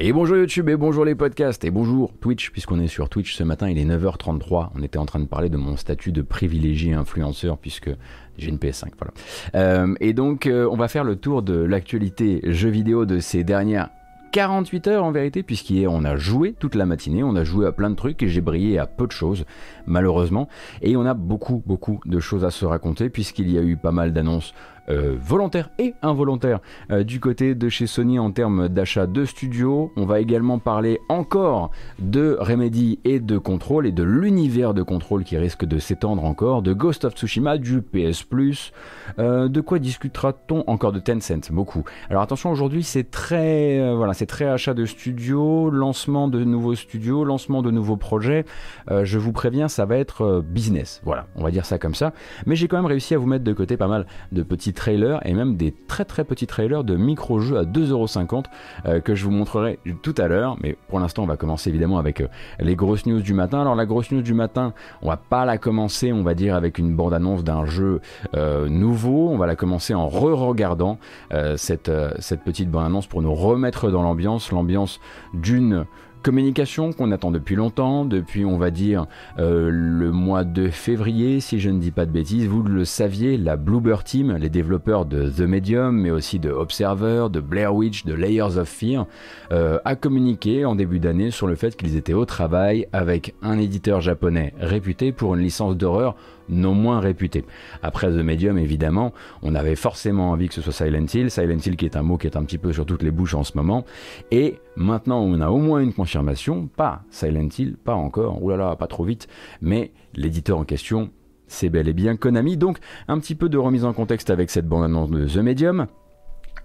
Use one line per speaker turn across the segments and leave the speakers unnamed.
Et bonjour YouTube, et bonjour les podcasts, et bonjour Twitch, puisqu'on est sur Twitch ce matin, il est 9h33. On était en train de parler de mon statut de privilégié influenceur, puisque j'ai une PS5, voilà. Euh, et donc, euh, on va faire le tour de l'actualité jeux vidéo de ces dernières 48 heures en vérité, puisqu'on a joué toute la matinée, on a joué à plein de trucs et j'ai brillé à peu de choses, malheureusement. Et on a beaucoup, beaucoup de choses à se raconter, puisqu'il y a eu pas mal d'annonces euh, volontaire et involontaire euh, du côté de chez Sony en termes d'achat de studios. On va également parler encore de Remedy et de Control et de l'univers de Control qui risque de s'étendre encore, de Ghost of Tsushima, du PS Plus. Euh, de quoi discutera-t-on encore de Tencent? Beaucoup. Alors attention, aujourd'hui c'est très voilà, c'est très achat de studios, lancement de nouveaux studios, lancement de nouveaux projets. je vous préviens, ça va être business. Voilà, on va dire ça comme ça. Mais j'ai quand même réussi à vous mettre de côté pas mal de petits trailers et même des très très petits trailers de micro-jeux à 2,50€ euh, que je vous montrerai tout à l'heure. Mais pour l'instant, on va commencer évidemment avec euh, les grosses news du matin. Alors la grosse news du matin, on va pas la commencer, on va dire, avec une bande-annonce d'un jeu euh, nouveau. On va la commencer en re-regardant cette, cette petite bande-annonce pour nous remettre dans l'ambiance, l'ambiance d'une communication qu'on attend depuis longtemps, depuis on va dire euh, le mois de février, si je ne dis pas de bêtises. Vous le saviez, la Bluebird Team, les développeurs de The Medium, mais aussi de Observer, de Blair Witch, de Layers of Fear, euh, a communiqué en début d'année sur le fait qu'ils étaient au travail avec un éditeur japonais réputé pour une licence d'horreur non moins réputé. Après The Medium, évidemment, on avait forcément envie que ce soit Silent Hill. Silent Hill qui est un mot qui est un petit peu sur toutes les bouches en ce moment. Et maintenant, on a au moins une confirmation. Pas Silent Hill, pas encore. Oulala, pas trop vite. Mais l'éditeur en question, c'est bel et bien Konami. Donc, un petit peu de remise en contexte avec cette bande-annonce de The Medium.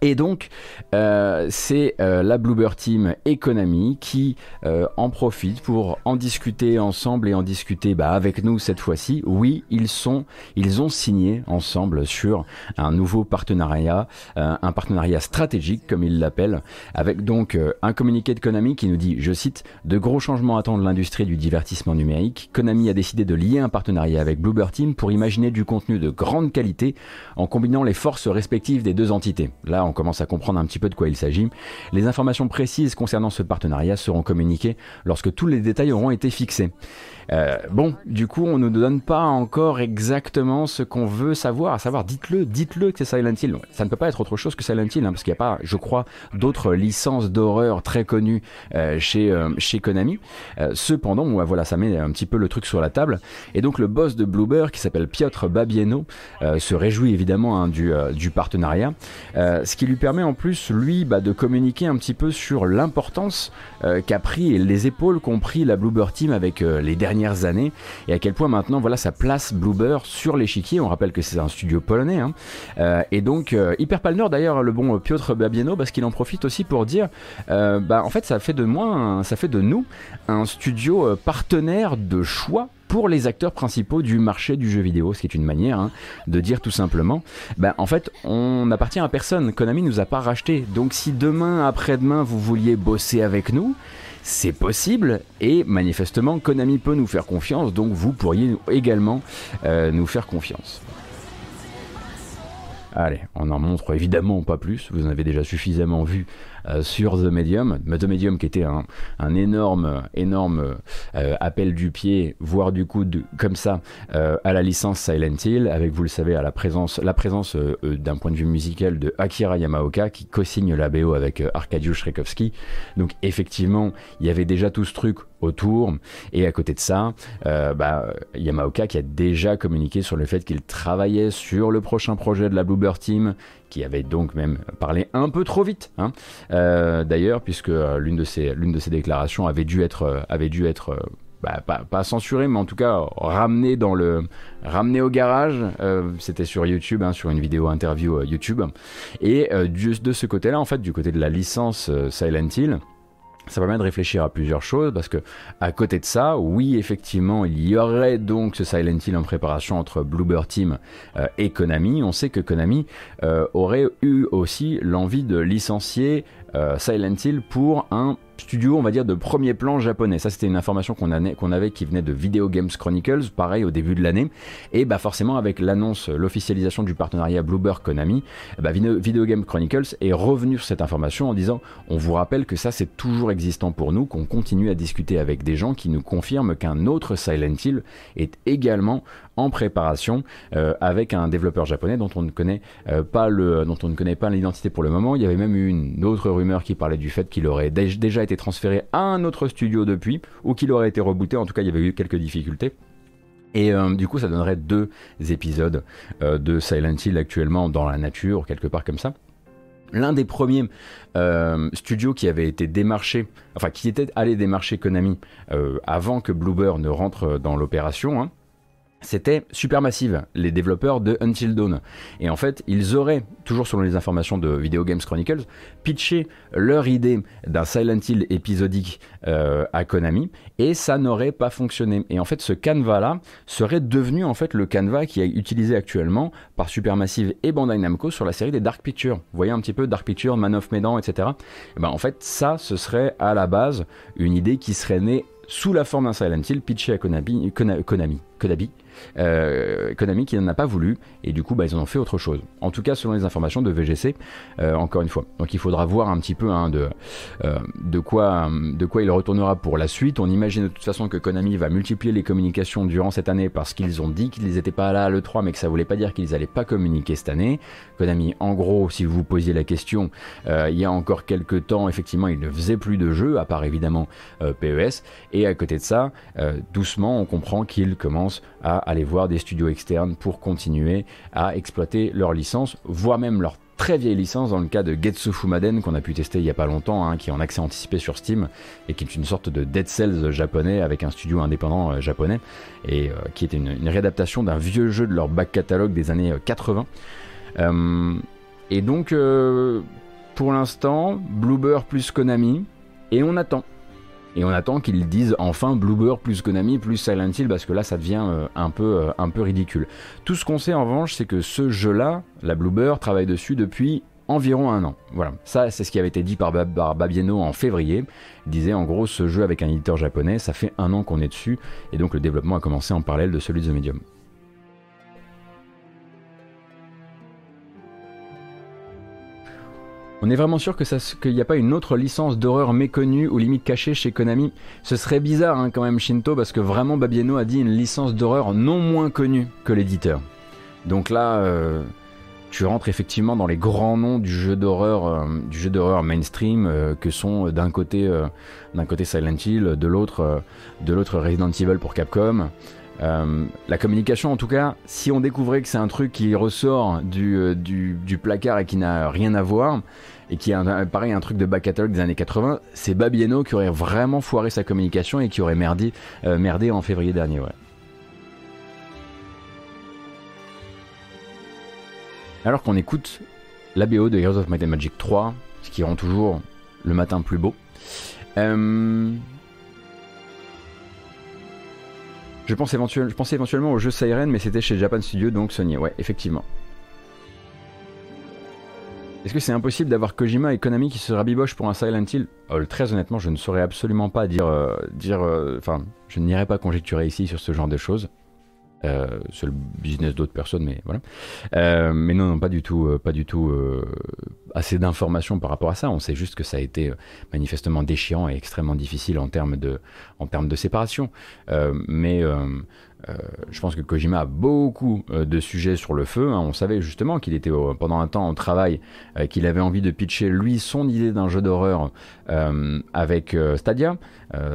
Et donc, euh, c'est euh, la Bluebird Team et Konami qui euh, en profitent pour en discuter ensemble et en discuter bah, avec nous cette fois-ci. Oui, ils sont, ils ont signé ensemble sur un nouveau partenariat, un partenariat stratégique comme ils l'appellent, avec donc un communiqué de Konami qui nous dit, je cite, de gros changements attendent l'industrie du divertissement numérique. Konami a décidé de lier un partenariat avec Bluebird Team pour imaginer du contenu de grande qualité en combinant les forces respectives des deux entités. Là, commence à comprendre un petit peu de quoi il s'agit. Les informations précises concernant ce partenariat seront communiquées lorsque tous les détails auront été fixés. Euh, bon, du coup, on ne nous donne pas encore exactement ce qu'on veut savoir. À savoir, dites-le, dites-le que c'est Silent Hill. Ça ne peut pas être autre chose que Silent Hill, hein, parce qu'il n'y a pas, je crois, d'autres licences d'horreur très connues euh, chez, euh, chez Konami. cependant, voilà, ça met un petit peu le truc sur la table. Et donc, le boss de Bluebird, qui s'appelle Piotr Babieno, se réjouit évidemment hein, du, du, partenariat. ce qui lui permet en plus, lui, bah, de communiquer un petit peu sur l'importance qu'a pris et les épaules qu'ont pris la Bluebird Team avec les derniers années et à quel point maintenant voilà ça place Bluebird sur l'échiquier. On rappelle que c'est un studio polonais hein. euh, et donc euh, hyper palneur d'ailleurs le bon Piotr Babieno parce qu'il en profite aussi pour dire euh, bah en fait ça fait de moi ça fait de nous un studio partenaire de choix pour les acteurs principaux du marché du jeu vidéo, ce qui est une manière hein, de dire tout simplement, ben, en fait, on n'appartient à personne. Konami nous a pas racheté. Donc si demain, après-demain, vous vouliez bosser avec nous, c'est possible et manifestement Konami peut nous faire confiance, donc vous pourriez également euh, nous faire confiance. Allez, on en montre évidemment pas plus, vous en avez déjà suffisamment vu sur The Medium. The Medium qui était un, énorme, énorme euh, appel du pied, voire du coup comme ça, euh, à la licence Silent Hill, avec vous le savez, à la présence, la présence d'un point de vue musical de Akira Yamaoka qui co-signe la BO avec Arkadiusz Rekowski. Donc effectivement, il y avait déjà tout ce truc autour. Et à côté de ça, bah, Yamaoka qui a déjà communiqué sur le fait qu'il travaillait sur le prochain projet de la Bluebird Team, qui avait donc même parlé un peu trop vite, hein. euh, d'ailleurs, puisque euh, l'une de ses déclarations avait dû être euh, bah, pas, censurée, mais en tout cas ramenée dans le ramenée au garage. C'était sur YouTube, hein, sur une vidéo interview YouTube. Et de ce côté-là, en fait, du côté de la licence Silent Hill ça permet de réfléchir à plusieurs choses parce que à côté de ça, oui effectivement il y aurait donc ce Silent Hill en préparation entre Bluebird Team euh, et Konami. On sait que Konami euh, aurait eu aussi l'envie de licencier euh, Silent Hill pour un studio, on va dire, de premier plan japonais. Ça, c'était une information qu'on avait qui venait de Video Games Chronicles, pareil au début de l'année. Et bah forcément, avec l'annonce, l'officialisation du partenariat Bluebird Konami, bah, Video Game Chronicles est revenu sur cette information en disant on vous rappelle que ça c'est toujours existant pour nous, qu'on continue à discuter avec des gens qui nous confirment qu'un autre Silent Hill est également en préparation euh, avec un développeur japonais dont on ne connaît euh, pas le dont on ne connaît pas l'identité pour le moment. Il y avait même eu une autre rumeur qui parlait du fait qu'il aurait déjà été transféré à un autre studio depuis ou qu'il aurait été rebooté. En tout cas, il y avait eu quelques difficultés. Et euh, du coup, ça donnerait deux épisodes de Silent Hill actuellement dans la nature, quelque part comme ça. L'un des premiers studios qui avait été démarché, enfin qui était allé démarcher Konami avant que Bluebird ne rentre dans l'opération, hein, c'était Supermassive, les développeurs de Until Dawn. Et en fait, ils auraient, toujours selon les informations de Video Games Chronicles, pitché leur idée d'un Silent Hill épisodique euh, à Konami, et ça n'aurait pas fonctionné. Et en fait, ce canevas-là serait devenu en fait le canevas qui est utilisé actuellement par Supermassive et Bandai Namco sur la série des Dark Pictures. Vous voyez un petit peu Dark Pictures, Man of Medan, etc. Et ben en fait, ça, ce serait à la base une idée qui serait née sous la forme d'un Silent Hill pitché à Konami, Konami, Konami, euh, Konami qui n'en a pas voulu et du coup bah, ils en ont fait autre chose. En tout cas selon les informations de VGC, euh, encore une fois. Donc il faudra voir un petit peu hein, de, euh, de, quoi, de quoi il retournera pour la suite. On imagine de toute façon que Konami va multiplier les communications durant cette année parce qu'ils ont dit qu'ils n'étaient pas là à l'E3 mais que ça voulait pas dire qu'ils n'allaient pas communiquer cette année. Konami en gros si vous vous posiez la question il y a encore quelques temps effectivement il ne faisait plus de jeux à part évidemment PES et à côté de ça doucement on comprend qu'ils commencent à aller voir des studios externes pour continuer à exploiter leur licence, voire même leur très vieille licence dans le cas de Getsu Fumaden qu'on a pu tester il y a pas longtemps, hein, qui est en accès anticipé sur Steam et qui est une sorte de Dead Cells japonais avec un studio indépendant euh, japonais et euh, qui était une, réadaptation d'un vieux jeu de leur back catalogue des années 80. Euh, et donc pour l'instant, Bluebird plus Konami et on attend. Et on attend qu'ils disent enfin Bluebird plus Konami plus Silent Hill parce que là ça devient euh, un, peu, euh, un peu ridicule. Tout ce qu'on sait en revanche c'est que ce jeu-là, la Bluebird travaille dessus depuis environ un an. Voilà, ça c'est ce qui avait été dit par, Babieno en février. Il disait en gros ce jeu avec un éditeur japonais, ça fait un an qu'on est dessus et donc le développement a commencé en parallèle de celui de The Medium. On est vraiment sûr qu'il n'y a pas une autre licence d'horreur méconnue ou limite cachée chez Konami Ce serait bizarre hein, quand même Shinto parce que vraiment Babieno a dit une licence d'horreur non moins connue que l'éditeur. Donc là, euh, tu rentres effectivement dans les grands noms du jeu d'horreur, euh, du jeu d'horreur mainstream euh, que sont d'un côté, d'un côté Silent Hill, de l'autre, de l'autre Resident Evil pour Capcom. La communication, en tout cas, si on découvrait que c'est un truc qui ressort du, du placard et qui n'a rien à voir, et qui est pareil un truc de back catalogue des années 80, c'est Babieno qui aurait vraiment foiré sa communication et qui aurait merdé, euh, merdé en février dernier. Alors qu'on écoute la BO de Heroes of Might and Magic 3, ce qui rend toujours le matin plus beau. Euh, je, pensais éventuellement au jeu Siren, mais c'était chez Japan Studio, donc Sony. Ouais, effectivement. Est-ce que c'est impossible d'avoir Kojima et Konami qui se rabibochent pour un Silent Hill? Oh, Très honnêtement, je ne saurais absolument pas dire. Euh, dire euh, enfin, je n'irai pas conjecturer ici sur ce genre de choses. Euh, c'est le business d'autres personnes, mais voilà. Euh, mais non, non, pas du tout, pas du tout assez d'informations par rapport à ça. On sait juste que ça a été manifestement déchirant et extrêmement difficile en termes de, en termes de séparation. mais euh, je pense que Kojima a beaucoup euh, de sujets sur le feu. Hein. On savait justement qu'il était pendant un temps en travail, euh, qu'il avait envie de pitcher lui son idée d'un jeu d'horreur avec Stadia.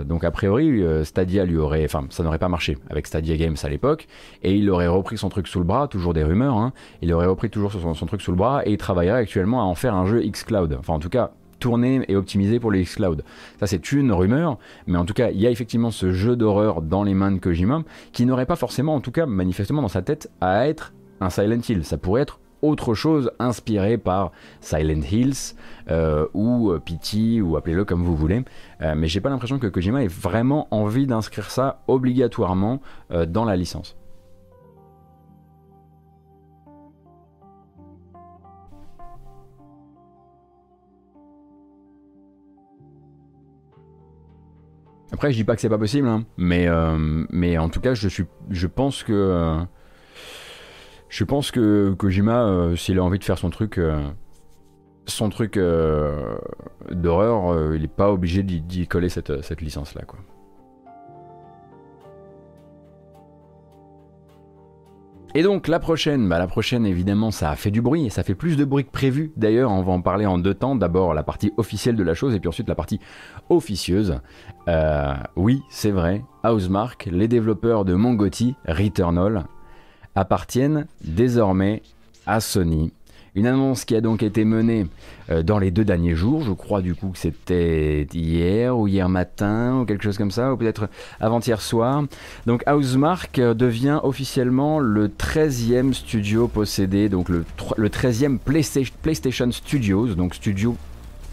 donc a priori, Stadia lui aurait, enfin ça n'aurait pas marché avec Stadia Games à l'époque, et il aurait repris son truc sous le bras, toujours des rumeurs. Hein. il aurait repris toujours son, son, truc sous le bras et il travaillerait actuellement à en faire un jeu X Cloud. Enfin en tout cas tourné et optimisé pour les X-Cloud. Ça, c'est une rumeur, mais en tout cas, il y a effectivement ce jeu d'horreur dans les mains de Kojima qui n'aurait pas forcément, en tout cas, manifestement dans sa tête, à être un Silent Hill. Ça pourrait être autre chose inspiré par Silent Hills euh, ou euh, Pity ou appelez-le comme vous voulez. Euh, mais j'ai pas l'impression que Kojima ait vraiment envie d'inscrire ça obligatoirement dans la licence. Après, je dis pas que c'est pas possible, hein, mais, euh, mais en tout cas, je, suis, je pense que. Euh, je pense que Kojima, euh, s'il a envie de faire son truc. son truc d'horreur, il n'est pas obligé d'y coller cette, cette licence-là, quoi. Et donc la prochaine, bah la prochaine évidemment ça a fait du bruit et ça fait plus de bruit que prévu. D'ailleurs on va en parler en deux temps. D'abord la partie officielle de la chose et puis ensuite la partie officieuse. Euh, oui c'est vrai, Housemark, les développeurs de Mongoti, Returnal, appartiennent désormais à Sony une annonce qui a donc été menée euh, dans les deux derniers jours. Je crois du coup que c'était hier ou hier matin ou quelque chose comme ça, ou peut-être avant-hier soir. Donc Housemark euh, devient officiellement le 13e studio possédé, donc le, le 13e PlayStation, Studios, donc studio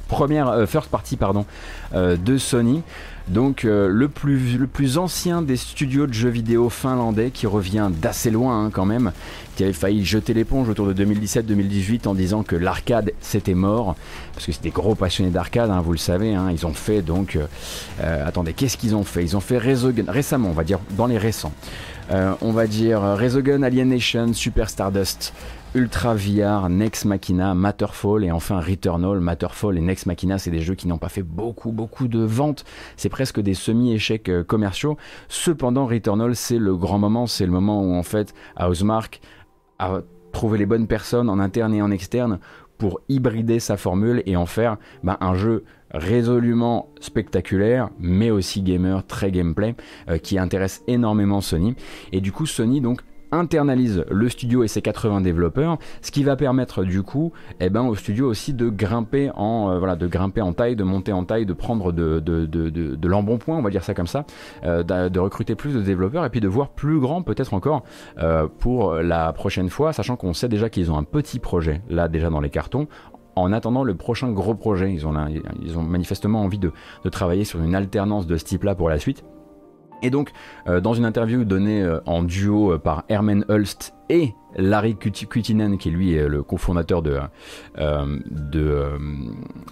première euh, first party pardon de Sony donc euh, le, plus, le plus ancien des studios de jeux vidéo finlandais qui revient d'assez loin hein, quand même, qui avait failli jeter l'éponge autour de 2017-2018 en disant que l'arcade c'était mort, parce que c'était gros passionnés d'arcade, hein, vous le savez, hein. ils ont fait donc... Euh, euh, attendez, qu'est-ce qu'ils ont fait? Ils ont fait Resogun, récemment on va dire, dans les récents. on va dire Resogun, Alienation, Super Stardust, Ultra VR, Next Machina, Matterfall et enfin Returnal. Matterfall et Next Machina, c'est des jeux qui n'ont pas fait beaucoup, beaucoup de ventes. C'est presque des semi-échecs euh, commerciaux. Cependant, Returnal, c'est le grand moment. C'est le moment où, en fait, Housemark a trouvé les bonnes personnes en interne et en externe pour hybrider sa formule et en faire bah, un jeu résolument spectaculaire, mais aussi gamer, très gameplay, euh, qui intéresse énormément Sony. Et du coup, Sony donc internalise le studio et ses 80 développeurs, ce qui va permettre du coup eh ben, au studio aussi de grimper en euh, de grimper en taille, de monter en taille, de prendre de, l'embonpoint, on va dire ça comme ça, euh, de, recruter plus de développeurs et puis de voir plus grand peut-être encore euh, pour la prochaine fois, sachant qu'on sait déjà qu'ils ont un petit projet là déjà dans les cartons en attendant le prochain gros projet. Ils ont, ils ont manifestement envie de, de travailler sur une alternance de ce type-là pour la suite. Et donc, euh, dans une interview donnée euh, en duo euh, par Herman Hulst et Larry Kutinen, qui lui est le cofondateur de, euh, de euh,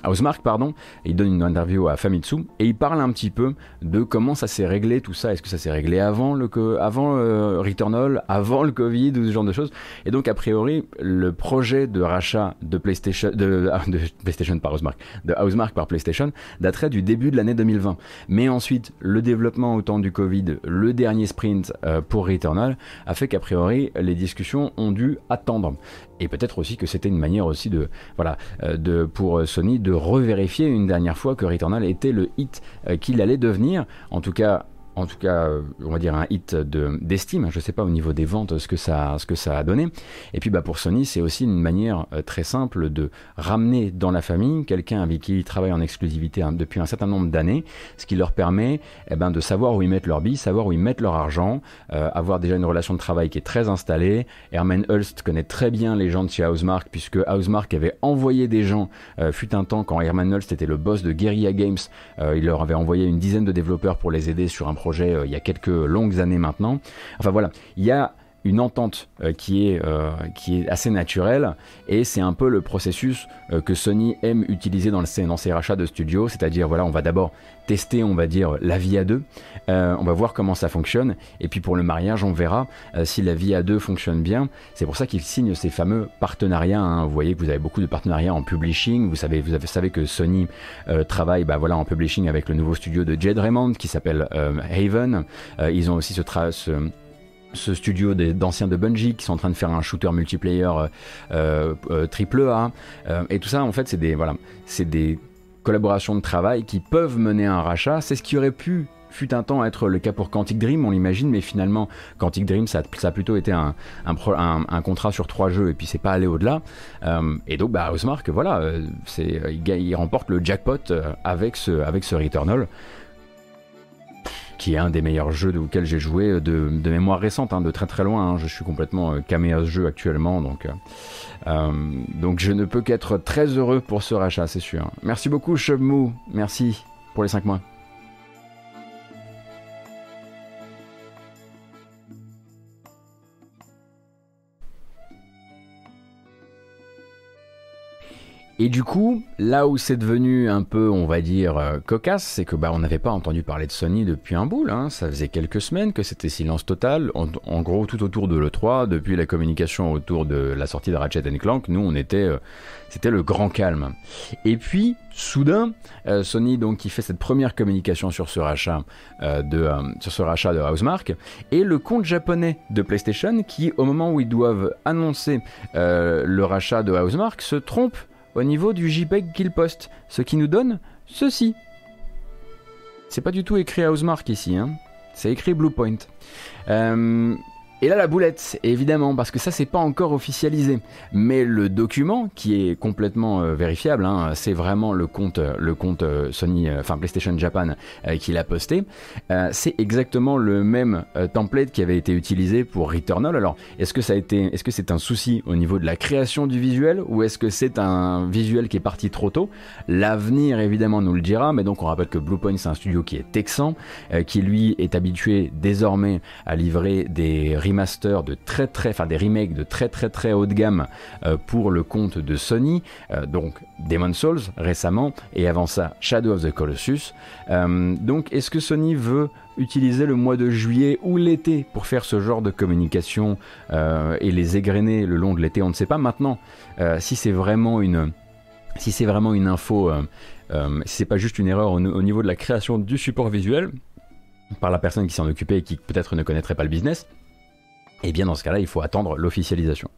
Housemark, pardon, il donne une interview à Famitsu et il parle un petit peu de comment ça s'est réglé tout ça. Est-ce que ça s'est réglé avant le avant euh, Returnal, avant le Covid ou ce genre de choses? Et donc a priori le projet de rachat de PlayStation, de, de PlayStation par Housemark, de Housemark par PlayStation daterait du début de l'année 2020. Mais ensuite le développement au temps du Covid, le dernier sprint pour Returnal a fait qu'a priori les discussions ont dû attendre. Et peut-être aussi que c'était une manière aussi de, voilà, euh, de, pour Sony de revérifier une dernière fois que Returnal était le hit euh, qu'il allait devenir. En tout cas, en tout cas, euh, on va dire un hit d'estime. je ne sais pas au niveau des ventes ce que ça, ce que ça a donné. Et puis bah, pour Sony, c'est aussi une manière euh, très simple de ramener dans la famille quelqu'un avec qui ils travaillent en exclusivité hein, depuis un certain nombre d'années, ce qui leur permet eh ben, de savoir où ils mettent leur billes, savoir où ils mettent leur argent, euh, avoir déjà une relation de travail qui est très installée. Herman Hulst connaît très bien les gens de chez Housemark, puisque Housemark avait envoyé des gens, fut un temps quand Herman Hulst était le boss de Guerrilla Games, il leur avait envoyé une dizaine de développeurs pour les aider sur un projet euh, il y a quelques longues années maintenant. Enfin voilà, il y a une entente euh, qui, est, euh, qui est assez naturelle et c'est un peu le processus que Sony aime utiliser dans, le, dans ses rachats de studios, c'est-à-dire voilà, on va d'abord tester, on va dire, la vie à deux, on va voir comment ça fonctionne et puis pour le mariage, on verra si la vie à deux fonctionne bien. C'est pour ça qu'ils signent ces fameux partenariats. Hein. Vous voyez que vous avez beaucoup de partenariats en publishing. Vous savez, vous savez que Sony travaille bah, voilà, en publishing avec le nouveau studio de Jed Raymond qui s'appelle Haven. ils ont aussi ce, studio d'anciens de Bungie qui sont en train de faire un shooter multiplayer euh, euh, euh, triple A. et tout ça, en fait, c'est des, voilà, c'est des collaborations de travail qui peuvent mener à un rachat. C'est ce qui aurait pu fut un temps être le cas pour Quantic Dream, on l'imagine, mais finalement, Quantic Dream, ça, a plutôt été un, contrat sur trois jeux et puis c'est pas allé au-delà. et donc, bah, voilà, c'est, il, remporte le jackpot avec ce, avec ce Returnal qui est un des meilleurs jeux auxquels j'ai joué de, mémoire récente, hein, de très très loin. Hein. Je suis complètement euh, camé à ce jeu actuellement, donc, euh, euh, donc je ne peux qu'être très heureux pour ce rachat, c'est sûr. Merci beaucoup, Chebmou. Merci pour les 5 mois. Et du coup, là où c'est devenu un peu, on va dire, euh, cocasse, c'est que bah, on n'avait pas entendu parler de Sony depuis un bout. Hein. Ça faisait quelques semaines que c'était silence total. En, gros, tout autour de l'E3, depuis la communication autour de la sortie de Ratchet Clank, nous, on était, euh, c'était le grand calme. Et puis, soudain, euh, Sony donc qui fait cette première communication sur ce rachat de sur ce rachat de Housemark et le compte japonais de PlayStation qui, au moment où ils doivent annoncer le rachat de Housemark, se trompe au niveau du JPEG qu'il poste, ce qui nous donne ceci. C'est pas du tout écrit Housemark ici, hein. c'est écrit Bluepoint. Euh, et là, la boulette, évidemment, parce que ça, c'est pas encore officialisé. Mais le document, qui est complètement euh, vérifiable, hein, c'est vraiment le compte, le compte euh, Sony, euh, enfin PlayStation Japan, qui l'a posté. c'est exactement le même template qui avait été utilisé pour Returnal. Alors, est-ce que ça a été, est-ce que c'est un souci au niveau de la création du visuel, ou est-ce que c'est un visuel qui est parti trop tôt? L'avenir, évidemment, nous le dira. Mais donc, on rappelle que Bluepoint, c'est un studio qui est texan, qui lui est habitué désormais à livrer des master de très très, enfin des remakes de très très très haut de gamme euh, pour le compte de Sony, euh, donc Demon Souls récemment, et avant ça Shadow of the Colossus. Euh, donc est-ce que Sony veut utiliser le mois de juillet ou l'été pour faire ce genre de communication et les égrener le long de l'été? On ne sait pas. Maintenant si c'est vraiment une si c'est vraiment une info, si c'est pas juste une erreur au, niveau de la création du support visuel par la personne qui s'en occupait et qui peut-être ne connaîtrait pas le business, et eh bien dans ce cas-là, il faut attendre l'officialisation.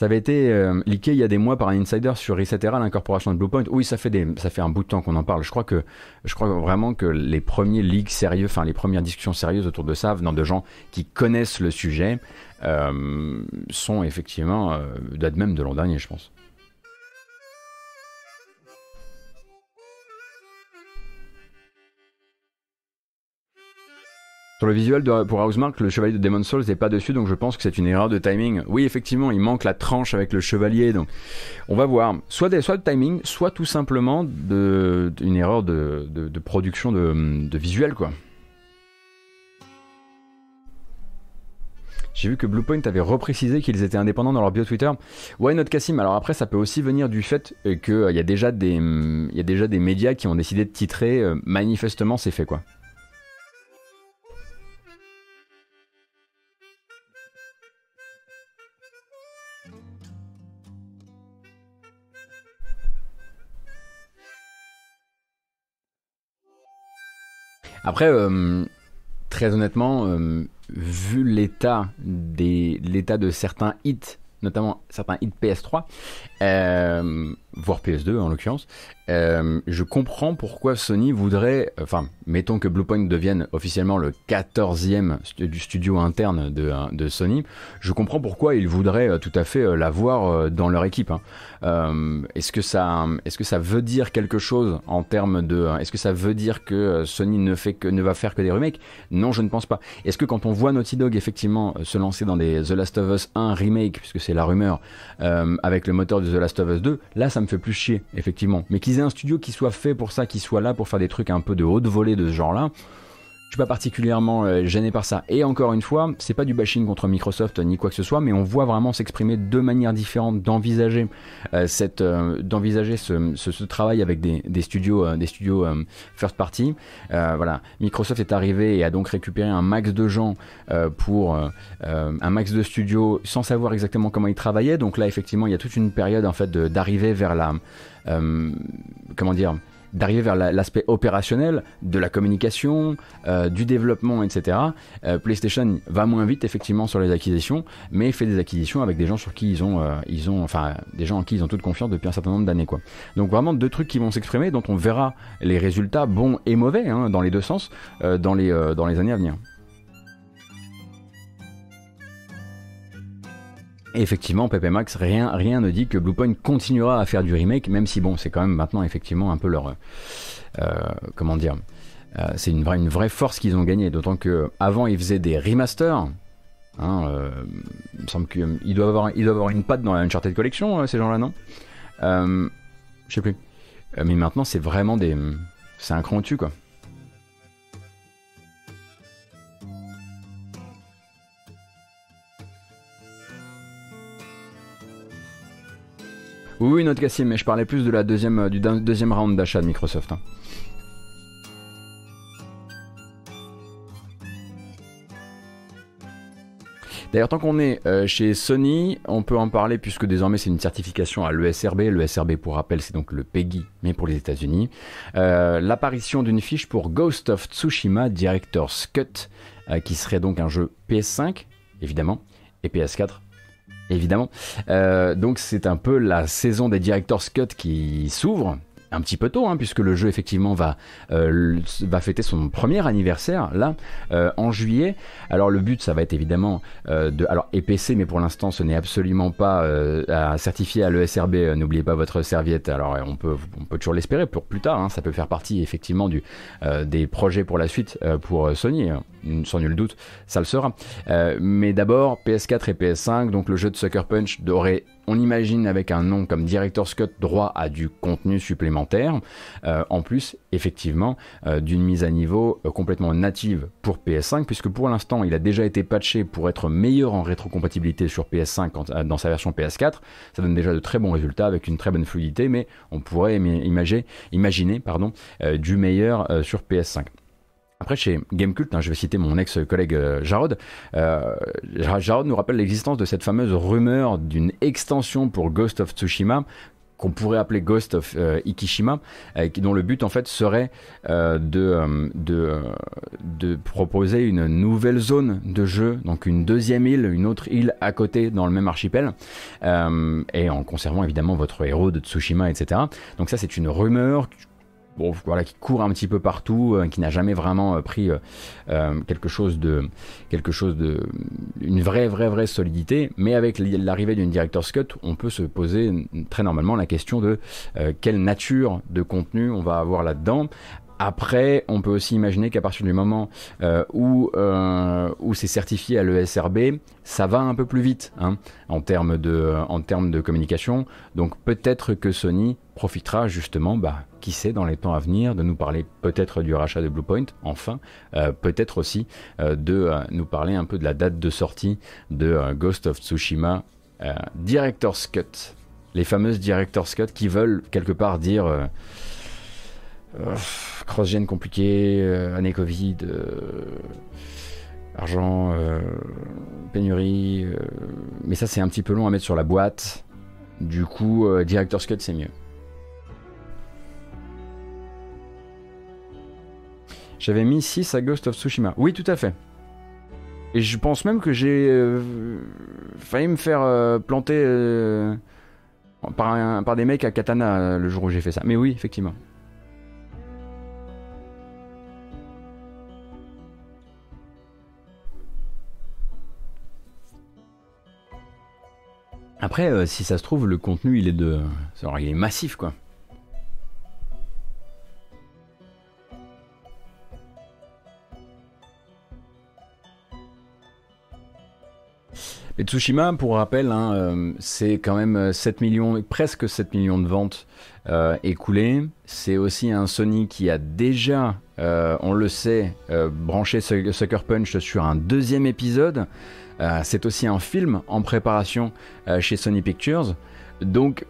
Ça avait été euh, leaké il y a des mois par un insider sur Resetera, l'incorporation de Bluepoint. Oui, ça fait, ça fait un bout de temps qu'on en parle. Je crois, que, je crois vraiment que les premiers leaks sérieux, enfin les premières discussions sérieuses autour de ça, venant de gens qui connaissent le sujet, euh, sont effectivement, euh, même de l'an dernier, je pense. Sur le visuel pour Housemark, le chevalier de Demon Souls n'est pas dessus, donc je pense que c'est une erreur de timing. Oui, effectivement, il manque la tranche avec le chevalier, donc on va voir. Soit, soit de timing, soit tout simplement de, une erreur de, de, production de, visuel, quoi. J'ai vu que Bluepoint avait reprécisé qu'ils étaient indépendants dans leur bio Twitter. Ouais, notre Cassim. Alors après, ça peut aussi venir du fait qu'il euh, y, a déjà des, y a déjà des médias qui ont décidé de titrer euh, manifestement c'est fait quoi. Après, euh, très honnêtement, euh, vu l'état de certains hits, notamment certains hits PS3, euh, voire PS2 en l'occurrence, euh, je comprends pourquoi Sony voudrait, enfin, mettons que Bluepoint devienne officiellement le 14e du studio interne de, euh, de, Sony, je comprends pourquoi ils voudraient euh, tout à fait l'avoir dans leur équipe. Hein. est-ce que ça, est-ce que ça veut dire quelque chose en termes de, est-ce que ça veut dire que Sony ne fait que, ne va faire que des remakes? Non, je ne pense pas. Est-ce que quand on voit Naughty Dog effectivement se lancer dans des The Last of Us 1 remake, puisque c'est la rumeur, avec le moteur de The Last of Us 2, là ça me fait plus chier, effectivement. Mais qu'ils aient un studio qui soit fait pour ça, qui soit là pour faire des trucs un peu de haute volée de ce genre-là, suis pas particulièrement euh, gêné par ça. Et encore une fois, c'est pas du bashing contre Microsoft ni quoi que ce soit, mais on voit vraiment s'exprimer deux manières différentes d'envisager euh, cette, euh, d'envisager ce, travail avec des, studios, des studios first party. voilà, Microsoft est arrivé et a donc récupéré un max de gens pour un max de studios sans savoir exactement comment ils travaillaient. Donc là, effectivement, il y a toute une période en fait d'arriver vers la, comment dire d'arriver vers l'aspect opérationnel de la communication, euh, du développement, etc. Euh, PlayStation va moins vite effectivement sur les acquisitions, mais fait des acquisitions avec des gens sur qui ils ont, euh, ils ont, enfin, des gens en qui ils ont toute confiance depuis un certain nombre d'années, quoi. Donc vraiment deux trucs qui vont s'exprimer, dont on verra les résultats bons et mauvais hein, dans les deux sens dans les dans les années à venir. Effectivement, Pepe Max, rien, rien ne dit que Bluepoint continuera à faire du remake, même si bon, c'est quand même maintenant effectivement un peu leur, euh, comment dire, euh, c'est une vraie, une vraie force qu'ils ont gagnée. D'autant que avant ils faisaient des remasters. Hein, euh, il me semble qu'ils doivent avoir, avoir une patte dans la Uncharted Collection, ces gens-là, non? Je sais plus. mais maintenant, c'est vraiment des, c'est un cran au-dessus, quoi. Oui, notre Cassim, mais je parlais plus de la deuxième, du deuxième round d'achat de Microsoft. Hein. D'ailleurs, tant qu'on est euh, chez Sony, on peut en parler puisque désormais c'est une certification à l'ESRB. L'ESRB, pour rappel, c'est donc le PEGI, mais pour les États-Unis. Euh, l'apparition d'une fiche pour Ghost of Tsushima Director's Cut, euh, qui serait donc un jeu PS5, évidemment, et PS4, évidemment. donc c'est un peu la saison des Director's Cut qui s'ouvre un petit peu tôt, hein, puisque le jeu effectivement va, euh, va fêter son premier anniversaire là euh, en juillet. Alors le but, ça va être évidemment euh, de, alors EPC, mais pour l'instant, ce n'est absolument pas à certifier à l'ESRB. N'oubliez pas votre serviette. Alors on peut, on peut toujours l'espérer pour plus tard. Hein, ça peut faire partie effectivement des projets pour la suite pour Sony, hein, sans nul doute, ça le sera. mais d'abord PS4 et PS5, donc le jeu de Sucker Punch aurait on imagine avec un nom comme Director's Cut droit à du contenu supplémentaire, euh, en plus effectivement euh, d'une mise à niveau euh, complètement native pour PS5, puisque pour l'instant il a déjà été patché pour être meilleur en rétrocompatibilité sur PS5 dans sa version PS4. Ça donne déjà de très bons résultats avec une très bonne fluidité, mais on pourrait imaginer, du meilleur sur PS5. Après, chez Gamecult, hein, je vais citer mon ex-collègue euh, Jarod, euh, Jarod nous rappelle l'existence de cette fameuse rumeur d'une extension pour Ghost of Tsushima qu'on pourrait appeler Ghost of euh, Ikishima, dont le but en fait serait de, de, proposer une nouvelle zone de jeu, donc une deuxième île, une autre île à côté dans le même archipel, et en conservant évidemment votre héros de Tsushima, etc. Donc ça c'est une rumeur bon, voilà, qui court un petit peu partout, euh, qui n'a jamais vraiment euh, pris euh, quelque chose de, quelque chose de, une vraie, vraie, vraie solidité. Mais avec l'arrivée d'une director's cut, on peut se poser très normalement la question de quelle nature de contenu on va avoir là-dedans. Après, on peut aussi imaginer qu'à partir du moment où, où c'est certifié à l'ESRB, ça va un peu plus vite hein, en, termes de, communication. Donc peut-être que Sony profitera justement, bah, qui sait, dans les temps à venir, de nous parler peut-être du rachat de Bluepoint, enfin, euh, peut-être aussi euh, de euh, nous parler un peu de la date de sortie de Ghost of Tsushima Director's Cut. Les fameuses Director's Cut qui veulent quelque part dire cross-gen compliqué, année Covid, argent, pénurie, mais ça c'est un petit peu long à mettre sur la boîte. Du coup, Director's Cut c'est mieux. J'avais mis 6 à Ghost of Tsushima. Oui, tout à fait. Et je pense même que j'ai euh, failli me faire euh, planter euh, par, des mecs à katana le jour où j'ai fait ça. Mais oui, effectivement. Après, si ça se trouve, le contenu, il est de, il est massif, quoi. Et Tsushima, pour rappel, hein, euh, c'est quand même 7 millions, presque 7 millions de ventes euh, écoulées. C'est aussi un Sony qui a déjà, euh, on le sait, branché Sucker Punch sur un deuxième épisode. C'est aussi un film en préparation chez Sony Pictures. Donc,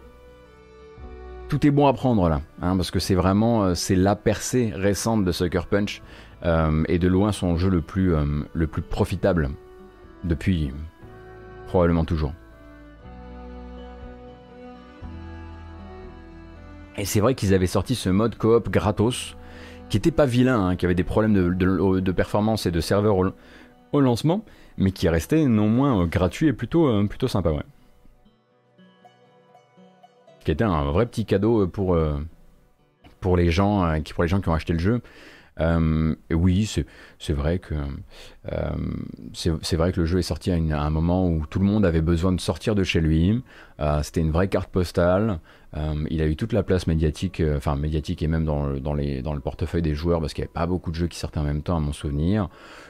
tout est bon à prendre là, hein, parce que c'est vraiment c'est la percée récente de Sucker Punch et de loin son jeu le plus, le plus profitable depuis probablement toujours. Et c'est vrai qu'ils avaient sorti ce mode coop gratos, qui était pas vilain, hein, qui avait des problèmes de, performance et de serveur au, lancement, mais qui restait non moins euh, gratuit et plutôt, euh, plutôt sympa, ouais. Qui était un vrai petit cadeau pour, euh, pour, les gens, pour les gens qui ont acheté le jeu. Euh, oui, c'est vrai que euh, c'est vrai que le jeu est sorti à, un moment où tout le monde avait besoin de sortir de chez lui. Euh, c'était une vraie carte postale. il a eu toute la place médiatique, enfin médiatique et même dans, le portefeuille des joueurs parce qu'il n'y avait pas beaucoup de jeux qui sortaient en même temps à mon souvenir.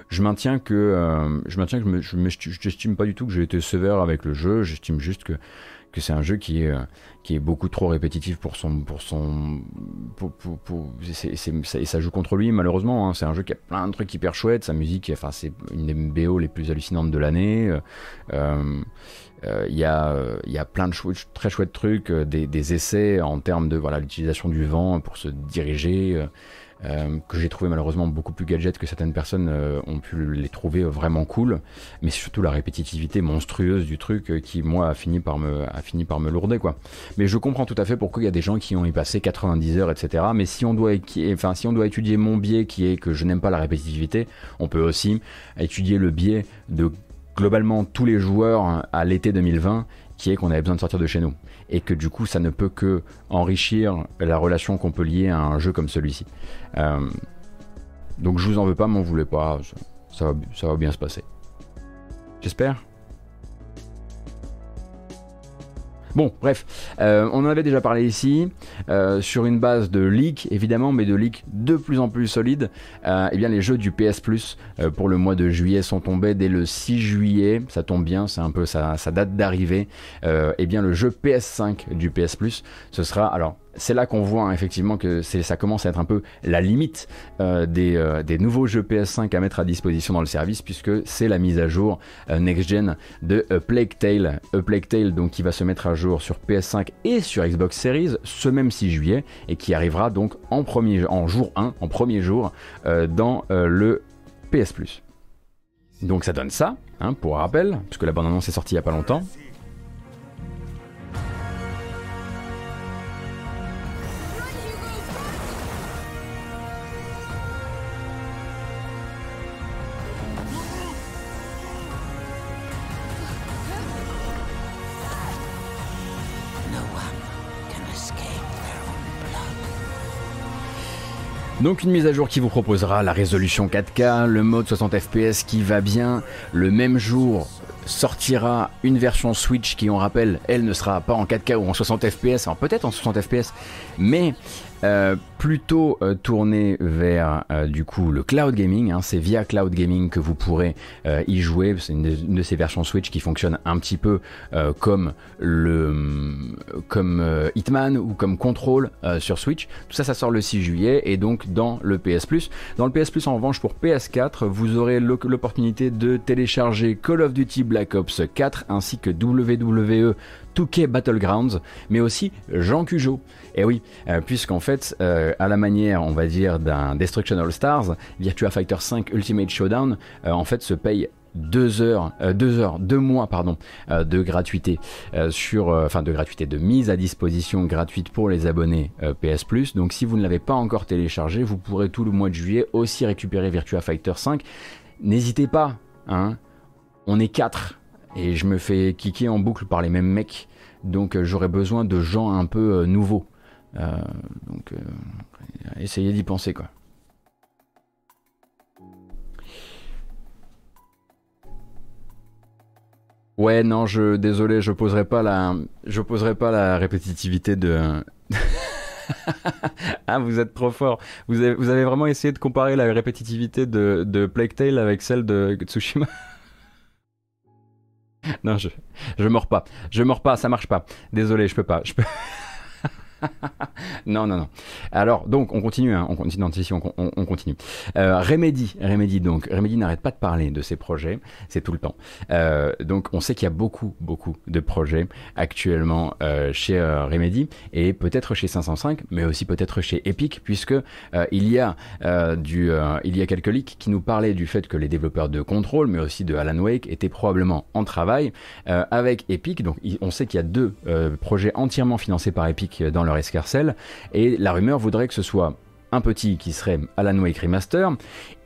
Je maintiens que je maintiens que je n'estime pas du tout que j'ai été sévère avec le jeu. J'estime juste que que c'est un jeu qui est, qui est beaucoup trop répétitif pour son. Pour son et ça joue contre lui, malheureusement. Hein. C'est un jeu qui a plein de trucs hyper chouettes. Sa musique, enfin, c'est une des BO les plus hallucinantes de l'année. Euh, il y, a, y a plein de très chouettes trucs, des, des, essais en termes de voilà l'utilisation du vent pour se diriger. Euh, que j'ai trouvé malheureusement beaucoup plus gadget que certaines personnes euh, ont pu les trouver vraiment cool, mais surtout la répétitivité monstrueuse du truc euh, qui moi a fini par me lourder quoi. Mais je comprends tout à fait pourquoi il y a des gens qui ont y passé 90 heures etc. Mais si on doit enfin si on doit étudier mon biais qui est que je n'aime pas la répétitivité, on peut aussi étudier le biais de globalement tous les joueurs à l'été 2020 qui est qu'on avait besoin de sortir de chez nous et que du coup ça ne peut que enrichir la relation qu'on peut lier à un jeu comme celui-ci. Euh, donc je vous en veux pas, m'en voulez pas, ça va bien se passer. J'espère. Bon, bref, euh, on en avait déjà parlé ici, euh, sur une base de leak évidemment, mais de leak de plus en plus solide. Euh, eh bien, les jeux du PS Plus pour le mois de juillet sont tombés dès le 6 juillet. Ça tombe bien, c'est un peu sa, sa date d'arrivée. eh bien, le jeu PS5 du PS Plus, ce sera alors c'est là qu'on voit hein, effectivement que ça commence à être un peu la limite euh, euh, des, nouveaux jeux PS5 à mettre à disposition dans le service puisque c'est la mise à jour euh, next-gen de A Plague Tale. Plague Tale donc qui va se mettre à jour sur PS5 et sur Xbox Series ce même 6 juillet et qui arrivera donc en, premier, jour 1, en premier jour dans le PS Plus. Donc ça donne ça, hein, pour rappel, puisque la bande-annonce est sortie il n'y a pas longtemps. Donc une mise à jour qui vous proposera la résolution 4K, le mode 60 fps qui va bien. Le même jour sortira une version Switch qui, on rappelle, elle ne sera pas en 4K ou en 60 fps, alors peut-être en 60 fps, mais euh, plutôt euh, tourné vers euh, du coup le cloud gaming. Hein. c'est via cloud gaming que vous pourrez y jouer. C'est une, de ces versions Switch qui fonctionne un petit peu comme le comme Hitman ou comme Control sur Switch. Tout ça, ça sort le 6 juillet et donc dans le PS Plus. Dans le PS Plus, en revanche, pour PS4, vous aurez l'opportunité de télécharger Call of Duty Black Ops 4 ainsi que WWE 2K Battlegrounds, mais aussi Jean Cujo. Et oui, euh, puisqu'en fait, euh, à la manière, on va dire, d'un Destruction All Stars, Virtua Fighter 5 Ultimate Showdown, euh, en fait, se paye deux heures, deux heures, deux mois pardon, de gratuité sur, enfin de gratuité, de mise à disposition gratuite pour les abonnés PS Plus. Donc si vous ne l'avez pas encore téléchargé, vous pourrez tout le mois de juillet aussi récupérer Virtua Fighter 5. N'hésitez pas, hein, on est quatre et je me fais kicker en boucle par les mêmes mecs, donc j'aurais besoin de gens un peu nouveaux euh, donc, euh, essayez d'y penser, quoi. Ouais, non, je désolé, je poserai pas la, je poserai pas la répétitivité de. ah, vous êtes trop fort. Vous avez, vous avez, vraiment essayé de comparer la répétitivité de, de Plague Tale avec celle de Tsushima? Non, je, je mords pas. Je mords pas, ça marche pas. Désolé, je peux pas. Je peux. non, non, non. Alors, donc, on continue, hein, on continue, on, on, continue. Euh, Remedy, Remedy, donc, Remedy n'arrête pas de parler de ses projets, c'est tout le temps. Euh, donc, on sait qu'il y a beaucoup, beaucoup de projets actuellement euh, chez Remedy et peut-être chez 505, mais aussi peut-être chez Epic, puisque il y a du, il y a quelques leaks qui nous parlaient du fait que les développeurs de Control, mais aussi de Alan Wake, étaient probablement en travail avec Epic. Donc, on sait qu'il y a deux projets entièrement financés par Epic dans leur escarcelle, et la rumeur voudrait que ce soit un petit qui serait Alan Wake Remaster,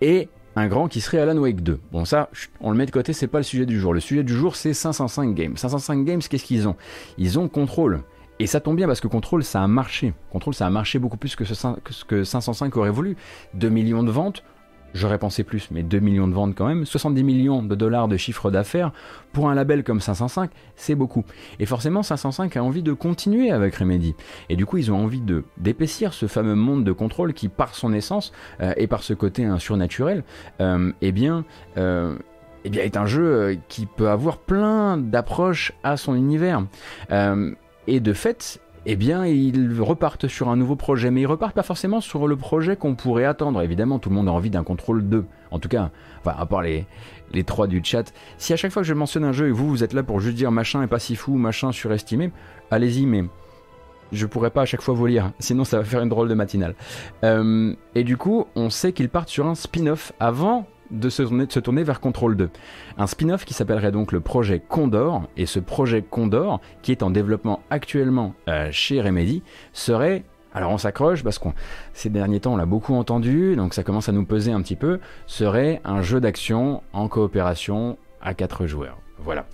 et un grand qui serait Alan Wake 2. Bon ça, on le met de côté, c'est pas le sujet du jour. Le sujet du jour, c'est 505 Games. 505 Games, qu'est-ce qu'ils ont? Ils ont Control. Et ça tombe bien parce que Control, ça a marché. Control, ça a marché beaucoup plus que ce, que 505 aurait voulu. 2 millions de ventes, J'aurais pensé plus, mais 2 millions de ventes quand même, 70 millions de dollars de chiffre d'affaires, pour un label comme 505, c'est beaucoup. Et forcément, 505 a envie de continuer avec Remedy. Et du coup, ils ont envie d'épaissir ce fameux monde de contrôle qui, par son essence, euh, et par ce côté surnaturel, euh, eh bien... Euh, eh bien, est un jeu qui peut avoir plein d'approches à son univers. et de fait, eh bien, ils repartent sur un nouveau projet. Mais ils repartent pas forcément sur le projet qu'on pourrait attendre. Évidemment, tout le monde a envie d'un contrôle 2. En tout cas, enfin, à part les, les trois du chat. Si à chaque fois que je mentionne un jeu et vous, vous êtes là pour juste dire machin est pas si fou, machin surestimé, allez-y, mais je pourrais pas à chaque fois vous lire, sinon ça va faire une drôle de matinale. Euh, et du coup, on sait qu'ils partent sur un spin-off avant de se, tourner, vers Control 2. Un spin-off qui s'appellerait donc le projet Condor, et ce projet Condor, qui est en développement actuellement euh, chez Remedy, serait alors on s'accroche parce que ces derniers temps on l'a beaucoup entendu, donc ça commence à nous peser un petit peu, serait un jeu d'action en coopération à 4 joueurs. Voilà.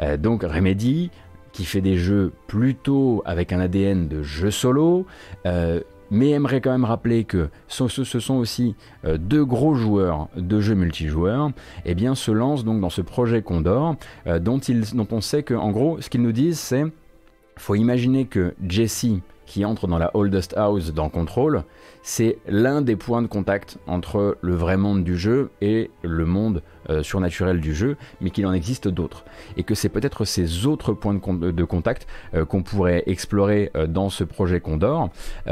Euh, donc Remedy, qui fait des jeux plutôt avec un ADN de jeu solo, euh, mais aimerait quand même rappeler que ce, sont aussi euh, deux gros joueurs de jeux multijoueurs, eh bien se lancent donc dans ce projet Condor, euh, dont, dont on sait que, en gros, ce qu'ils nous disent, c'est faut imaginer que Jesse, qui entre dans la Oldest House dans Control, c'est l'un des points de contact entre le vrai monde du jeu et le monde euh, surnaturel du jeu, mais qu'il en existe d'autres. Et que c'est peut-être ces autres points de, contact euh, qu'on pourrait explorer euh, dans ce projet Condor.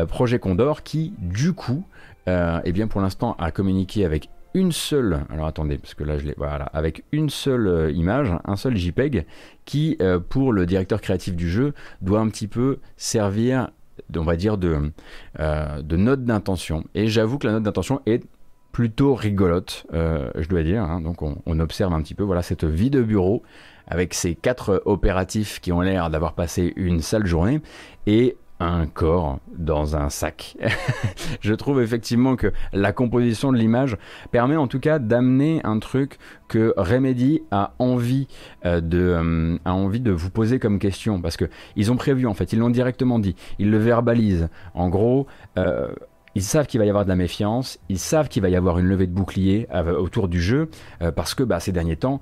projet Condor qui, du coup, eh bien pour l'instant a communiqué avec une seule, alors attendez, parce que là je l'ai, voilà, avec une seule image, un seul JPEG, qui pour le directeur créatif du jeu doit un petit peu servir on va dire, de, euh, note d'intention. Et j'avoue que la note d'intention est plutôt rigolote, euh, je dois dire. Hein. Donc on, observe un petit peu voilà, cette vie de bureau avec ces quatre opératifs qui ont l'air d'avoir passé une sale journée et un corps dans un sac. je trouve effectivement que la composition de l'image permet en tout cas d'amener un truc que Remedy a envie euh, de euh, a envie de vous poser comme question parce que ils ont prévu en fait, ils l'ont directement dit, ils le verbalisent. En gros, euh, ils savent qu'il va y avoir de la méfiance, ils savent qu'il va y avoir une levée de bouclier autour du jeu, parce que bah, ces derniers temps,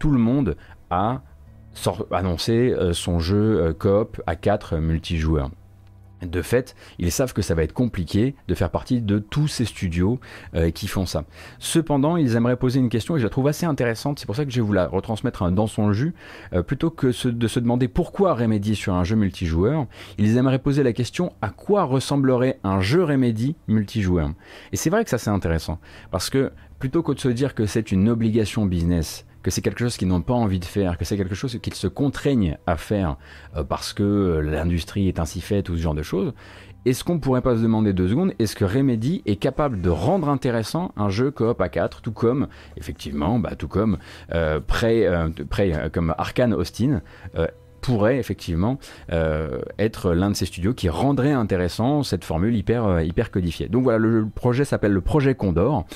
tout le monde a annoncé son jeu coop à 4 multijoueurs. De fait, ils savent que ça va être compliqué de faire partie de tous ces studios euh, qui font ça. Cependant, ils aimeraient poser une question et je la trouve assez intéressante, c'est pour ça que je vais vous la retransmettre hein, dans son jus, euh, plutôt que de se demander pourquoi Remedy sur un jeu multijoueur, ils aimeraient poser la question à quoi ressemblerait un jeu Remedy multijoueur. Et c'est vrai que ça c'est intéressant, parce que plutôt que de se dire que c'est une obligation business, que c'est quelque chose qu'ils n'ont pas envie de faire, que c'est quelque chose qu'ils se contraignent à faire euh, parce que l'industrie est ainsi faite ou ce genre de choses, est-ce qu'on pourrait pas se demander deux secondes, est-ce que Remedy est capable de rendre intéressant un jeu coop à 4, tout comme, effectivement, bah, tout comme euh, près, euh, comme Arkane Austin pourrait effectivement être l'un de ces studios qui rendrait intéressant cette formule hyper, hyper codifiée. Donc voilà, le, projet s'appelle le projet Condor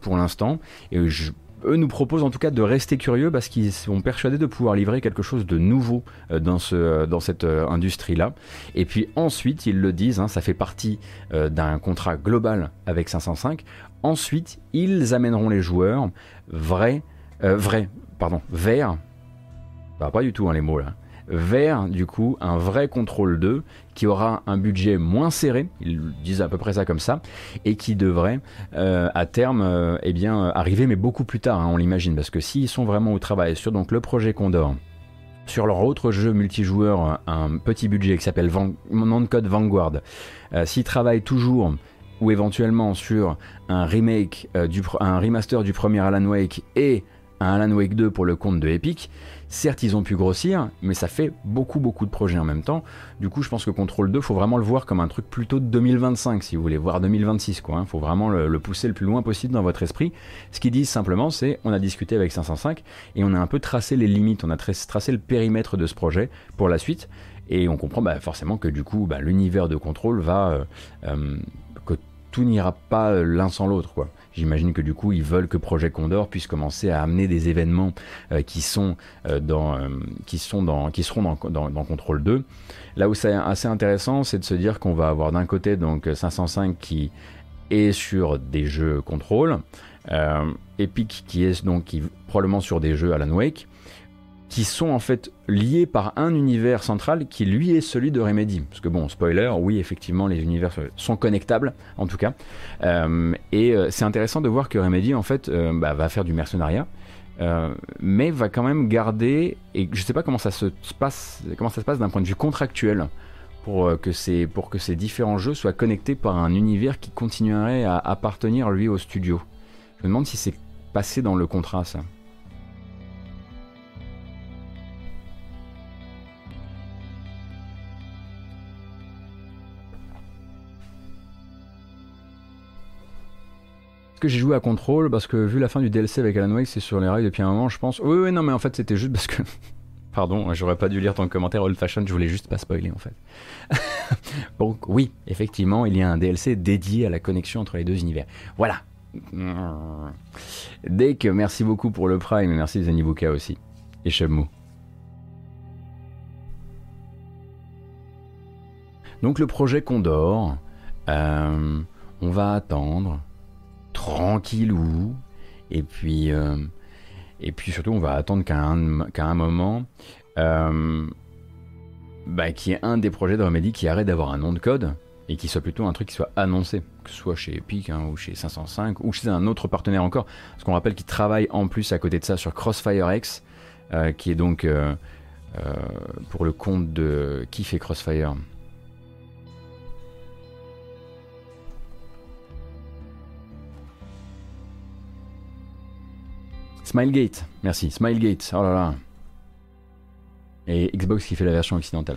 pour l'instant, et je eux nous proposent en tout cas de rester curieux parce qu'ils sont persuadés de pouvoir livrer quelque chose de nouveau euh, euh, dans cette euh, industrie-là. Et puis ensuite, ils le disent, hein, ça fait partie d'un contrat global avec 505. Ensuite, ils amèneront les joueurs vrais, vrais, pardon, vers, bah, pas du tout hein, les mots là, vers du coup un vrai contrôle 2 qui aura un budget moins serré, ils disent à peu près ça comme ça, et qui devrait euh, à terme euh, eh bien, arriver, mais beaucoup plus tard, hein, on l'imagine, parce que s'ils sont vraiment au travail sur donc, le projet Condor, sur leur autre jeu multijoueur, un petit budget qui s'appelle de code Vanguard, euh, s'ils travaillent toujours ou éventuellement sur un remake, un remaster du premier Alan Wake et un Alan Wake 2 pour le compte de Epic, Certes, ils ont pu grossir, mais ça fait beaucoup, beaucoup de projets en même temps. Du coup, je pense que Control 2, faut vraiment le voir comme un truc plutôt de 2025, si vous voulez, voire 2026, quoi. Hein. Faut vraiment le, pousser le plus loin possible dans votre esprit. Ce qu'ils disent simplement, c'est on a discuté avec 505 et on a un peu tracé les limites, on a tracé le périmètre de ce projet pour la suite. Et on comprend bah, forcément que du coup, bah, l'univers de Control va. Euh, euh, que tout n'ira pas l'un sans l'autre, quoi. J'imagine que du coup, ils veulent que Projet Condor puisse commencer à amener des événements euh, qui, sont, euh, dans, euh, qui, sont dans, qui seront dans, dans, Control 2. Là où c'est assez intéressant, c'est de se dire qu'on va avoir d'un côté donc 505 qui est sur des jeux Control, Epic qui est probablement sur des jeux Alan Wake, qui sont en fait liés par un univers central qui lui est celui de Remedy. Parce que bon, spoiler, oui, effectivement, les univers sont connectables, en tout cas. Euh, et euh, c'est intéressant de voir que Remedy, en fait, euh, bah, va faire du mercenariat. mais va quand même garder, et je sais pas comment ça se passe, comment ça se passe d'un point de vue contractuel pour que, ces, pour que ces différents jeux soient connectés par un univers qui continuerait à appartenir lui au studio. Je me demande si c'est passé dans le contrat ça. Que j'ai joué à Control parce que vu la fin du DLC avec Alan Wake, c'est sur les rails depuis un moment, je pense. Oui, oui, non, mais en fait, c'était juste parce que. Pardon, j'aurais pas dû lire ton commentaire old fashion, je voulais juste pas spoiler en fait. Donc, oui, effectivement, il y a un DLC dédié à la connexion entre les deux univers. Voilà. Dès que merci beaucoup pour le Prime et merci Zenibuka aussi. Et Shabmu. Donc, le projet Condor, euh, on va attendre tranquillou. Et puis, euh, et puis surtout, on va attendre qu'à un, moment, euh, bah, qu'il y ait un des projets de Remedy qui arrête d'avoir un nom de code et qui soit plutôt un truc qui soit annoncé, que ce soit chez Epic hein, ou chez 505 ou chez un autre partenaire encore. Parce qu'on rappelle qu'il travaille en plus à côté de ça sur Crossfire X, euh, qui est donc pour le compte de qui fait Crossfire? Smilegate, merci. Smilegate, oh là là. Et Xbox qui fait la version occidentale.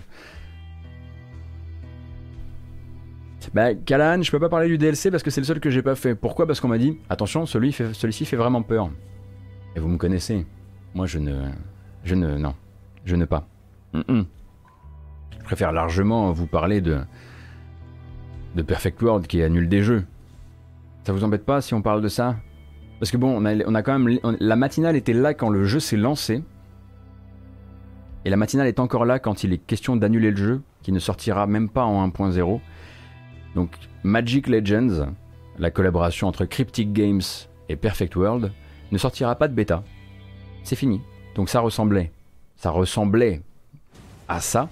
Bah, Callahan, je peux pas parler du DLC parce que c'est le seul que j'ai pas fait. Pourquoi? Parce qu'on m'a dit, attention, celui celui-ci fait vraiment peur. Et vous me connaissez. Moi, je ne. Je ne. Non. Je ne pas. Je préfère largement vous parler de. de Perfect World qui annule des jeux. Ça vous embête pas si on parle de ça? Parce que bon, on a, quand même. la matinale était là quand le jeu s'est lancé. Et la matinale est encore là quand il est question d'annuler le jeu, qui ne sortira même pas en 1.0. Donc Magic Legends, la collaboration entre Cryptic Games et Perfect World, ne sortira pas de bêta. C'est fini. Donc ça ressemblait. Ça ressemblait à ça.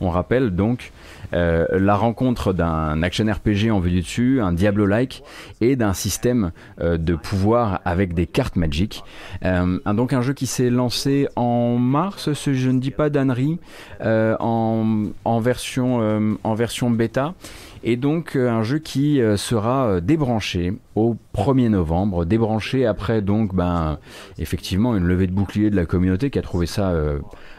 On rappelle donc euh, la rencontre d'un action RPG en vue du dessus, un Diablo-like, et d'un système euh, de pouvoir avec des cartes magiques. Euh, donc un jeu qui s'est lancé en mars, je ne dis pas d'annerie, en, en, version, en version bêta. Et donc un jeu qui sera débranché au 1er novembre, débranché après donc ben effectivement une levée de bouclier de la communauté qui a trouvé ça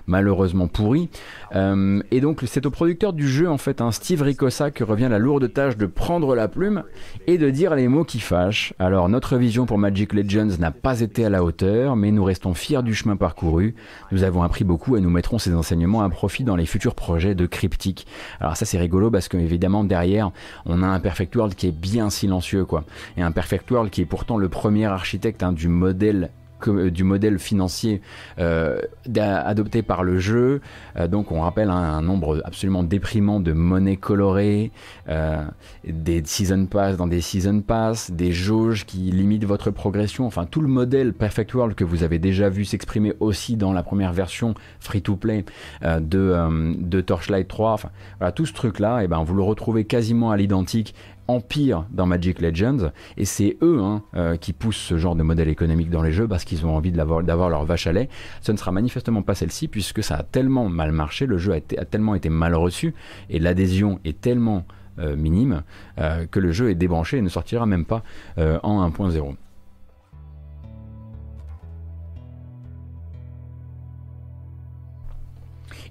malheureusement pourri. Euh, et donc c'est au producteur du jeu en fait, hein, Steve Ricossa, que revient la lourde tâche de prendre la plume et de dire les mots qui fâchent. Alors notre vision pour Magic Legends n'a pas été à la hauteur, mais nous restons fiers du chemin parcouru. Nous avons appris beaucoup et nous mettrons ces enseignements à profit dans les futurs projets de Cryptic. Alors ça c'est rigolo parce que évidemment derrière on a un Perfect World qui est bien silencieux quoi, et un Perfect World qui est pourtant le premier architecte hein, du modèle du modèle financier euh, adopté par le jeu. Euh, donc on rappelle hein, un nombre absolument déprimant de monnaies colorées, des season pass dans des season pass, des jauges qui limitent votre progression, enfin tout le modèle Perfect World que vous avez déjà vu s'exprimer aussi dans la première version free-to-play de, de Torchlight 3. Enfin voilà, tout ce truc là, et eh ben, vous le retrouvez quasiment à l'identique empire dans Magic Legends et c'est eux hein, euh, qui poussent ce genre de modèle économique dans les jeux parce qu'ils ont envie d'avoir leur vache à lait. Ce ne sera manifestement pas celle-ci puisque ça a tellement mal marché, le jeu a, tellement été mal reçu et l'adhésion est tellement euh, minime euh, que le jeu est débranché et ne sortira même pas en 1.0.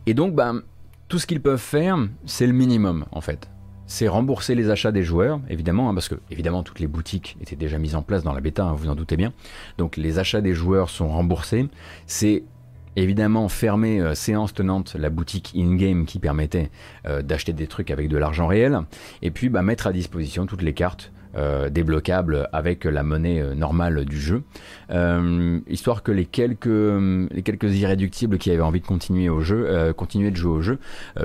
Et donc, bah, tout ce qu'ils peuvent faire, c'est le minimum en fait c'est rembourser les achats des joueurs, évidemment, hein, parce que évidemment toutes les boutiques étaient déjà mises en place dans la bêta, hein, vous en doutez bien. Donc les achats des joueurs sont remboursés. C'est évidemment fermer euh, séance tenante la boutique in-game qui permettait euh, d'acheter des trucs avec de l'argent réel, et puis bah, mettre à disposition toutes les cartes euh, avec la monnaie euh, normale du jeu, euh, histoire que les quelques, les quelques irréductibles qui avaient envie de continuer au jeu, de jouer au jeu,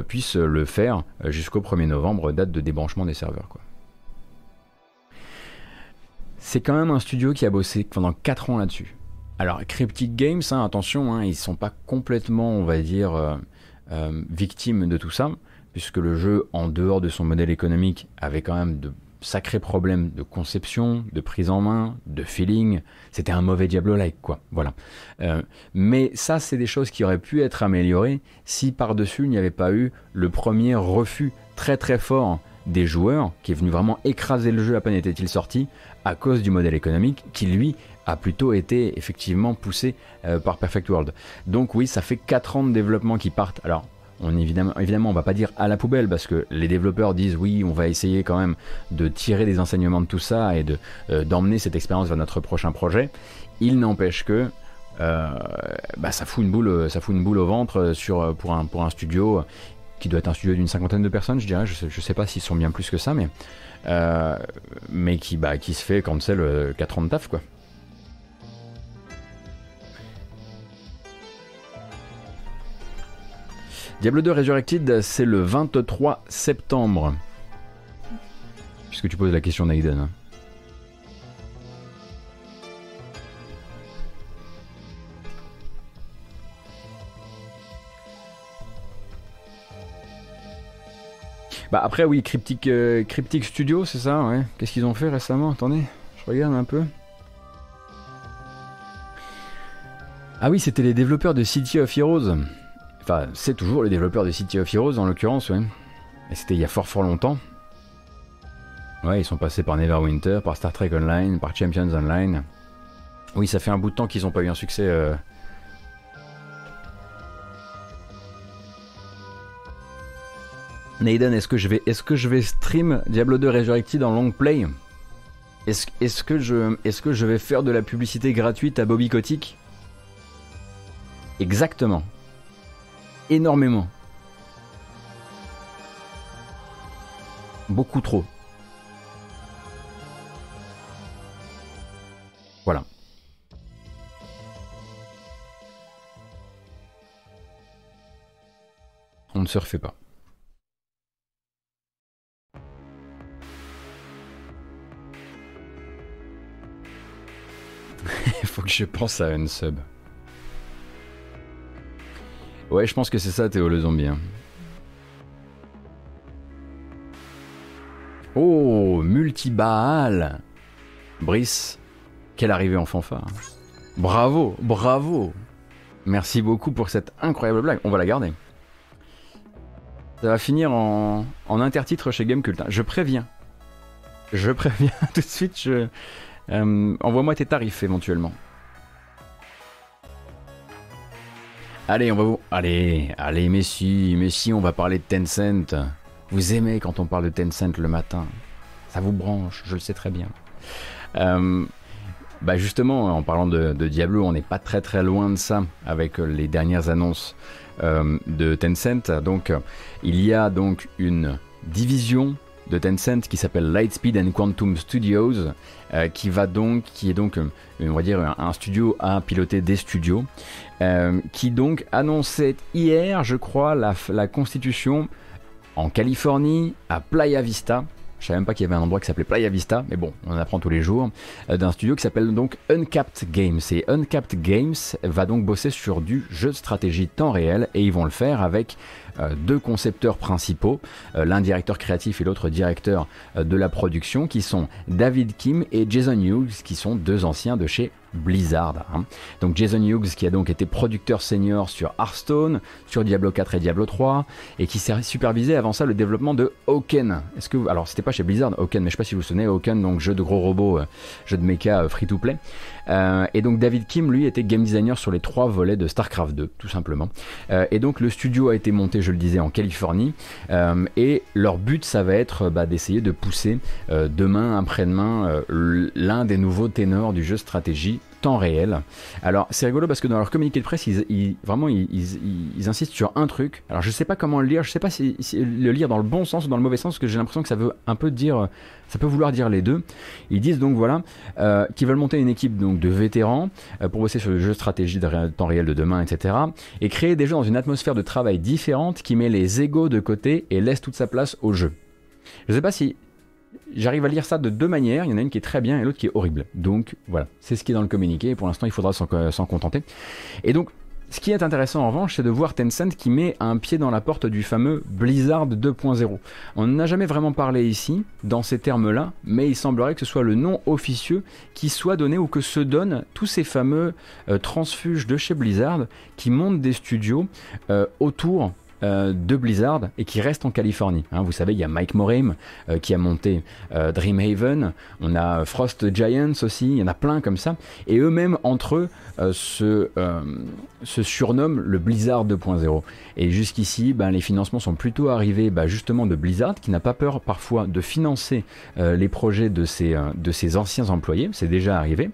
puissent le faire jusqu'au 1er novembre, date de débranchement des serveurs. Quoi. C'est quand même un studio qui a bossé pendant 4 ans là-dessus. Alors Cryptic Games, hein, attention, hein, ils sont pas complètement, on va dire, victimes de tout ça, puisque le jeu, en dehors de son modèle économique, avait quand même de sacrés problèmes de conception, de prise en main, de feeling. C'était un mauvais Diablo-like, quoi. Voilà. Euh, mais ça, c'est des choses qui auraient pu être améliorées si par-dessus il n'y avait pas eu le premier refus très très fort des joueurs qui est venu vraiment écraser le jeu à peine était-il sorti à cause du modèle économique qui lui a plutôt été effectivement poussé euh, par Perfect World. Donc oui, ça fait 4 ans de développement qui partent. Alors on évidemment, évidemment, on va pas dire à la poubelle parce que les développeurs disent oui, on va essayer quand même de tirer des enseignements de tout ça et euh, d'emmener cette expérience vers notre prochain projet. Il n'empêche que euh, bah, ça fout une boule, ça fout une boule au ventre sur pour un studio qui doit être un studio d'une cinquantaine de personnes, je dirais. Je sais, sais pas s'ils sont bien plus que ça, mais mais qui bah qui se fait quand c'est le 4 ans de taf quoi. Diablo 2 Resurrected, c'est le 23 septembre. Puisque tu poses la question, Naiden. Hein. Bah après oui, Cryptic, euh, Cryptic Studio, c'est ça, ouais. Qu'est-ce qu'ils ont fait récemment? Attendez, je regarde un peu. Ah oui, c'était les développeurs de City of Heroes. Enfin, c'est toujours les développeurs de City of Heroes en l'occurrence, ouais. Et c'était il y a fort fort longtemps. Ouais, ils sont passés par Neverwinter, par Star Trek Online, par Champions Online. Oui, ça fait un bout de temps qu'ils n'ont pas eu un succès. Euh... est-ce que je vais, est-ce que je vais stream Diablo 2 Resurrected en long play? Est-ce est que je, est-ce que je vais faire de la publicité gratuite à Bobby Kotick? Exactement énormément. Beaucoup trop. Voilà. On ne se refait pas. Il faut que je pense à un sub. Ouais, je pense que c'est ça, Théo le zombie. Hein. Oh, multibal Brice, quelle arrivée en fanfare. Bravo, bravo Merci beaucoup pour cette incroyable blague. On va la garder. Ça va finir en, intertitre chez Gamecult. Hein. Je préviens. Je préviens tout de suite. Je, euh, envoie-moi tes tarifs éventuellement. Allez, on va vous... Allez, allez, Messi, Messi, on va parler de Tencent. Vous aimez quand on parle de Tencent le matin. Ça vous branche, je le sais très bien. Euh, bah justement, en parlant de, Diablo, on n'est pas très très loin de ça avec les dernières annonces euh, de Tencent. Donc, il y a donc une division de Tencent qui s'appelle Lightspeed and Quantum Studios, euh, qui va donc, qui est donc, on va dire, un studio à piloter des studios, euh, qui donc annonçait hier, je crois, la, la constitution en Californie, à Playa Vista, je savais même pas qu'il y avait un endroit qui s'appelait Playa Vista, mais bon, on apprend tous les jours, euh, d'un studio qui s'appelle donc Uncapped Games. Et Uncapped Games va donc bosser sur du jeu de stratégie temps réel et ils vont le faire avec euh, deux concepteurs principaux, euh, l'un directeur créatif et l'autre directeur de la production, qui sont David Kim et Jason Hughes, qui sont deux anciens de chez Blizzard. Hein. Donc Jason Hughes qui a donc été producteur senior sur Hearthstone, sur Diablo 4 et Diablo 3, et qui s'est supervisé avant ça le développement de Oken. Est-ce que alors c'était pas chez Blizzard Oken, mais je sais pas si vous vous souvenez Oken, donc jeu de gros robots, euh, jeu de mecha free to play. Euh, et donc David Kim, lui, était game designer sur les trois volets de StarCraft 2, tout simplement. Euh, et donc le studio a été monté, je le disais, en Californie. Euh, et leur but, ça va être bah, d'essayer de pousser demain, après-demain, l'un des nouveaux ténors du jeu stratégie temps réel. Alors c'est rigolo parce que dans leur communiqué de presse, ils, vraiment ils, insistent sur un truc. Alors je sais pas comment le lire, je sais pas si, le lire dans le bon sens ou dans le mauvais sens, parce que j'ai l'impression que ça veut un peu dire, ça peut vouloir dire les deux. Ils disent donc voilà euh, qu'ils veulent monter une équipe donc de vétérans euh, pour bosser sur le jeu stratégie de temps réel de demain, etc. Et créer des jeux dans une atmosphère de travail différente qui met les égaux de côté et laisse toute sa place au jeu. Je sais pas si J'arrive à lire ça de deux manières. Il y en a une qui est très bien et l'autre qui est horrible. Donc voilà, c'est ce qui est dans le communiqué. Pour l'instant, il faudra s'en contenter. Et donc, Ce qui est intéressant en revanche, c'est de voir Tencent qui met un pied dans la porte du fameux Blizzard 2.0. On n'a jamais vraiment parlé ici, dans ces termes-là, mais il semblerait que ce soit le nom officieux qui soit donné ou que se donnent tous ces fameux euh, transfuges de chez Blizzard qui montent des studios euh, autour euh, de Blizzard et qui reste en Californie. Hein. vous savez, il y a Mike Morhaime euh, qui a monté euh, Dreamhaven, on a Frost Giants aussi, il y en a plein comme ça, et eux-mêmes entre eux se, surnomment le Blizzard 2.0. Et jusqu'ici, ben, les financements sont plutôt arrivés ben, justement de Blizzard qui n'a pas peur parfois de financer les projets de ses, anciens employés, c'est déjà arrivé.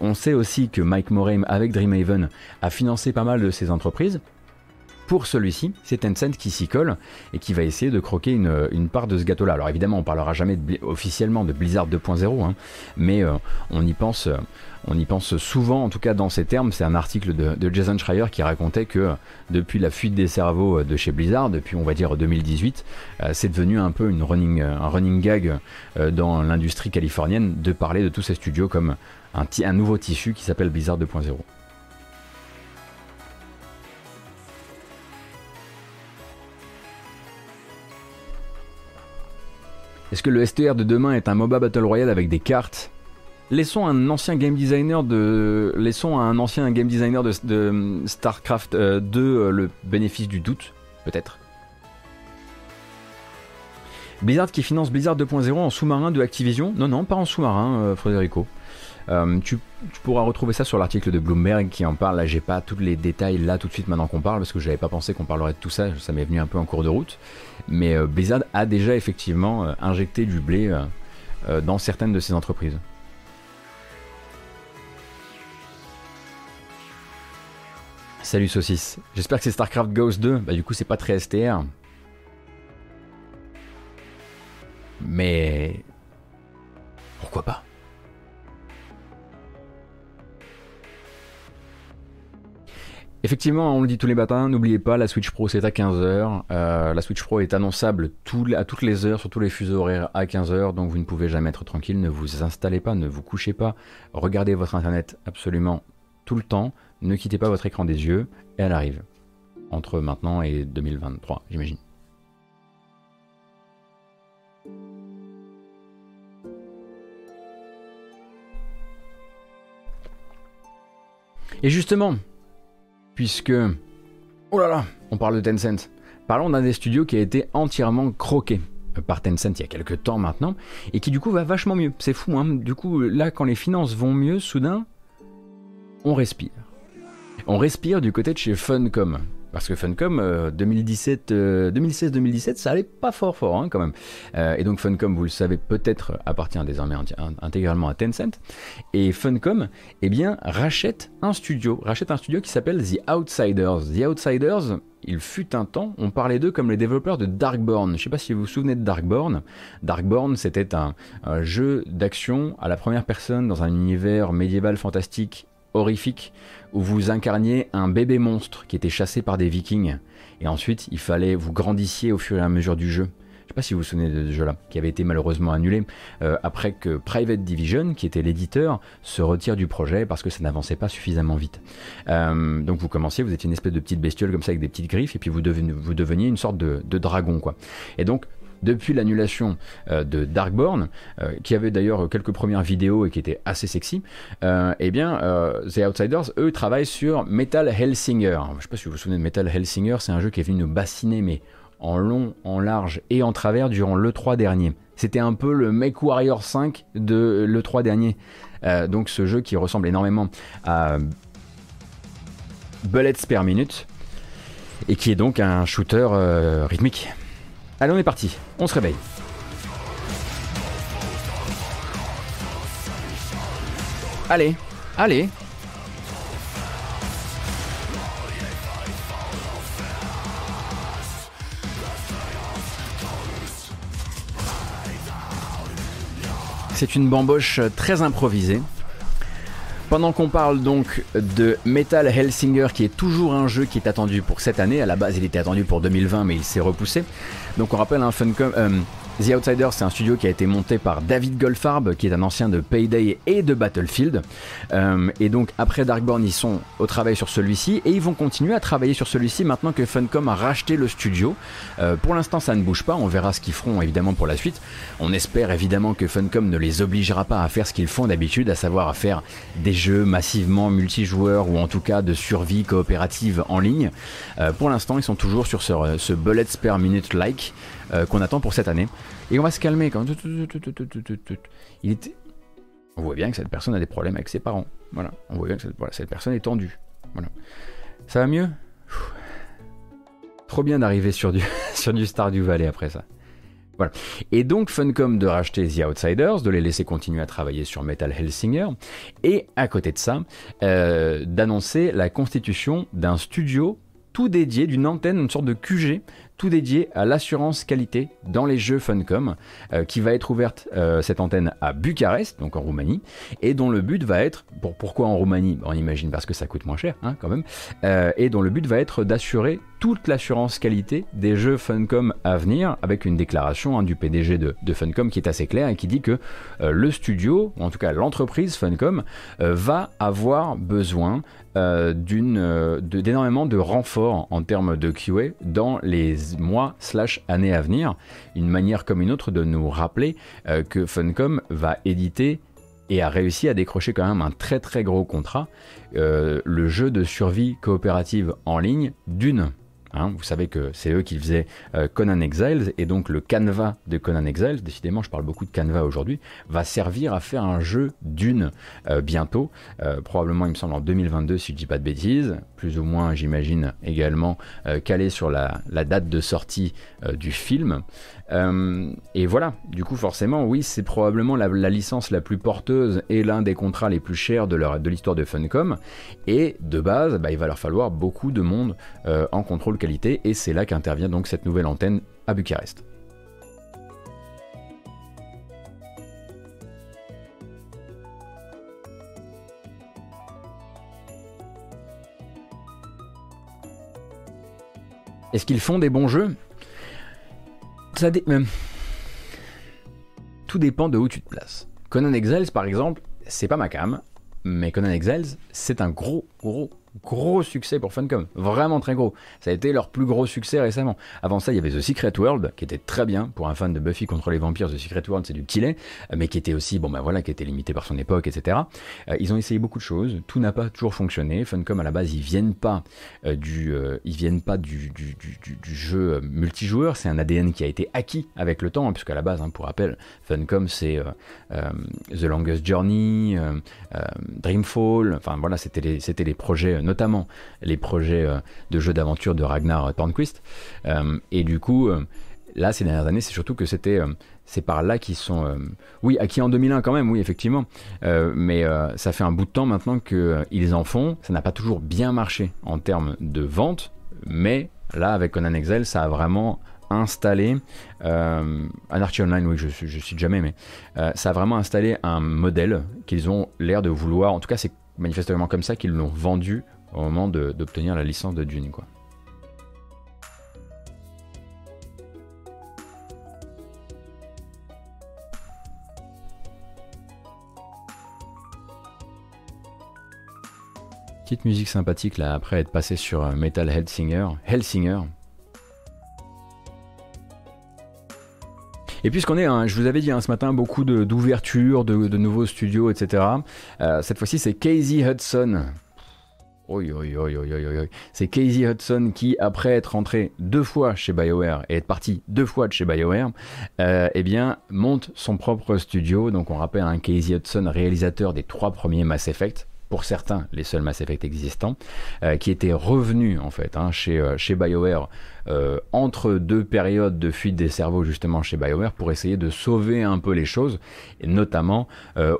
on sait aussi que Mike Morhaime avec Dreamhaven a financé pas mal de ses entreprises pour celui-ci, c'est Tencent qui s'y colle et qui va essayer de croquer une, part de ce gâteau-là. Alors évidemment, on parlera jamais officiellement de Blizzard 2.0, hein, mais euh, on y pense. Euh, on y pense souvent, en tout cas dans ces termes. C'est un article de, Jason Schreier qui racontait que euh, depuis la fuite des cerveaux de chez Blizzard, depuis on va dire 2018, c'est devenu un peu un running gag dans l'industrie californienne de parler de tous ces studios comme un, un nouveau tissu qui s'appelle Blizzard 2.0. Est-ce que le STR de demain est un MOBA Battle Royale avec des cartes Laissons un ancien game designer de laissons un ancien game designer de, Starcraft 2 euh, euh, le bénéfice du doute, peut-être. Blizzard qui finance Blizzard 2.0 en sous-marin de Activision? Non, non, pas en sous-marin, euh, Frédérico. Euh, tu, pourras retrouver ça sur l'article de Bloomberg qui en parle. Là, j'ai pas tous les détails là tout de suite maintenant qu'on parle parce que j'avais pas pensé qu'on parlerait de tout ça. Ça m'est venu un peu en cours de route. Mais euh, Blizzard a déjà effectivement euh, injecté du blé dans certaines de ses entreprises. Salut Saucisse, j'espère que c'est StarCraft Ghost 2. Bah du coup c'est pas très STR. Mais pourquoi pas? Effectivement, on le dit tous les matins, n'oubliez pas, la Switch Pro c'est à 15h. Euh, la Switch Pro est annonçable à toutes les heures, sur tous les fuseaux horaires à 15h, donc vous ne pouvez jamais être tranquille, ne vous installez pas, ne vous couchez pas, regardez votre internet absolument tout le temps, ne quittez pas votre écran des yeux, et elle arrive. Entre maintenant et 2023, j'imagine. Et justement, puisque... Oh là là, on parle de Tencent. Parlons d'un des studios qui a été entièrement croqué par Tencent il y a quelques temps maintenant, et qui du coup va vachement mieux. C'est fou, hein Du coup, là, quand les finances vont mieux, soudain, on respire. On respire du côté de chez Funcom. Parce que Funcom, 2017, euh, 2016-2017, euh, ça allait pas fort fort hein, quand même. Euh, et donc Funcom, vous le savez peut-être, appartient désormais intégralement à Tencent. Et Funcom, eh bien, rachète un studio, rachète un studio qui s'appelle The Outsiders. The Outsiders, il fut un temps, on parlait d'eux comme les développeurs de Darkborn. Je ne sais pas si vous vous souvenez de Darkborn. Darkborn, c'était un jeu d'action à la première personne dans un univers médiéval fantastique horrifique où vous incarniez un bébé monstre qui était chassé par des vikings. Et ensuite, il fallait vous grandissiez au fur et à mesure du jeu. Je sais pas si vous vous souvenez de ce jeu-là, qui avait été malheureusement annulé euh, après que Private Division, qui était l'éditeur, se retire du projet parce que ça n'avançait pas suffisamment vite. Euh, donc vous commenciez, vous étiez une espèce de petite bestiole comme ça avec des petites griffes, et puis vous, deveniez une sorte de dragon, quoi. Et donc depuis l'annulation euh, de Darkborn, euh, qui avait d'ailleurs quelques premières vidéos et qui était assez sexy, euh, eh bien, The Outsiders, eux, travaillent sur Metal Hellsinger. Je ne sais pas si vous vous souvenez de Metal Hellsinger, c'est un jeu qui est venu nous bassiner, mais en long, en large et en travers durant l'E3 dernier. C'était un peu le Make Warrior 5 de l'E3 dernier. donc ce jeu qui ressemble énormément à Bullets per minute et qui est donc un shooter rythmique. Allez, on est parti. On se réveille. Allez, allez. C'est une bamboche très improvisée. Pendant qu'on parle donc de Metal Hellsinger, qui est toujours un jeu qui est attendu pour cette année, à la base il était attendu pour 2020 mais il s'est repoussé. Donc on rappelle un Funcom, euh, The Outsiders, c'est un studio qui a été monté par David Goldfarb, qui est un ancien de Payday et de Battlefield. Euh, et donc après Darkborn, ils sont au travail sur celui-ci et ils vont continuer à travailler sur celui-ci maintenant que Funcom a racheté le studio. Euh, pour l'instant, ça ne bouge pas. On verra ce qu'ils feront évidemment pour la suite. On espère évidemment que Funcom ne les obligera pas à faire ce qu'ils font d'habitude, à savoir à faire des jeux massivement multijoueurs ou en tout cas de survie coopérative en ligne. Euh, pour l'instant, ils sont toujours sur ce, ce bullets per minute like. Euh, qu'on attend pour cette année. Et on va se calmer quand il était. On voit bien que cette personne a des problèmes avec ses parents. Voilà. On voit bien que cette, personne est tendue. Voilà. Ça va mieux? Trop bien d'arriver sur du, sur du Stardew Valley après ça. Voilà. Et donc Funcom de racheter The Outsiders, de les laisser continuer à travailler sur Metal Hellsinger, et à côté de ça, euh, d'annoncer la constitution d'un studio tout dédié, d'une antenne, une sorte de QG tout dédié à l'assurance qualité dans les jeux Funcom, euh, qui va être ouverte euh, cette antenne à Bucarest, donc en Roumanie, et dont le but va être, pour, pourquoi en Roumanie? On imagine parce que ça coûte moins cher, hein, quand même, euh, et dont le but va être d'assurer toute l'assurance qualité des jeux Funcom à venir, avec une déclaration hein, du PDG de, de, Funcom qui est assez claire et qui dit que le studio, ou en tout cas l'entreprise Funcom, va avoir besoin d'une d'énormément de renforts en termes de QA dans les mois slash années à venir, une manière comme une autre de nous rappeler euh, que Funcom va éditer et a réussi à décrocher quand même un très très gros contrat, euh, le jeu de survie coopérative en ligne d'une. Hein, vous savez que c'est eux qui faisaient euh, Conan Exiles, et donc le canevas de Conan Exiles, décidément je parle beaucoup de canevas aujourd'hui, va servir à faire un jeu d'une euh, bientôt, euh, probablement il me semble en 2022 si je dis pas de bêtises, plus ou moins j'imagine également calé sur la, date de sortie du film. Et voilà, du coup forcément oui c'est probablement la, licence la plus porteuse et l'un des contrats les plus chers de l'histoire de, Funcom, et de base bah, il va leur falloir beaucoup de monde en contrôle qualité. Et c'est là qu'intervient donc cette nouvelle antenne à Bucarest. Est-ce qu'ils font des bons jeux? Tout dépend de où tu te places. Conan Exiles, par exemple, c'est pas ma cam, mais Conan Exiles, c'est un gros, gros, gros succès pour Funcom, vraiment très gros. Ça a été leur plus gros succès récemment. Avant ça, il y avait The Secret World, qui était très bien pour un fan de Buffy contre les vampires. The Secret World, c'est du petit lait, mais qui était aussi, bon ben voilà, qui était limité par son époque, etc. Euh, ils ont essayé beaucoup de choses, tout n'a pas toujours fonctionné. Funcom à la base, ils viennent pas euh, du, euh, ils viennent pas du, du, jeu multijoueur. C'est un ADN qui a été acquis avec le temps, hein, puisqu'à la base, hein, pour rappel, Funcom c'est The Longest Journey, Dreamfall. Enfin voilà, c'était les, c'était les projets notamment les projets euh, de jeux d'aventure de Ragnar Tornquist. Euh, et du coup, euh, là, ces dernières années, c'est surtout que c'était c'est par là qu'ils sont, oui, acquis en 2001 quand même, oui, effectivement, mais ça fait un bout de temps maintenant qu'ils en font. Ça n'a pas toujours bien marché en termes de vente, mais là, avec Conan Exile, ça a vraiment installé, Anarchy Online, oui, je, je cite jamais, mais ça a vraiment installé un modèle qu'ils ont l'air de vouloir, en tout cas, c'est manifestement comme ça qu'ils l'ont vendu au moment d'obtenir la licence de Dune. Quoi. Petite musique sympathique là après être passé sur euh, Metal Hellsinger. Hellsinger. Et puisqu'on est, je vous avais dit hein, ce matin, beaucoup d'ouvertures, de, de, nouveaux studios, etc. Euh, cette fois-ci, c'est Casey Hudson c'est Casey Hudson qui, après être rentré deux fois chez BioWare et être parti deux fois de chez BioWare, euh, eh bien, monte son propre studio. Donc, on rappelle un Casey Hudson, réalisateur des trois premiers Mass Effect, pour certains les seuls Mass Effect existants, euh, qui était revenu en fait hein, chez, euh, chez BioWare euh, entre deux périodes de fuite des cerveaux justement chez BioWare pour essayer de sauver un peu les choses, notamment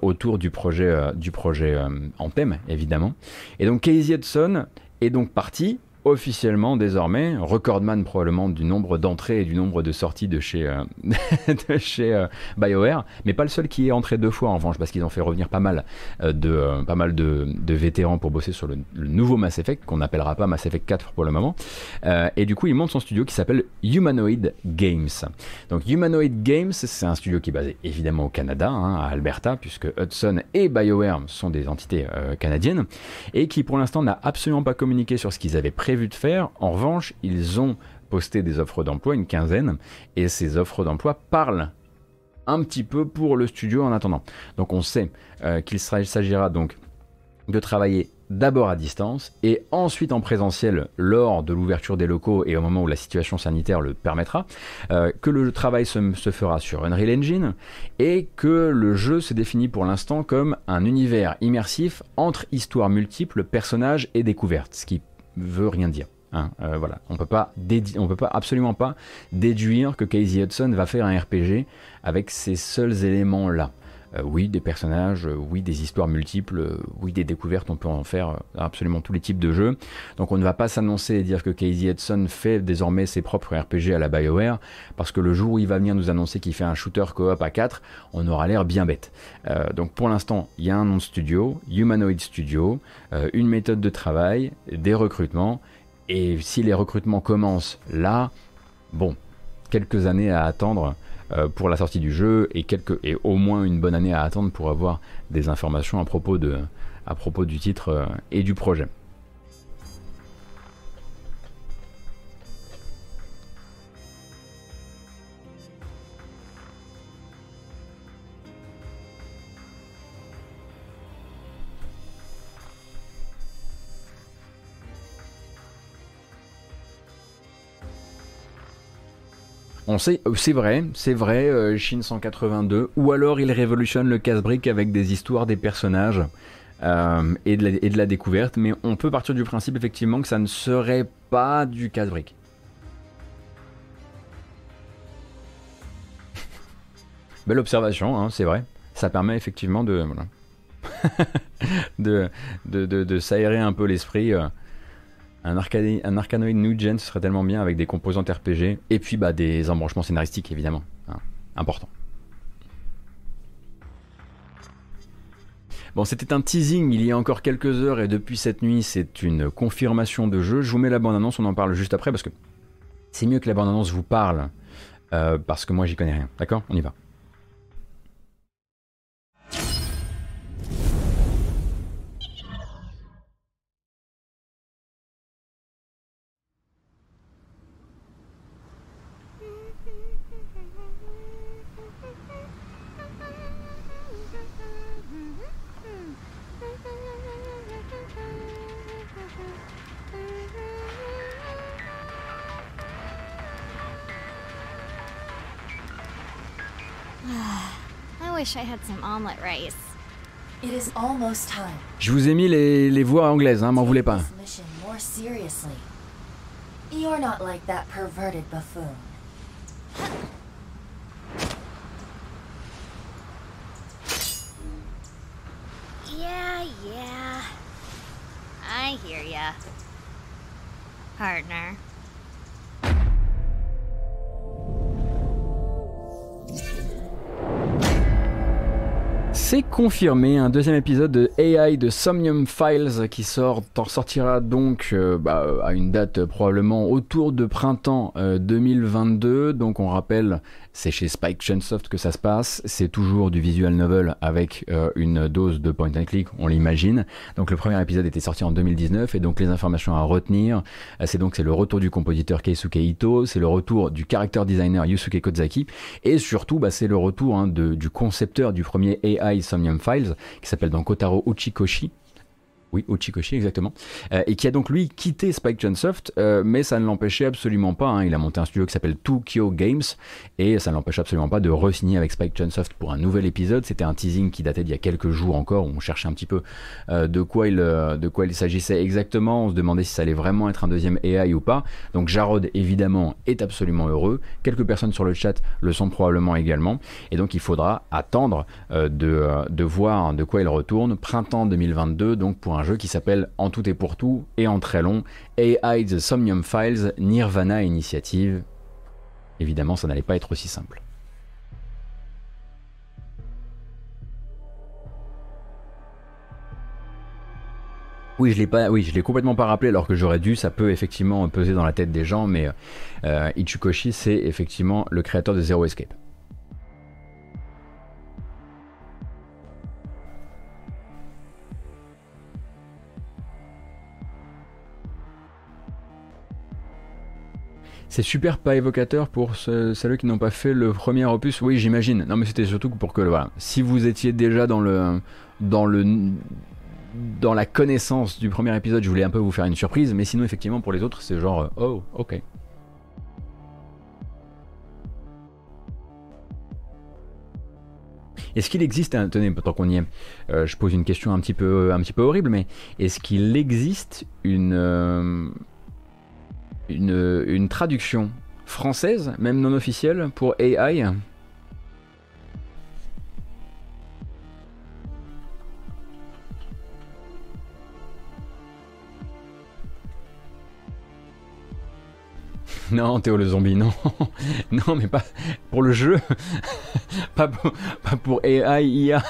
autour du projet, du projet Anthem évidemment. Et donc Casey Hudson est donc parti officiellement désormais recordman probablement du nombre d'entrées et du nombre de sorties de chez, euh, de chez euh, BioWare, mais pas le seul qui est entré deux fois en revanche parce qu'ils ont fait revenir pas mal euh, de pas mal de, vétérans pour bosser sur le, nouveau Mass Effect qu'on n'appellera pas Mass Effect 4 pour le moment. et du coup, il monte son studio qui s'appelle Humanoid Games. Donc Humanoid Games, c'est un studio qui est basé évidemment au Canada, hein, à Alberta, puisque Hudson et BioWare sont des entités canadiennes et qui pour l'instant n'a absolument pas communiqué sur ce qu'ils avaient prévu de faire. En revanche, ils ont posté des offres d'emploi, une quinzaine, et ces offres d'emploi parlent un petit peu pour le studio en attendant. Donc on sait euh, qu'il s'agira donc de travailler d'abord à distance et ensuite en présentiel lors de l'ouverture des locaux et au moment où la situation sanitaire le permettra, euh, que le travail se, fera sur Unreal Engine et que le jeu se définit pour l'instant comme un univers immersif entre histoires multiples, personnages et découvertes, ce qui veut rien dire. Hein. Euh, on peut on peut pas absolument pas déduire que Casey Hudson va faire un RPG avec ces seuls éléments là. Euh, oui, des personnages, euh, oui, des histoires multiples, oui, des découvertes, on peut en faire absolument tous les types de jeux. Donc on ne va pas s'annoncer et dire que Casey Hudson fait désormais ses propres RPG à la BioWare, parce que le jour où il va venir nous annoncer qu'il fait un shooter coop à 4, on aura l'air bien bête. donc pour l'instant, il y a un nom de studio, Humanoid Studio, une méthode de travail, des recrutements, et si les recrutements commencent là, bon, quelques années à attendre euh, pour la sortie du jeu et, quelques, et au moins une bonne année à attendre pour avoir des informations à propos, de, à propos du titre euh, et du projet. Euh, c'est vrai, c'est vrai, euh, Chine 182, ou alors il révolutionne le casse-brique avec des histoires des personnages euh, et, de la, découverte, mais on peut partir du principe effectivement que ça ne serait pas du casse-brique. Belle observation, hein, c'est vrai. Ça permet effectivement de, de, s'aérer un peu l'esprit. Un, Arcanoid New Gen, ce serait tellement bien avec des composantes RPG et puis bah, des embranchements scénaristiques évidemment. Hein, important. Bon, c'était un teasing il y a encore quelques heures et depuis cette nuit, c'est une confirmation de jeu. Je vous mets la bande-annonce, on en parle juste après parce que c'est mieux que la bande-annonce vous parle euh, parce que moi j'y connais rien. D'accord? On y va. Je vous ai mis les, les voix anglaises, hein, m'en voulez pas. You're not like that perverted buffoon. Yeah, yeah. I hear ya. Partner. C'est confirmé, un deuxième épisode de AI de Somnium Files qui sort, sortira donc euh, bah, à une date probablement autour de printemps 2022. Euh, donc on rappelle c'est chez Spike Chunsoft que ça se passe. C'est toujours du visual novel avec euh, une dose de point and click, on l'imagine. Donc le premier épisode était sorti en 2019 et donc les informations à retenir, euh, c'est donc c'est le retour du compositeur Keisuke Ito, c'est le retour du character designer Yusuke Kozaki et surtout bah, c'est le retour hein, de, du concepteur du premier AI Somnium Files qui s'appelle donc Kotaro Uchikoshi oui, Uchikoshi exactement, euh, et qui a donc lui quitté Spike Chunsoft, euh, mais ça ne l'empêchait absolument pas. Hein. il a monté un studio qui s'appelle Tokyo Games, et ça ne l'empêche absolument pas de re-signer avec Spike Chunsoft pour un nouvel épisode. C'était un teasing qui datait d'il y a quelques jours encore, où on cherchait un petit peu euh, de quoi il, de quoi il s'agissait exactement. On se demandait si ça allait vraiment être un deuxième AI ou pas. Donc Jarod évidemment est absolument heureux. Quelques personnes sur le chat le sont probablement également, et donc il faudra attendre de, de voir de quoi il retourne. Printemps 2022, donc pour un un jeu qui s'appelle en tout et pour tout et en très long AI The Somnium Files Nirvana Initiative. Évidemment, ça n'allait pas être aussi simple. Oui, je l'ai pas, l'ai complètement pas rappelé alors que j'aurais dû. Ça peut effectivement peser dans la tête des gens, mais euh, Ichukoshi, c'est effectivement le créateur de Zero Escape. C'est super pas évocateur pour ceux, qui n'ont pas fait le premier opus. Oui, j'imagine. Non, mais c'était surtout pour que voilà, si vous étiez déjà dans le dans le dans la connaissance du premier épisode, je voulais un peu vous faire une surprise, mais sinon effectivement pour les autres, c'est genre euh, oh, OK. Est-ce qu'il existe, un, tenez, tant qu'on y est, euh, je pose une question un petit peu, un petit peu horrible, mais est-ce qu'il existe une, euh, une, traduction française, même non officielle, pour AI Non, Théo le zombie, non. non, mais pas pour le jeu. pas, pour, pas pour AI, IA.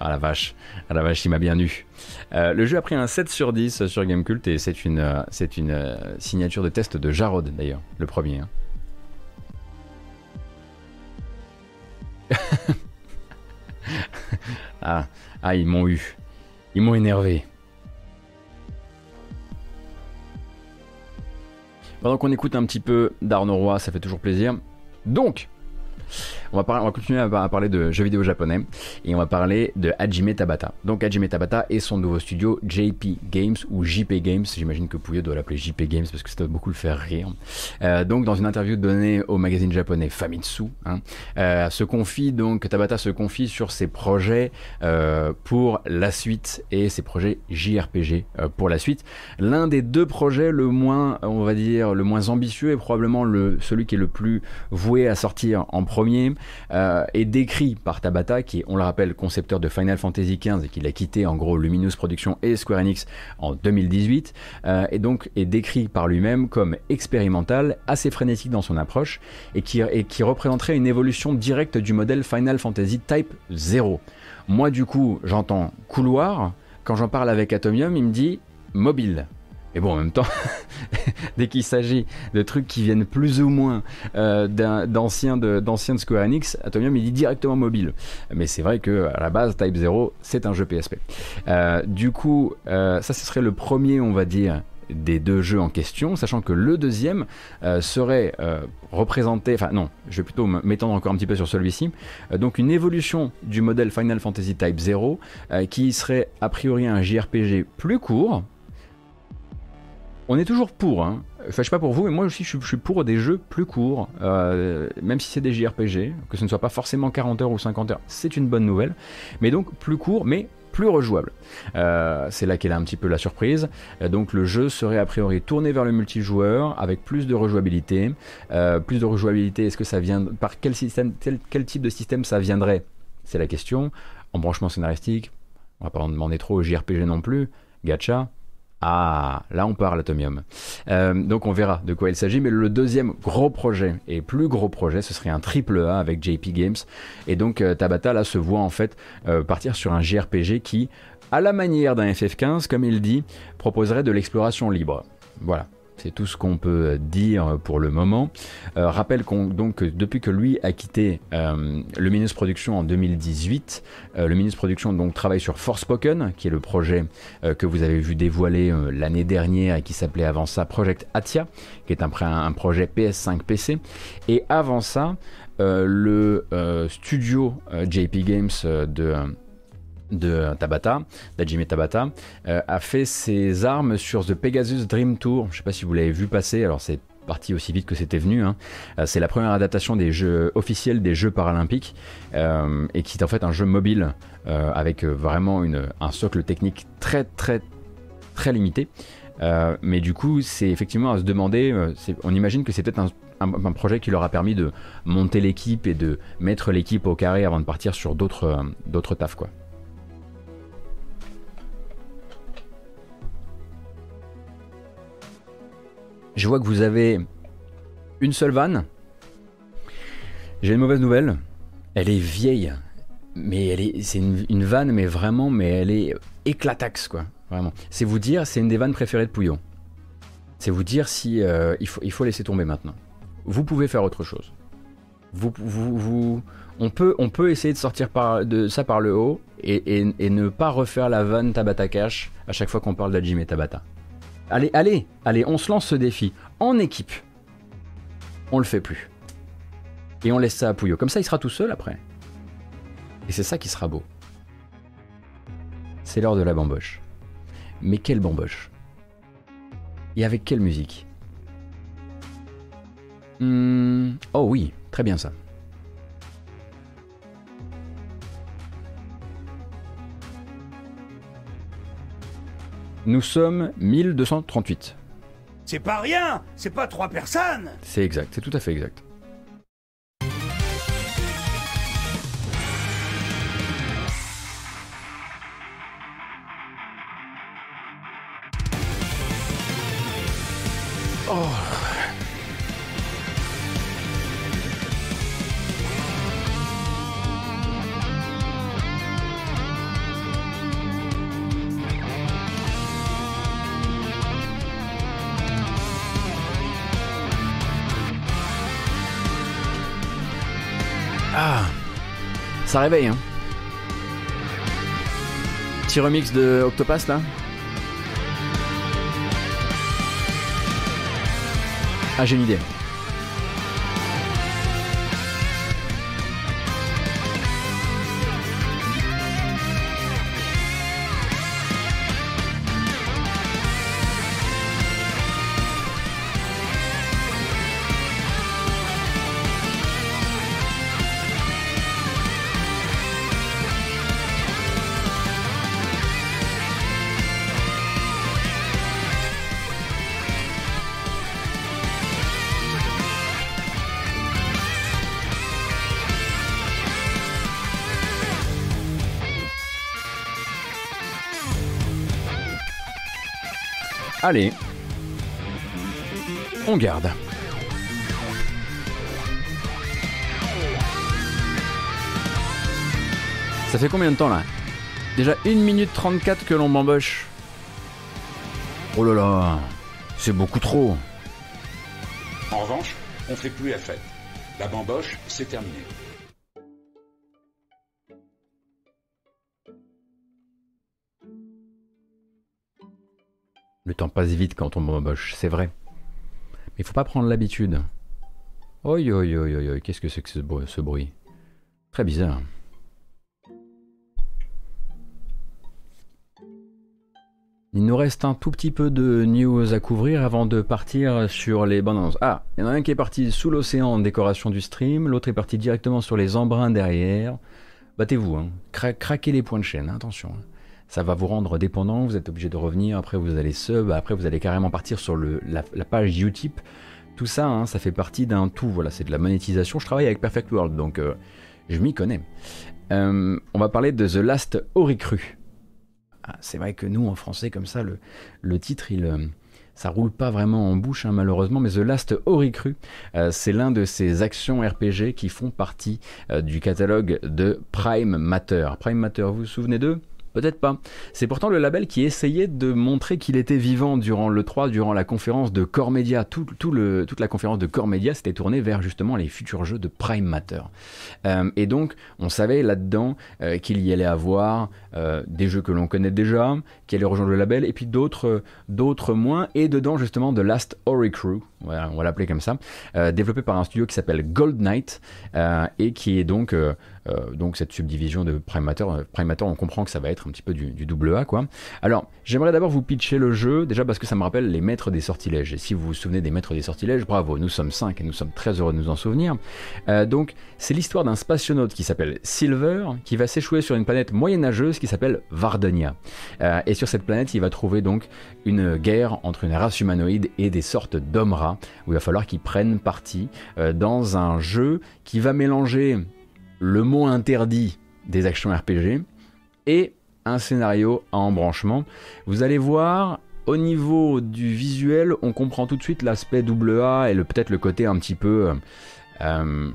Ah la vache. Ah la vache, il m'a bien eu. Euh, le jeu a pris un 7 sur 10 sur Gamecult et c'est une, euh, c'est une euh, signature de test de Jarod d'ailleurs, le premier. Hein. ah, ah, ils m'ont eu. Ils m'ont énervé. Pendant qu'on écoute un petit peu d'Arnaud Roy, ça fait toujours plaisir. Donc, on va, continuer à, parler de jeux vidéo japonais et on va parler de Hajime Tabata. Donc Hajime Tabata et son nouveau studio JP Games ou JP Games. J'imagine que Pouillot doit l'appeler JP Games parce que ça doit beaucoup le faire rire. Euh, donc dans une interview donnée au magazine japonais Famitsu, hein, euh, se confie donc Tabata se confie sur ses projets euh, pour la suite et ses projets JRPG pour la suite. L'un des deux projets le moins, on va dire, le moins ambitieux et probablement le, celui qui est le plus voué à sortir en premier euh, est décrit par Tabata, qui est, on le rappelle, concepteur de Final Fantasy XV et qui l'a quitté en gros Luminous Productions et Square Enix en 2018, euh, et donc est décrit par lui-même comme expérimental, assez frénétique dans son approche, et qui, représenterait une évolution directe du modèle Final Fantasy Type 0. Moi du coup, j'entends couloir, quand j'en parle avec Atomium, il me dit mobile. Et bon, en même temps, dès qu'il s'agit de trucs qui viennent plus ou moins euh, d'anciens de, de, Square Enix, Atomium il dit directement mobile. Mais c'est vrai que à la base, Type 0, c'est un jeu PSP. Euh, du coup, euh, ça, ce serait le premier, on va dire, des deux jeux en question, sachant que le deuxième serait représenté, enfin non, je vais plutôt m'étendre encore un petit peu sur celui-ci, donc une évolution du modèle Final Fantasy Type 0 qui serait a priori un JRPG plus court, on est toujours pour, hein. Enfin, je sais pas pour vous, mais moi aussi, je suis pour des jeux plus courts, euh, même si c'est des JRPG, que ce ne soit pas forcément 40 heures ou 50 heures, c'est une bonne nouvelle. Mais donc, plus court, mais plus rejouable. Euh, c'est là qu'elle a un petit peu la surprise. Euh, donc le jeu serait a priori tourné vers le multijoueur avec plus de rejouabilité. plus de rejouabilité, est-ce que ça vient par quel système, quel, type de système ça viendrait? C'est la question. En branchement scénaristique, on va pas en demander trop au JRPG non plus. Gacha, ah, là on parle Atomium. Euh, donc on verra de quoi il s'agit, mais le deuxième gros projet et plus gros projet, ce serait un triple A avec JP Games. Et donc euh, Tabata là se voit en fait euh, partir sur un JRPG qui, à la manière d'un FF15, comme il dit, proposerait de l'exploration libre. Voilà. C'est tout ce qu'on peut dire pour le moment. Euh, rappelle qu'on, donc depuis que lui a quitté euh, Luminous Production en 2018, euh, Luminous Production donc travaille sur Forspoken, qui est le projet euh, que vous avez vu dévoiler l'année dernière et qui s'appelait avant ça Project Atia, qui est un, un projet PS5 PC. Et avant ça, le studio JP Games de de Tabata, d'Ajime Tabata, euh, a fait ses armes sur The Pegasus Dream Tour. Je ne sais pas si vous l'avez vu passer, alors c'est parti aussi vite que c'était venu. Hein. Euh, c'est la première adaptation des jeux officiels des Jeux paralympiques euh, et qui est en fait un jeu mobile avec vraiment un socle technique très très très limité. mais du coup, c'est effectivement à se demander. on imagine que c'est peut-être un, projet qui leur a permis de monter l'équipe et de mettre l'équipe au carré avant de partir sur d'autres d'autres tafs. Je vois que vous avez une seule vanne. J'ai une mauvaise nouvelle. Elle est vieille. Mais elle est, c'est une, vanne, mais vraiment, mais elle est éclataxe, quoi. C'est vous dire, c'est une des vannes préférées de Pouillot. C'est vous dire si euh, il, faut, laisser tomber maintenant. Vous pouvez faire autre chose. On, peut, essayer de sortir de ça par le haut et, ne pas refaire la vanne Tabata Cash à chaque fois qu'on parle d'Ajim et Tabata. Allez, allez, allez, on se lance ce défi en équipe. On le fait plus. Et on laisse ça à Pouillot. Comme ça, il sera tout seul après. Et c'est ça qui sera beau. C'est l'heure de la bamboche. Mais quelle bamboche Et avec quelle musique? Hmm, Oh oui, très bien ça. Nous sommes 1238.
C'est pas rien C'est pas trois personnes
C'est exact, c'est tout à fait exact. Ça réveille. Hein. Petit remix de Octopass là. Ah, j'ai une idée. Allez. On garde. Ça fait combien de temps là? Déjà 1 minute 34 que l'on m'embauche. Oh là là, c'est beaucoup trop.
En revanche, on fait plus la fête. La bamboche, c'est terminé.
Le temps passe vite quand on moche, c'est vrai. Mais il faut pas prendre l'habitude. Oi, oi, oi, oi, qu'est-ce que c'est que ce, bruit? Très bizarre. Il nous reste un tout petit peu de news à couvrir avant de partir sur les bandes Ah, il y en a un qui est parti sous l'océan en décoration du stream, l'autre est parti directement sur les embruns derrière. Battez-vous, hein. craquez les points de chaîne, attention. Hein ça va vous rendre dépendant, vous êtes obligé de revenir, après vous allez sub, après vous allez carrément partir sur la, page Utip. Tout ça, hein, ça fait partie d'un tout, voilà, c'est de la monétisation. Je travaille avec Perfect World, donc euh, je m'y connais. Euh, on va parler de The Last Oricru. Ah, c'est vrai que nous, en français, comme ça, le, titre, il, euh, ça roule pas vraiment en bouche, hein, malheureusement, mais The Last Oricru, c'est l'un de ces actions RPG qui font partie du catalogue de Prime Matter. Prime Matter, vous vous souvenez d'eux? Peut-être pas. C'est pourtant le label qui essayait de montrer qu'il était vivant durant le 3, durant la conférence de Core Media. Toute la conférence de Core Media s'était tournée vers justement les futurs jeux de Prime Matter. Euh, et donc, on savait là-dedans euh, qu'il y allait avoir euh, des jeux que l'on connaît déjà, qui allaient rejoindre le label, et puis d'autres, moins, et dedans justement The Last Ori Crew, on va l'appeler comme ça, développé par un studio qui s'appelle Gold Knight, et qui est donc euh, donc cette subdivision de Primator, euh, on comprend que ça va être un petit peu du, double A quoi. Alors j'aimerais d'abord vous pitcher le jeu, déjà parce que ça me rappelle les maîtres des sortilèges. Et si vous vous souvenez des maîtres des sortilèges, bravo, nous sommes 5 et nous sommes très heureux de nous en souvenir. Euh, donc c'est l'histoire d'un spationaute qui s'appelle Silver, qui va s'échouer sur une planète moyenâgeuse qui s'appelle Vardonia. et sur cette planète, il va trouver donc une guerre entre une race humanoïde et des sortes d'hommes rats, où il va falloir qu'ils prennent parti dans un jeu qui va mélanger le mot interdit des actions RPG et un scénario à embranchement. Vous allez voir, au niveau du visuel, on comprend tout de suite l'aspect double A et peut-être le côté un petit peu. Euh,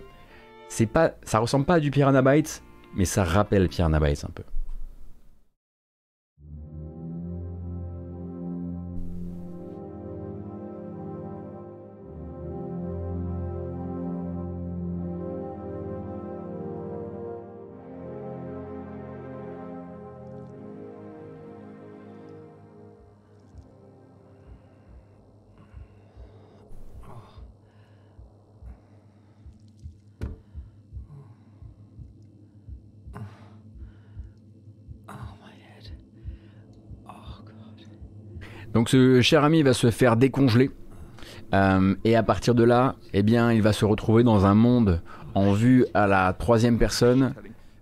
c'est pas, ça ressemble pas à du Piranha Bytes, mais ça rappelle Piranha Bytes un peu. Donc ce cher ami va se faire décongeler. Euh, et à partir de là, eh bien, il va se retrouver dans un monde en vue à la troisième personne,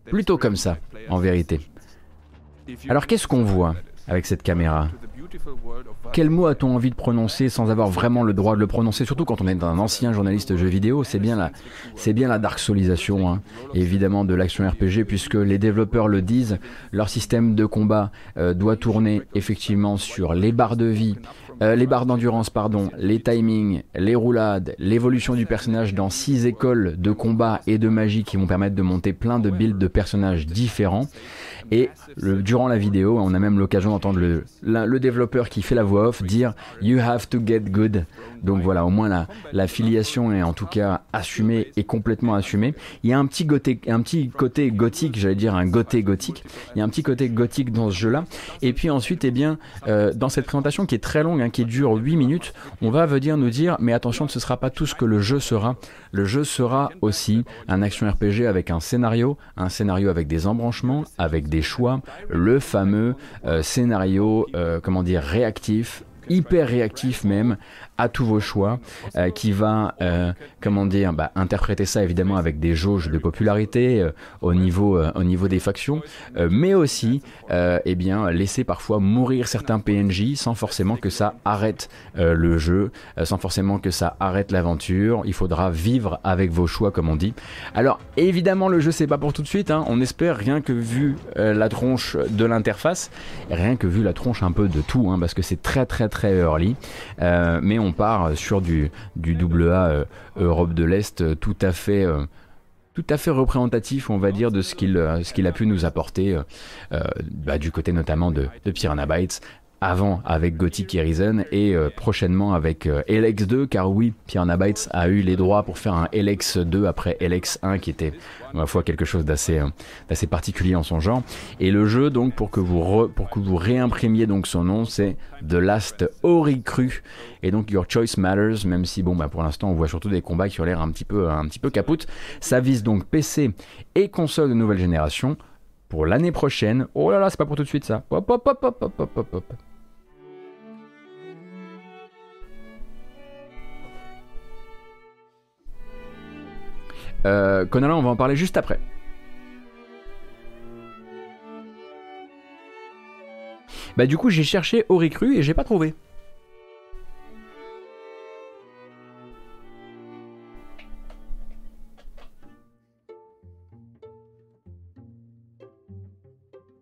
plutôt comme ça, en vérité. Alors qu'est-ce qu'on voit avec cette caméra? Quel mot a-t-on envie de prononcer sans avoir vraiment le droit de le prononcer Surtout quand on est un ancien journaliste jeu vidéo, c'est bien la, c'est bien la dark solisation, hein, évidemment de l'action RPG, puisque les développeurs le disent, leur système de combat euh, doit tourner effectivement sur les barres de vie, euh, les barres d'endurance, pardon, les timings, les roulades, l'évolution du personnage dans six écoles de combat et de magie qui vont permettre de monter plein de builds de personnages différents. Et durant la vidéo, on a même l'occasion d'entendre le, développeur qui fait la voix off dire You have to get good. Donc voilà, au moins la, filiation est en tout cas assumée et complètement assumée. Il y a un petit, côté, un petit côté gothique, j'allais dire un gothé gothique. Il y a un petit côté gothique dans ce jeu-là. Et puis ensuite, eh bien, euh, dans cette présentation qui est très longue, hein, qui dure 8 minutes, on va venir nous dire Mais attention, ce ne sera pas tout ce que le jeu sera. Le jeu sera aussi un action RPG avec un scénario, un scénario avec des embranchements, avec des choix, le fameux euh, scénario, euh, comment dire, réactif, hyper réactif même, à tous vos choix, euh, qui va, euh, comment dire, bah, interpréter ça évidemment avec des jauges de popularité euh, au, niveau, au niveau des factions, mais aussi, eh bien, laisser parfois mourir certains PNJ sans forcément que ça arrête le jeu, sans forcément que ça arrête l'aventure. Il faudra vivre avec vos choix, comme on dit. Alors, évidemment, le jeu c'est pas pour tout de suite. Hein. On espère rien que vu la tronche de l'interface, rien que vu la tronche un peu de tout, hein, parce que c'est très très très early, mais on on part sur du, du euh, Europe de l'Est euh, tout à fait euh, tout à fait représentatif, on va dire, de ce qu'il a pu nous apporter bah, du côté notamment de, de Piranha avant avec Gothic Risen et euh, prochainement avec euh, LX2 car oui Piranha Bytes a eu les droits pour faire un LX2 après LX1 qui était ma foi quelque chose d'assez euh, d'assez particulier en son genre et le jeu donc pour que vous réimprimiez donc son nom c'est The Last Ori Cru et donc Your Choice Matters même si bon bah pour l'instant on voit surtout des combats qui ont l'air un petit peu un ça vise donc PC et console de nouvelle génération pour l'année prochaine. Oh là là, c'est pas pour tout de suite ça. Hop, hop, hop, hop, hop, hop, hop. Euh, on va en parler juste après. Bah du coup j'ai cherché Oricru et j'ai pas trouvé.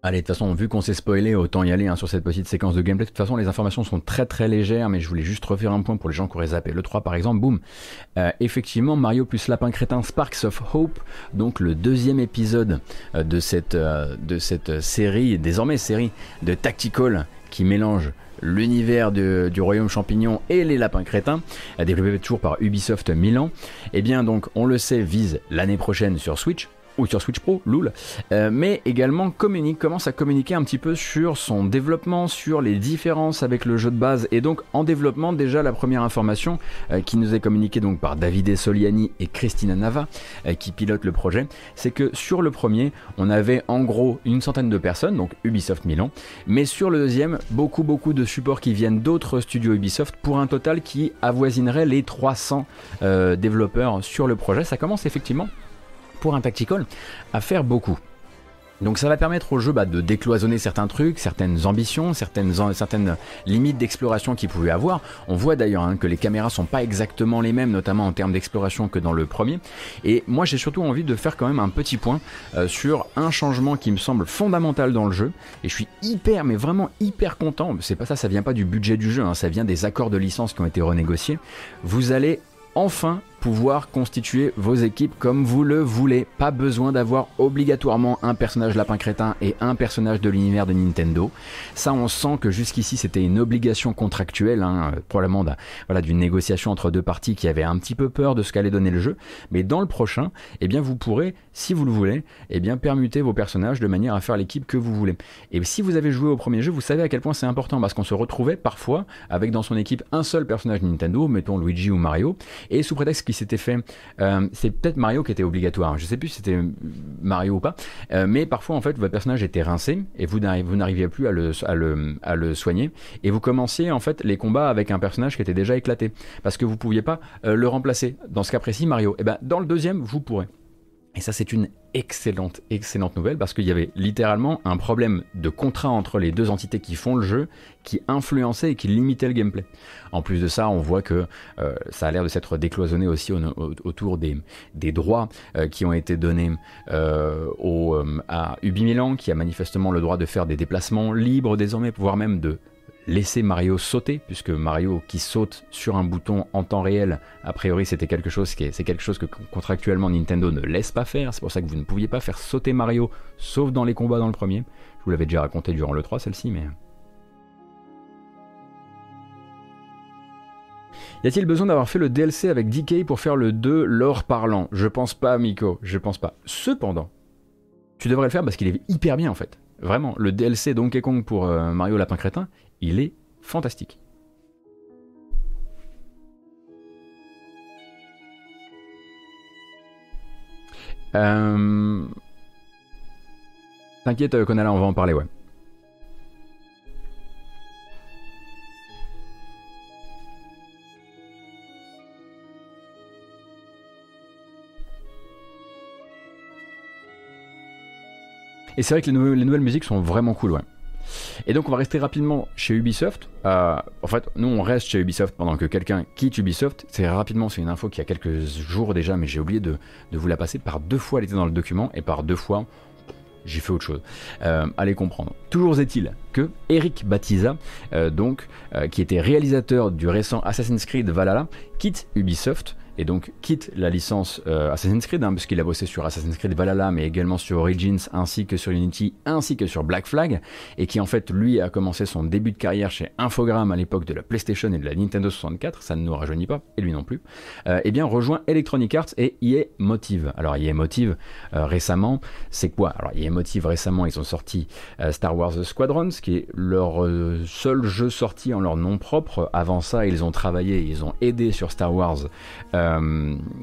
Allez, de toute façon, vu qu'on s'est spoilé, autant y aller hein, sur cette petite séquence de gameplay. De toute façon, les informations sont très très légères, mais je voulais juste refaire un point pour les gens qui auraient zappé. Le 3 par exemple, boum. Euh, effectivement, Mario plus Lapin Crétin Sparks of Hope, donc le deuxième épisode euh, de, cette, euh, de cette série, désormais série de Tactical qui mélange l'univers du royaume champignon et les lapins crétins, développé toujours par Ubisoft Milan, et eh bien donc on le sait vise l'année prochaine sur Switch, ou sur Switch Pro, Loul, euh, mais également communique, commence à communiquer un petit peu sur son développement, sur les différences avec le jeu de base, et donc en développement déjà la première information euh, qui nous est communiquée donc par Davide Soliani et Christina Nava euh, qui pilotent le projet, c'est que sur le premier on avait en gros une centaine de personnes, donc Ubisoft Milan, mais sur le deuxième beaucoup beaucoup de supports qui viennent d'autres studios Ubisoft pour un total qui avoisinerait les 300 développeurs sur le projet. Ça commence effectivement pour un tactical à faire beaucoup. Donc ça va permettre au jeu bah, de décloisonner certains trucs, certaines ambitions, certaines, limites d'exploration qu'il pouvait avoir. On voit d'ailleurs hein, que les caméras sont pas exactement les mêmes, notamment en termes d'exploration que dans le premier. Et moi j'ai surtout envie de faire quand même un petit point euh, sur un changement qui me semble fondamental dans le jeu. Et je suis hyper, mais vraiment hyper content. C'est pas ça, ça vient pas du budget du jeu, hein, ça vient des accords de licence qui ont été renégociés. Vous allez enfin pouvoir constituer vos équipes comme vous le voulez. Pas besoin d'avoir obligatoirement un personnage lapin crétin et un personnage de l'univers de Nintendo. Ça, on sent que jusqu'ici c'était une obligation contractuelle, hein, probablement voilà, d'une négociation entre deux parties qui avaient un petit peu peur de ce qu'allait donner le jeu. Mais dans le prochain, eh bien, vous pourrez, si vous le voulez, eh bien, permuter vos personnages de manière à faire l'équipe que vous voulez. Et si vous avez joué au premier jeu, vous savez à quel point c'est important parce qu'on se retrouvait parfois avec dans son équipe un seul personnage Nintendo, mettons Luigi ou Mario, et sous prétexte qui s'était fait. Euh, c'est peut-être Mario qui était obligatoire. Je sais plus si c'était Mario ou pas. Euh, mais parfois, en fait, votre personnage était rincé et vous n'arriviez plus à le, soigner. Et vous commenciez, en fait, les combats avec un personnage qui était déjà éclaté. Parce que vous pouviez pas euh, le remplacer. Dans ce cas précis, Mario. Et eh ben, dans le deuxième, vous pourrez. Et ça, c'est une excellente, excellente nouvelle parce qu'il y avait littéralement un problème de contrat entre les deux entités qui font le jeu qui influençait et qui limitait le gameplay. En plus de ça, on voit que euh, ça a l'air de s'être décloisonné aussi autour des, droits euh, qui ont été donnés euh, à Ubi Milan, qui a manifestement le droit de faire des déplacements libres désormais, voire même de laisser Mario sauter, puisque Mario qui saute sur un bouton en temps réel, a priori c'était quelque chose que contractuellement Nintendo ne laisse pas faire. C'est pour ça que vous ne pouviez pas faire sauter Mario, sauf dans les combats dans le premier. Je vous l'avais déjà raconté durant le 3 celle-ci, mais Y a-t-il besoin d'avoir fait le DLC avec DK pour faire le 2 lore parlant? Je pense pas, Miko, je pense pas. Cependant, tu devrais le faire parce qu'il est hyper bien en fait. Vraiment, le DLC Donkey Kong pour euh, Mario Lapin Crétin, il est fantastique. Euh... T'inquiète, Konala, on va en parler, ouais. Et c'est vrai que les, nouvelles musiques sont vraiment cool, ouais. Et donc on va rester rapidement chez Ubisoft. Euh, en fait, nous on reste chez Ubisoft pendant que quelqu'un quitte Ubisoft. C'est rapidement, c'est une info qui a quelques jours déjà, mais j'ai oublié de, vous la passer. Par deux fois elle était dans le document et par deux fois j'ai fait autre chose. Euh, allez comprendre. Toujours est-il que Eric Batiza, euh, donc, qui était réalisateur du récent Assassin's Creed Valhalla, quitte Ubisoft et donc quitte la licence euh, Assassin's Creed, hein, puisqu'il a bossé sur Assassin's Creed Valhalla, mais également sur Origins, ainsi que sur Unity, ainsi que sur Black Flag, et qui en fait lui a commencé son début de carrière chez Infogrames à l'époque de la PlayStation et de la Nintendo 64, ça ne nous rajeunit pas, et lui non plus, euh, et bien rejoint Electronic Arts et EA Motive. Alors EA Motive euh, récemment, c'est quoi? Alors EA Motive récemment, ils ont sorti Star Wars Squadrons, qui est leur seul jeu sorti en leur nom propre. Avant ça, ils ont travaillé, ils ont aidé sur Star Wars. Euh,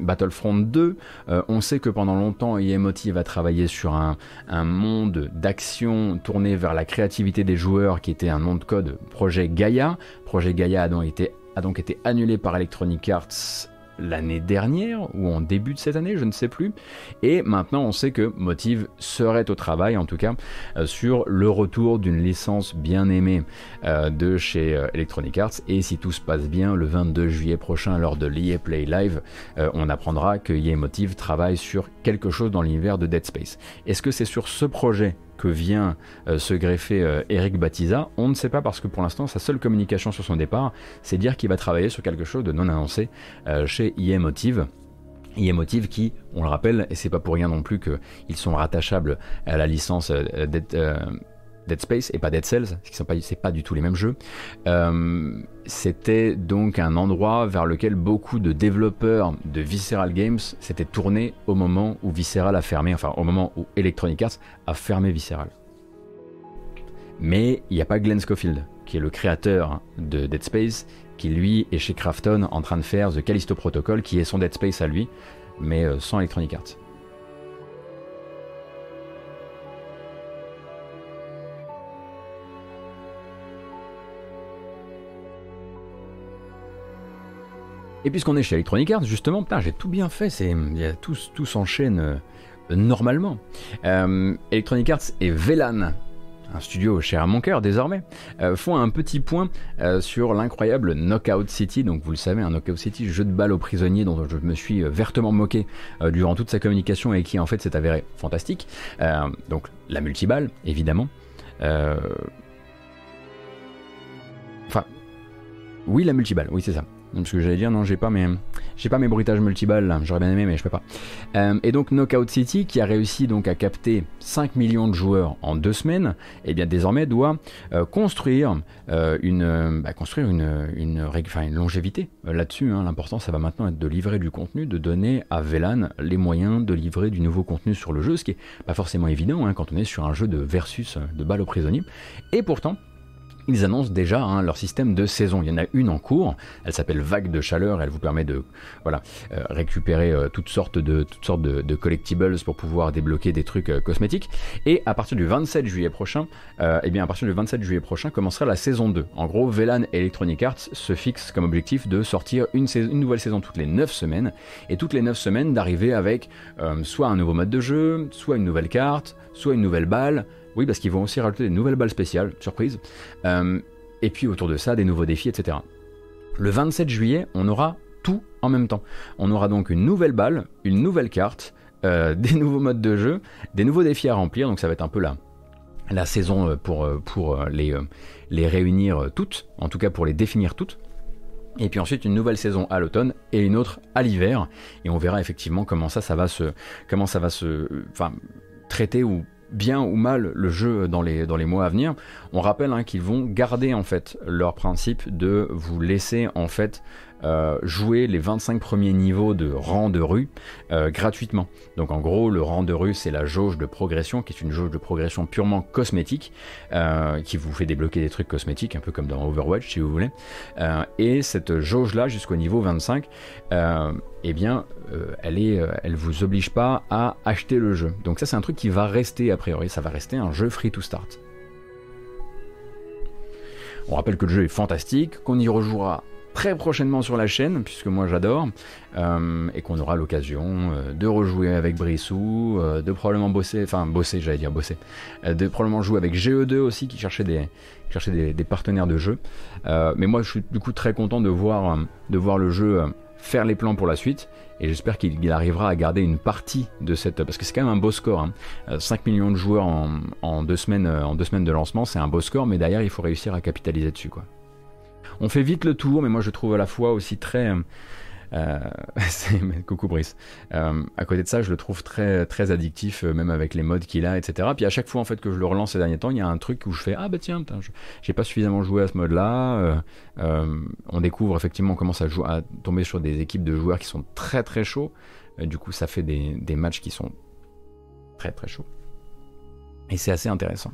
Battlefront 2, euh, on sait que pendant longtemps, Emotive a travaillé sur un, monde d'action tourné vers la créativité des joueurs qui était un nom de code projet Gaia. Projet Gaia a donc été annulé par Electronic Arts l'année dernière ou en début de cette année, je ne sais plus. Et maintenant, on sait que Motive serait au travail, en tout cas, euh, sur le retour d'une licence bien aimée euh, de chez euh, Electronic Arts. Et si tout se passe bien, le 22 juillet prochain, lors de l'EA Play Live, on apprendra que EA Motive travaille sur quelque chose dans l'univers de Dead Space. Est-ce que c'est sur ce projet vient euh, se greffer euh, Eric Batiza, on ne sait pas parce que pour l'instant sa seule communication sur son départ, c'est dire qu'il va travailler sur quelque chose de non annoncé euh, chez IM Motive. Motive qui, on le rappelle, et c'est pas pour rien non plus qu'ils sont rattachables à la licence Dead Space et pas Dead Cells, ce qui sont pas, pas du tout les mêmes jeux. Euh, c'était donc un endroit vers lequel beaucoup de développeurs de Visceral Games s'étaient tournés au moment où Visceral a fermé, enfin au moment où Electronic Arts a fermé Visceral. Mais il n'y a pas Glenn Schofield, qui est le créateur de Dead Space, qui lui est chez Krafton en train de faire The Callisto Protocol, qui est son Dead Space à lui, mais euh, sans Electronic Arts. Et puisqu'on est chez Electronic Arts, justement, putain, j'ai tout bien fait, c'est, tout, s'enchaîne euh, normalement. Electronic Arts et VLAN un studio cher à mon cœur désormais, euh, font un petit point euh, sur l'incroyable Knockout City. Donc vous le savez, un Knockout City, jeu de balle aux prisonniers dont je me suis euh, vertement moqué durant toute sa communication et qui en fait s'est avéré fantastique. donc la multiballe, évidemment. Enfin, oui, la multiballe, oui c'est ça. Parce que j'allais dire, non, j'ai pas mes, bruitages multiballes j'aurais bien aimé, mais je peux pas. Euh, et donc Knockout City, qui a réussi donc à capter 5 millions de joueurs en deux semaines, et eh bien désormais doit euh, construire, euh, une, bah, construire une longévité là-dessus. Hein. L'important, ça va maintenant être de livrer du contenu, de donner à VLAN les moyens de livrer du nouveau contenu sur le jeu, ce qui est pas forcément évident hein, quand on est sur un jeu de versus de balles aux prisonniers. Et pourtant, ils annoncent déjà hein, leur système de saison. Il y en a une en cours, elle s'appelle Vague de chaleur, elle vous permet de voilà, euh, récupérer euh, toutes sortes, de, toutes sortes de, collectibles pour pouvoir débloquer des trucs euh, cosmétiques. Et à partir du 27 juillet prochain, eh bien à partir du 27 juillet prochain commencera la saison 2. En gros, VLAN Electronic Arts se fixe comme objectif de sortir une, une nouvelle saison toutes les 9 semaines, et toutes les 9 semaines d'arriver avec soit un nouveau mode de jeu, soit une nouvelle carte, soit une nouvelle balle, oui, parce qu'ils vont aussi rajouter des nouvelles balles spéciales, surprise. Euh, et puis autour de ça, des nouveaux défis, etc. Le 27 juillet, on aura tout en même temps. On aura donc une nouvelle balle, une nouvelle carte, euh, des nouveaux modes de jeu, des nouveaux défis à remplir. Donc ça va être un peu la, la saison euh, pour, les, réunir toutes, en tout cas pour les définir toutes. Et puis ensuite une nouvelle saison à l'automne et une autre à l'hiver. Et on verra effectivement comment ça, va se, traiter ou bien ou mal le jeu dans les, dans les mois à venir, on rappelle hein, qu'ils vont garder en fait leur principe de vous laisser en fait euh, jouer les 25 premiers niveaux de rang de rue euh, gratuitement. Donc en gros, le rang de rue, c'est la jauge de progression, qui est une jauge de progression purement cosmétique, euh, qui vous fait débloquer des trucs cosmétiques, un peu comme dans Overwatch si vous voulez. et cette jauge-là, jusqu'au niveau 25, eh bien, elle, elle vous oblige pas à acheter le jeu. Donc ça, c'est un truc qui va rester a priori, ça va rester un jeu free to start. On rappelle que le jeu est fantastique, qu'on y rejouera très prochainement sur la chaîne, puisque moi j'adore, euh, et qu'on aura l'occasion euh, de rejouer avec Brissou, euh, de probablement bosser, enfin bosser, j'allais dire bosser, de probablement jouer avec GE2 aussi qui cherchait des, partenaires de jeu. mais moi je suis du coup très content de voir, le jeu faire les plans pour la suite et j'espère qu'il arrivera à garder une partie de cette parce que c'est quand même un beau score 5 hein. millions de joueurs en, en, deux semaines semaines de lancement c'est un beau score mais derrière il faut réussir à capitaliser dessus quoi on fait vite le tour, mais moi je trouve à la fois aussi très. Euh, euh coucou Brice. Euh, à côté de ça, je le trouve très très addictif, même avec les modes qu'il a, etc. Puis à chaque fois en fait que je le relance ces derniers temps, il y a un truc où je fais ah bah tiens, j'ai pas suffisamment joué à ce mode-là. on découvre effectivement on commence à, à tomber sur des équipes de joueurs qui sont très très chauds. du coup, ça fait des matchs qui sont très très chauds. Et c'est assez intéressant.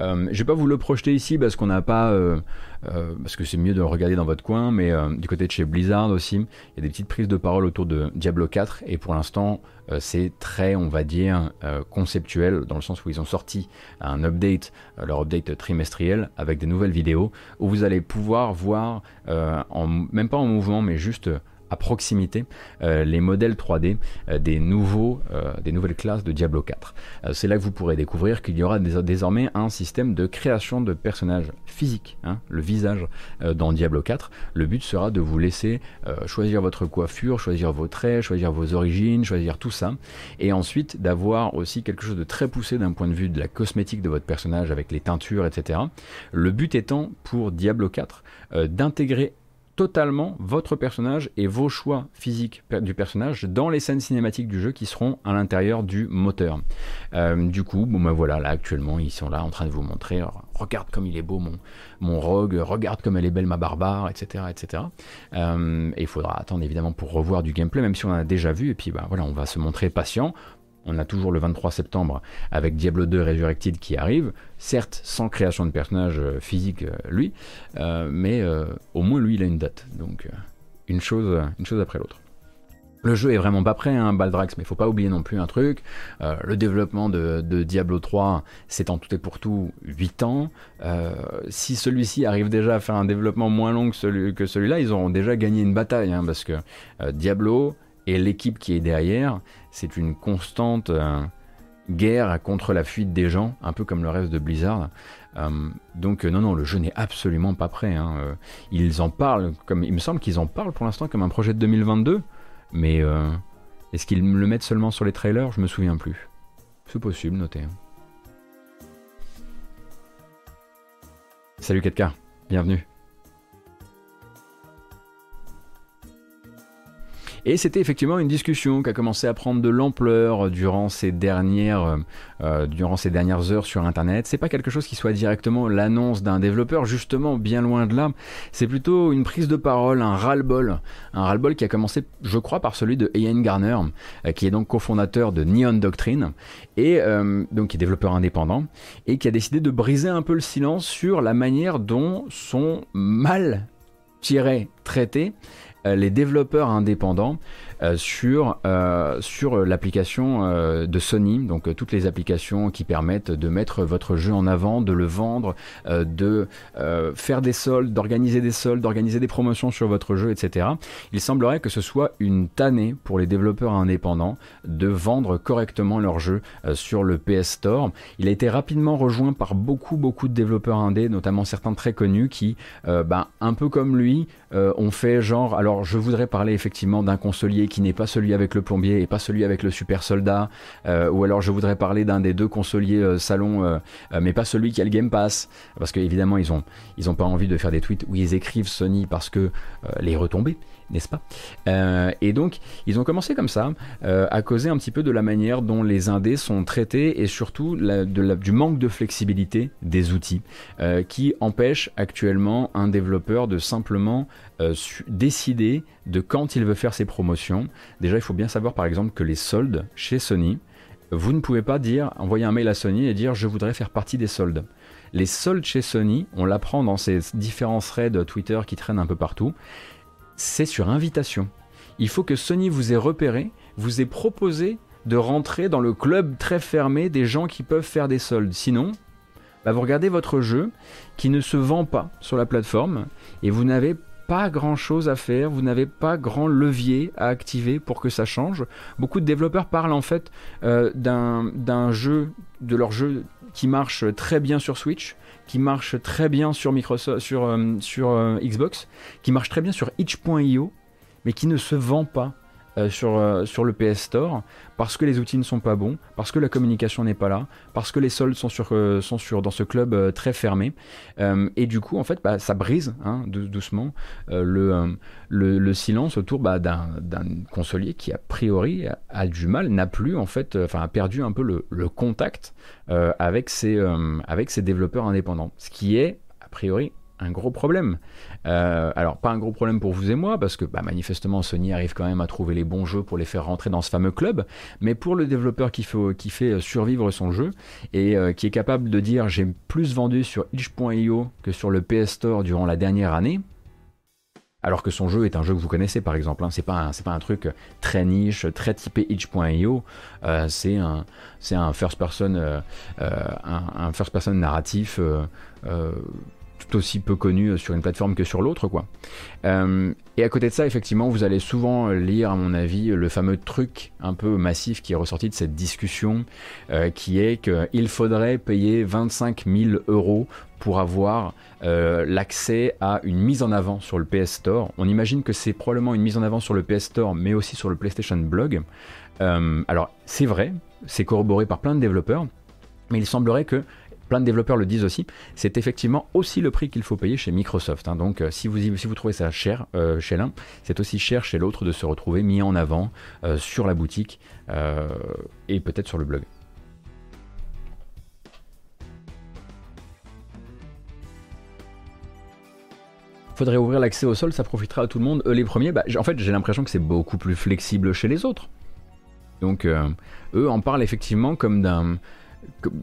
Euh, je vais pas vous le projeter ici parce qu'on n'a pas, euh, euh, parce que c'est mieux de regarder dans votre coin, mais du côté de chez Blizzard aussi, il y a des petites prises de parole autour de Diablo 4 et pour l'instant c'est très, on va dire, conceptuel dans le sens où ils ont sorti un update, leur update trimestriel avec des nouvelles vidéos où vous allez pouvoir voir, même pas en mouvement, mais juste à proximité euh, les modèles 3D euh, des, nouveaux, euh, des nouvelles classes de Diablo 4. c'est là que vous pourrez découvrir qu'il y aura désormais un système de création de personnages physiques, hein, le visage dans Diablo 4. Le but sera de vous laisser choisir votre coiffure, choisir vos traits, choisir vos origines, choisir tout ça, et ensuite d'avoir aussi quelque chose de très poussé d'un point de vue de la cosmétique de votre personnage avec les teintures, etc. Le but étant pour Diablo 4 d'intégrer totalement votre personnage et vos choix physiques du personnage dans les scènes cinématiques du jeu qui seront à l'intérieur du moteur. Euh, du coup, bon ben voilà, là actuellement ils sont là en train de vous montrer, regarde comme il est beau mon, rogue, regarde comme elle est belle ma barbare, etc. etc. Euh, et il faudra attendre évidemment pour revoir du gameplay, même si on a déjà vu, et puis bah, voilà, on va se montrer patient. On a toujours le 23 septembre avec Diablo 2 Resurrected qui arrive, certes sans création de personnage euh, physique euh, lui, euh, mais au moins lui il a une date. Donc une chose, après l'autre. Le jeu est vraiment pas prêt, hein, Baldrax, mais il faut pas oublier non plus un truc. le développement de, Diablo 3 c'est en tout et pour tout 8 ans. si celui-ci arrive déjà à faire un développement moins long que celui-là, ils auront déjà gagné une bataille, hein, parce que Diablo et l'équipe qui est derrière, c'est une constante guerre contre la fuite des gens, un peu comme le reste de Blizzard. donc non, non, le jeu n'est absolument pas prêt. Hein. ils en parlent, comme il me semble qu'ils en parlent pour l'instant comme un projet de 2022, mais est-ce qu'ils le mettent seulement sur les trailers? Je me souviens plus. C'est possible, notez. Salut 4K, bienvenue. Et c'était effectivement une discussion qui a commencé à prendre de l'ampleur durant ces dernières, euh, durant ces dernières heures sur Internet. C'est pas quelque chose qui soit directement l'annonce d'un développeur, justement, bien loin de là. C'est plutôt une prise de parole, un ras-le-bol. Un ras-le-bol qui a commencé, je crois, par celui de Ian Garner, euh, qui est donc cofondateur de Neon Doctrine, et euh, donc qui est développeur indépendant, et qui a décidé de briser un peu le silence sur la manière dont sont mal tirés, traités euh, les développeurs indépendants. euh, sur, euh, sur l'application de Sony, donc toutes les applications qui permettent de mettre votre jeu en avant, de le vendre, de faire des soldes, d'organiser des soldes, d'organiser des promotions sur votre jeu, etc. Il semblerait que ce soit une tannée pour les développeurs indépendants de vendre correctement leur jeu sur le PS Store. Il a été rapidement rejoint par beaucoup beaucoup de développeurs indés, notamment certains très connus qui, ben, un peu comme lui, ont fait genre alors je voudrais parler effectivement d'un consolier qui n'est pas celui avec le plombier et pas celui avec le super soldat, euh, ou alors je voudrais parler d'un des deux consoliers euh, salon, euh, mais pas celui qui a le Game Pass, parce qu'évidemment ils ils ont pas envie de faire des tweets où ils écrivent Sony parce que les retombées n'est-ce pas? Euh, Et donc, ils ont commencé comme ça, euh, à causer un petit peu de la manière dont les indés sont traités et surtout du manque de flexibilité des outils, euh, qui empêche actuellement un développeur de simplement décider de quand il veut faire ses promotions. Déjà, il faut bien savoir par exemple que les soldes chez Sony, vous ne pouvez pas dire, envoyer un mail à Sony et dire je voudrais faire partie des soldes. Les soldes chez Sony, on l'apprend dans ces différents threads Twitter qui traînent un peu partout, c'est sur invitation. Il faut que Sony vous ait repéré, vous ait proposé de rentrer dans le club très fermé des gens qui peuvent faire des soldes. Sinon, bah, vous regardez votre jeu qui ne se vend pas sur la plateforme et vous n'avez pas grand chose à faire, vous n'avez pas grand levier à activer pour que ça change. Beaucoup de développeurs parlent en fait euh, d'un jeu, de leur jeu qui marche très bien sur Switch, qui marche très bien sur, Microsoft, sur, euh, euh, Xbox, qui marche très bien sur itch.io, mais qui ne se vend pas euh, sur, sur le PS Store parce que les outils ne sont pas bons, parce que la communication n'est pas là, parce que les soldes sont, sur, sont sur, dans ce club très fermé. et du coup, en fait, bah, ça brise hein, doucement le, le, silence autour bah, d'un consolier qui, a priori, a, du mal, n'a plus, en fait, a perdu un peu le, le contact avec, ses, avec ses développeurs indépendants. Ce qui est, a priori, un gros problème. Euh, alors pas un gros problème pour vous et moi, parce que bah, manifestement Sony arrive quand même à trouver les bons jeux pour les faire rentrer dans ce fameux club, mais pour le développeur qui fait, fait survivre son jeu et euh, qui est capable de dire j'ai plus vendu sur itch.io que sur le PS Store durant la dernière année, alors que son jeu est un jeu que vous connaissez par exemple. Hein. C'est pas un truc très niche, très typé itch.io. Euh, c'est un c'est un first person un, first person narratif tout aussi peu connu sur une plateforme que sur l'autre, quoi. Euh, et à côté de ça, effectivement, vous allez souvent lire, à mon avis, le fameux truc un peu massif qui est ressorti de cette discussion, euh, qui est qu'il faudrait payer 25 000 euros pour avoir euh, l'accès à une mise en avant sur le PS Store. On imagine que c'est probablement une mise en avant sur le PS Store, mais aussi sur le PlayStation Blog. alors, c'est vrai, c'est corroboré par plein de développeurs, mais il semblerait que plein de développeurs le disent aussi, c'est effectivement aussi le prix qu'il faut payer chez Microsoft. Hein. Donc euh, si, vous, si vous trouvez ça cher euh, chez l'un, c'est aussi cher chez l'autre de se retrouver mis en avant euh, sur la boutique et peut-être sur le blog. Faudrait ouvrir l'accès au sol, ça profitera à tout le monde. Eux les premiers, bah, en fait j'ai l'impression que c'est beaucoup plus flexible chez les autres. Donc eux en parlent effectivement comme d'un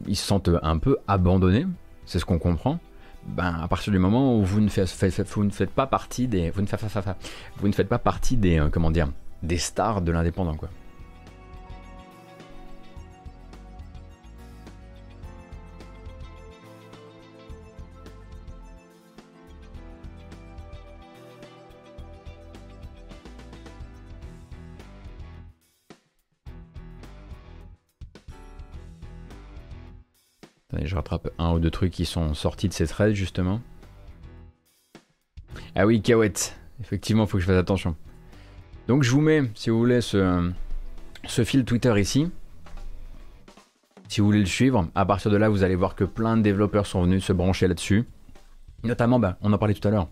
ils se sentent un peu abandonnés, c'est ce qu'on comprend. Ben, à partir du moment où vous ne faites, pas partie des, vous ne faites, vous ne faites pas partie des, euh, comment dire, des stars de l'indépendant, quoi. Je rattrape un ou deux trucs qui sont sortis de ces threads justement. Ah oui, Kawet. Effectivement, il faut que je fasse attention. Donc je vous mets, si vous voulez, ce, fil Twitter ici. Si vous voulez le suivre, à partir de là, vous allez voir que plein de développeurs sont venus se brancher là-dessus. Notamment, bah, on en parlait tout à l'heure,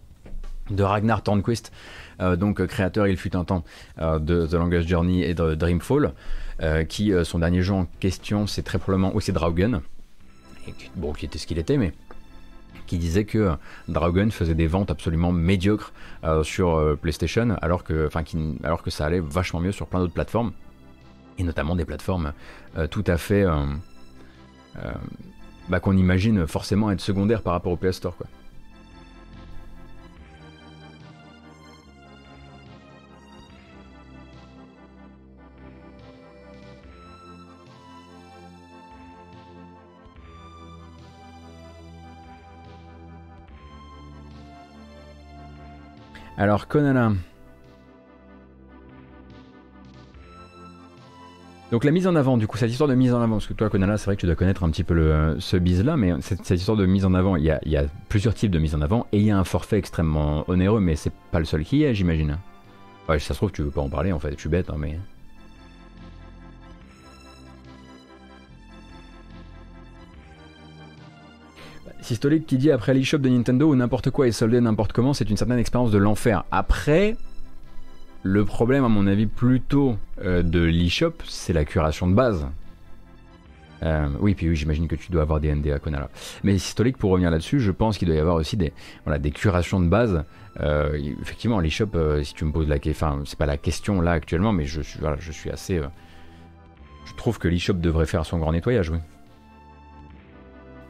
de Ragnar Tornquist, euh, donc créateur, il fut un temps, euh, de The Longest Journey et de Dreamfall, euh, qui, son dernier jeu en question, c'est très probablement aussi Draugen, bon, qui était ce qu'il était, mais qui disait que Dragon faisait des ventes absolument médiocres sur PlayStation, alors que, alors que ça allait vachement mieux sur plein d'autres plateformes, et notamment des plateformes tout à fait... Bah, qu'on imagine forcément être secondaires par rapport au PS Store. Quoi. Alors, Konana. Donc la mise en avant, du coup, cette histoire de mise en avant, parce que toi, Konana, c'est vrai que tu dois connaître un petit peu ce bise-là, mais cette, histoire de mise en avant, il y, a, plusieurs types de mise en avant, et il y a un forfait extrêmement onéreux, mais c'est pas le seul qui y est, j'imagine. Ouais, ça se trouve, tu veux pas en parler, en fait, je suis bête, hein, mais... Systolic qui dit après l'eShop de Nintendo où n'importe quoi est soldé n'importe comment, c'est une certaine expérience de l'enfer. Après, le problème, à mon avis, plutôt euh, de l'eShop, c'est la curation de base. Euh, oui, puis oui, j'imagine que tu dois avoir des NDA Konala. Mais Systolic, pour revenir là-dessus, je pense qu'il doit y avoir aussi des, voilà, des curations de base. Euh, effectivement, l'eShop, si tu me poses la question, enfin, c'est pas la question là actuellement, mais je, voilà, je suis assez. je trouve que l'eShop devrait faire son grand nettoyage, oui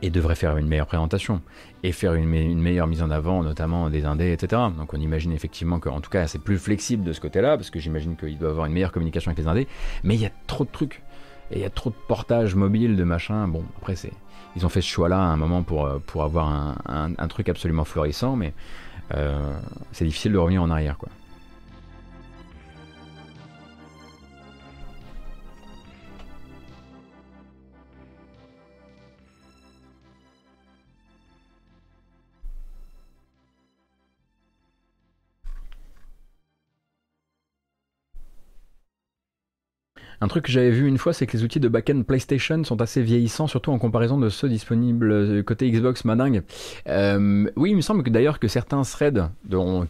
et devrait faire une meilleure présentation et faire une, meilleure mise en avant, notamment des indés, etc. Donc on imagine effectivement qu'en tout cas c'est plus flexible de ce côté-là, parce que j'imagine qu'il doit avoir une meilleure communication avec les indés, mais il y a trop de trucs, et il y a trop de portages mobiles, de machin. Bon, après c'est, ils ont fait ce choix-là à un moment pour, euh, avoir un, truc absolument florissant, mais euh, c'est difficile de revenir en arrière, quoi. Un truc que j'avais vu une fois, c'est que les outils de backend PlayStation sont assez vieillissants, surtout en comparaison de ceux disponibles euh, côté Xbox madingue. Euh, oui, il me semble que d'ailleurs que certains threads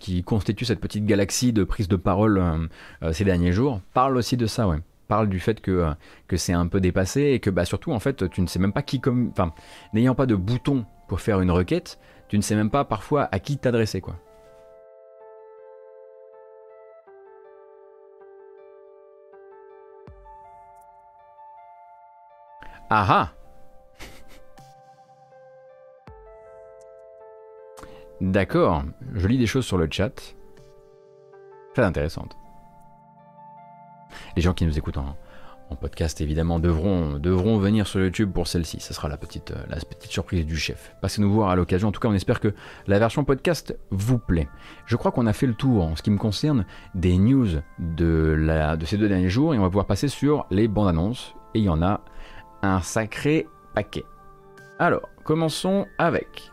qui constituent cette petite galaxie de prise de parole euh, ces derniers jours parlent aussi de ça, ouais. Parlent du fait que, que c'est un peu dépassé et que bah, surtout en fait tu ne sais même pas qui comme. Enfin, n'ayant pas de bouton pour faire une requête, tu ne sais même pas parfois à qui t'adresser quoi. Ah D'accord, je lis des choses sur le chat. Très intéressantes. Les gens qui nous écoutent en, podcast, évidemment, devront, devront venir sur YouTube pour celle-ci. Ce sera la petite, la petite surprise du chef. Passez nous voir à l'occasion. En tout cas, on espère que la version podcast vous plaît. Je crois qu'on a fait le tour en ce qui me concerne des news de, la, de ces deux derniers jours et on va pouvoir passer sur les bandes annonces. Et il y en a un sacré paquet. Alors, commençons avec.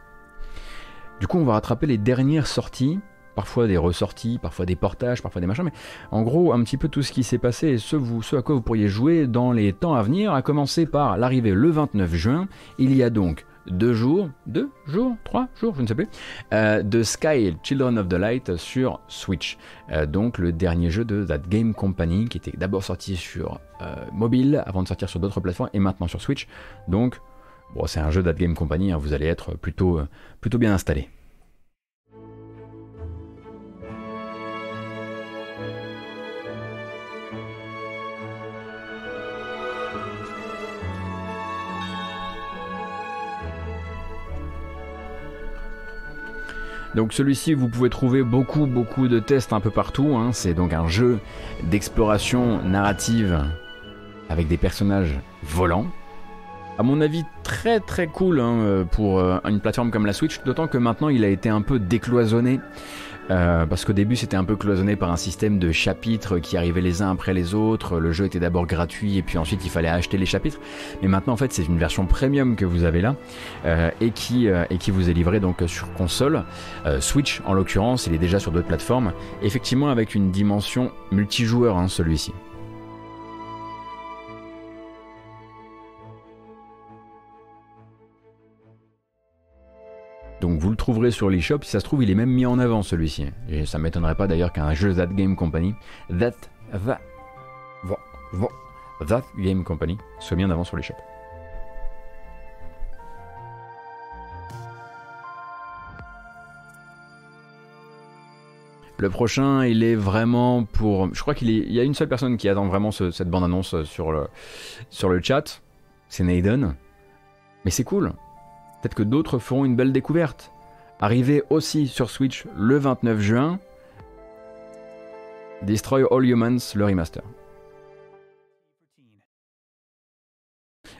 Du coup, on va rattraper les dernières sorties, parfois des ressorties, parfois des portages, parfois des machins, mais en gros, un petit peu tout ce qui s'est passé et ce, ce à quoi vous pourriez jouer dans les temps à venir, à commencer par l'arrivée le 29 juin. Il y a donc deux jours, deux jours, trois jours, je ne sais plus, euh, de Sky Children of the Light sur Switch. Euh, donc le dernier jeu de That Game Company qui était d'abord sorti sur euh, mobile avant de sortir sur d'autres plateformes et maintenant sur Switch. Donc bon, c'est un jeu That Game Company, hein, vous allez être plutôt, plutôt bien installé. Donc celui-ci, vous pouvez trouver beaucoup, beaucoup de tests un peu partout. Hein. C'est donc un jeu d'exploration narrative avec des personnages volants. À mon avis, très très cool hein, pour une plateforme comme la Switch, d'autant que maintenant il a été un peu décloisonné. Euh, parce qu'au début c'était un peu cloisonné par un système de chapitres qui arrivaient les uns après les autres. Le jeu était d'abord gratuit et puis ensuite il fallait acheter les chapitres. Mais maintenant en fait c'est une version premium que vous avez là euh, et, qui, euh, et qui vous est livrée donc sur console. Switch en l'occurrence, il est déjà sur d'autres plateformes. Effectivement avec une dimension multijoueur hein, celui-ci. Donc vous le trouverez sur l'eShop, si ça se trouve il est même mis en avant celui-ci. Et ça m'étonnerait pas d'ailleurs qu'un jeu That Game Company, That, Game Company soit mis en avant sur l'eShop. Le prochain, il est vraiment pour. Je crois qu'il y a une seule personne qui attend vraiment cette bande-annonce sur le, sur le chat. C'est Naden. Mais c'est cool. Peut-être que d'autres feront une belle découverte. Arrivé aussi sur Switch le 29 juin, Destroy All Humans, le remaster.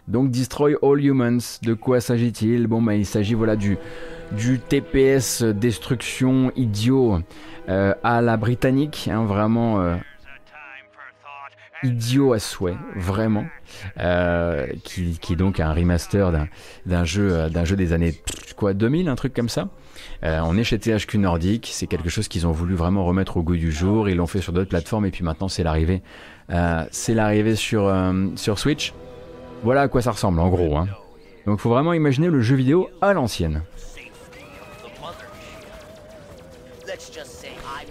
Donc Destroy All Humans, de quoi s'agit-il? Bon bah il s'agit voilà du, TPS destruction idiot euh, à la britannique, hein, vraiment euh, idiot à souhait, vraiment, euh, qui, qui, est donc un remaster d'un jeu, euh, d'un jeu des années quoi 2000, un truc comme ça. Euh, on est chez THQ Nordic, c'est quelque chose qu'ils ont voulu vraiment remettre au goût du jour. Ils l'ont fait sur d'autres plateformes et puis maintenant c'est l'arrivée, c'est l'arrivée sur sur Switch. Voilà à quoi ça ressemble en gros. Hein. Donc faut vraiment imaginer le jeu vidéo à l'ancienne.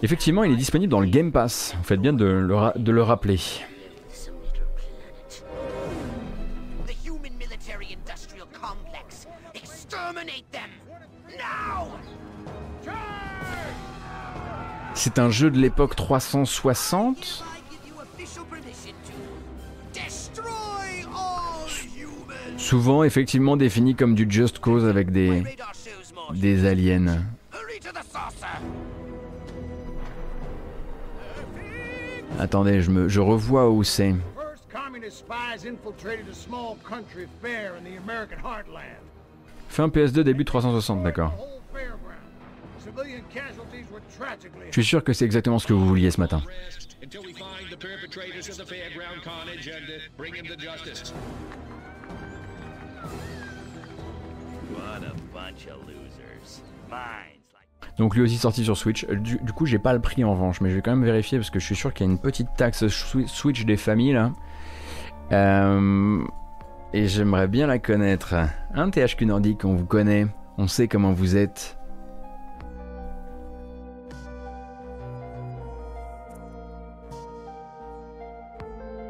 Effectivement, il est disponible dans le Game Pass. Vous faites bien de le rappeler. C'est un jeu de l'époque 360. Souvent effectivement défini comme du Just Cause avec des, des aliens. Attendez, je, me, je revois où c'est. Fin PS2, début 360, d'accord. Je suis sûr que c'est exactement ce que vous vouliez ce matin. Donc lui aussi sorti sur Switch. Du, coup j'ai pas le prix en revanche, mais je vais quand même vérifier parce que je suis sûr qu'il y a une petite taxe Switch des familles là. Euh, et j'aimerais bien la connaître. Un THQ Nordique, on vous connaît, on sait comment vous êtes.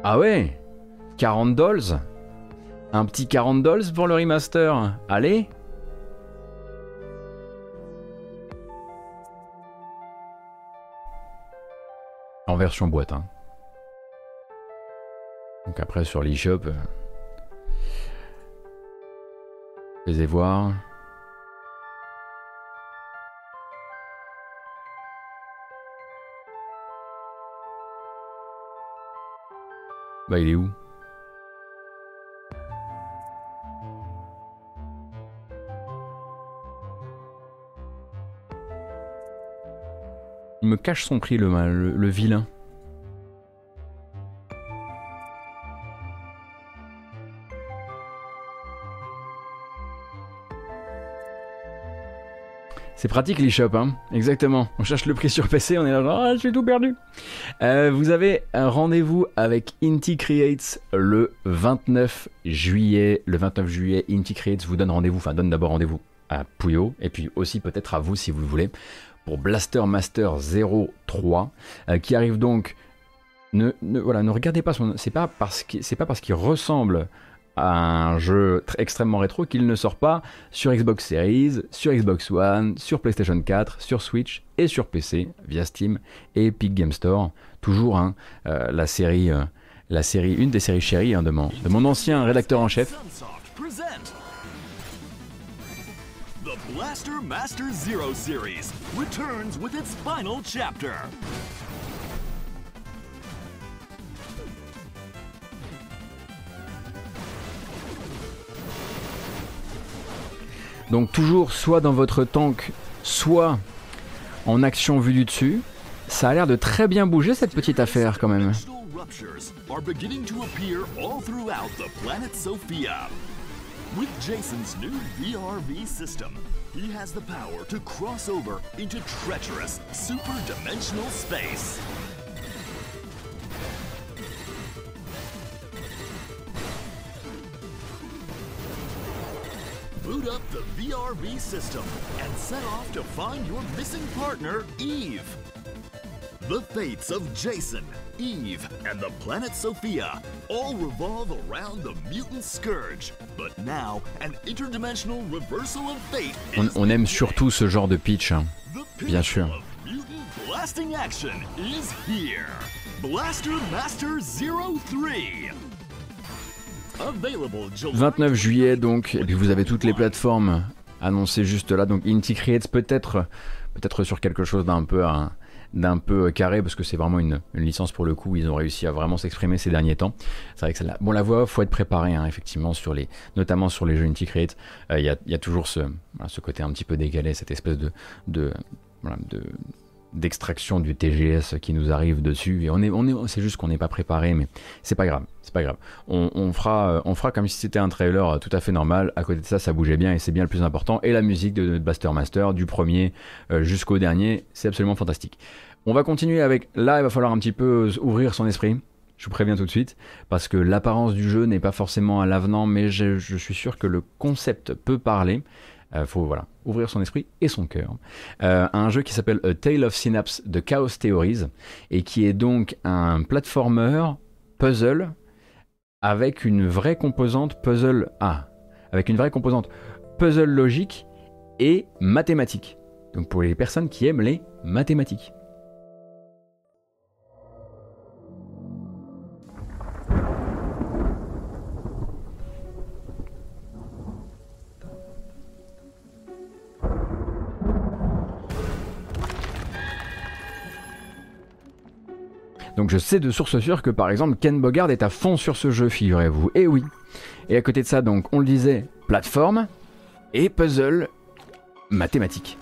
Ah ouais 40 dollars Un petit 40 dollars pour le remaster Allez En version boîte, hein. Donc après sur l'eShop... Euh, Faisez voir. Bah il est où? Il me cache son prix le, le, le vilain. C'est pratique l'eShop, hein Exactement. On cherche le prix sur PC, on est là, genre, ah, j'ai tout perdu. Euh, vous avez un rendez-vous avec Inti Creates le 29 juillet. Le 29 juillet, Inti Creates vous donne rendez-vous, enfin donne d'abord rendez-vous à Puyo, et puis aussi peut-être à vous si vous le voulez, pour Blaster Master 03, euh, qui arrive donc. Ne, voilà, ne regardez pas son. C'est pas parce qu'il ressemble un jeu extrêmement rétro qu'il ne sort pas sur Xbox Series, sur Xbox One, sur PlayStation 4, sur Switch et sur PC via Steam et Epic Game Store. Toujours hein, euh, la série, euh, la série, une des séries chéries hein, de, mon, de mon ancien rédacteur en chef. The Blaster Master Zero series returns with its final chapter. Donc toujours soit dans votre tank, soit en action vue du dessus. Ça a l'air de très bien bouger cette petite affaire quand même. With Jason's new VRV system, he has the power to cross over into treacherous, super dimensional space. Up the VRV system and set off to find your missing partner, Eve. The fates of Jason, Eve, and the planet Sophia all revolve around the mutant scourge. But now, an interdimensional reversal of fate on, on aime surtout ce genre de pitch, hein. bien sûr. Blasting action is here. Blaster Master 03. 29 juillet donc, et puis vous avez toutes les plateformes annoncées juste là. Donc Inti Creates peut-être peut-être sur quelque chose d'un peu un, d'un peu carré parce que c'est vraiment une, licence pour le coup. Ils ont réussi à vraiment s'exprimer ces derniers temps. C'est vrai que celle-là bon la voix faut être préparé hein, effectivement sur les notamment sur les jeux Inti-Create euh, il y, a, toujours ce, ce côté un petit peu décalé cette espèce de, de, de d'extraction du TGS qui nous arrive dessus et on est, on est, c'est juste qu'on n'est pas préparé mais c'est pas grave, c'est pas grave. On, fera, euh, on fera comme si c'était un trailer euh, tout à fait normal. À côté de ça, ça bougeait bien et c'est bien le plus important. Et la musique de, Blaster Master du premier euh, jusqu'au dernier, c'est absolument fantastique. On va continuer avec là, il va falloir un petit peu ouvrir son esprit. Je vous préviens tout de suite, parce que l'apparence du jeu n'est pas forcément à l'avenant, mais je, je suis sûr que le concept peut parler. Il faut voilà, ouvrir son esprit et son cœur. Euh, un jeu qui s'appelle A Tale of Synapse de Chaos Theories et qui est donc un platformer puzzle avec une vraie composante puzzle ah, avec une vraie composante puzzle logique et mathématique. Donc pour les personnes qui aiment les mathématiques. Donc je sais de source sûre que par exemple Ken Bogard est à fond sur ce jeu, figurez-vous. Et oui. Et à côté de ça, donc on le disait, plateforme et puzzle mathématique.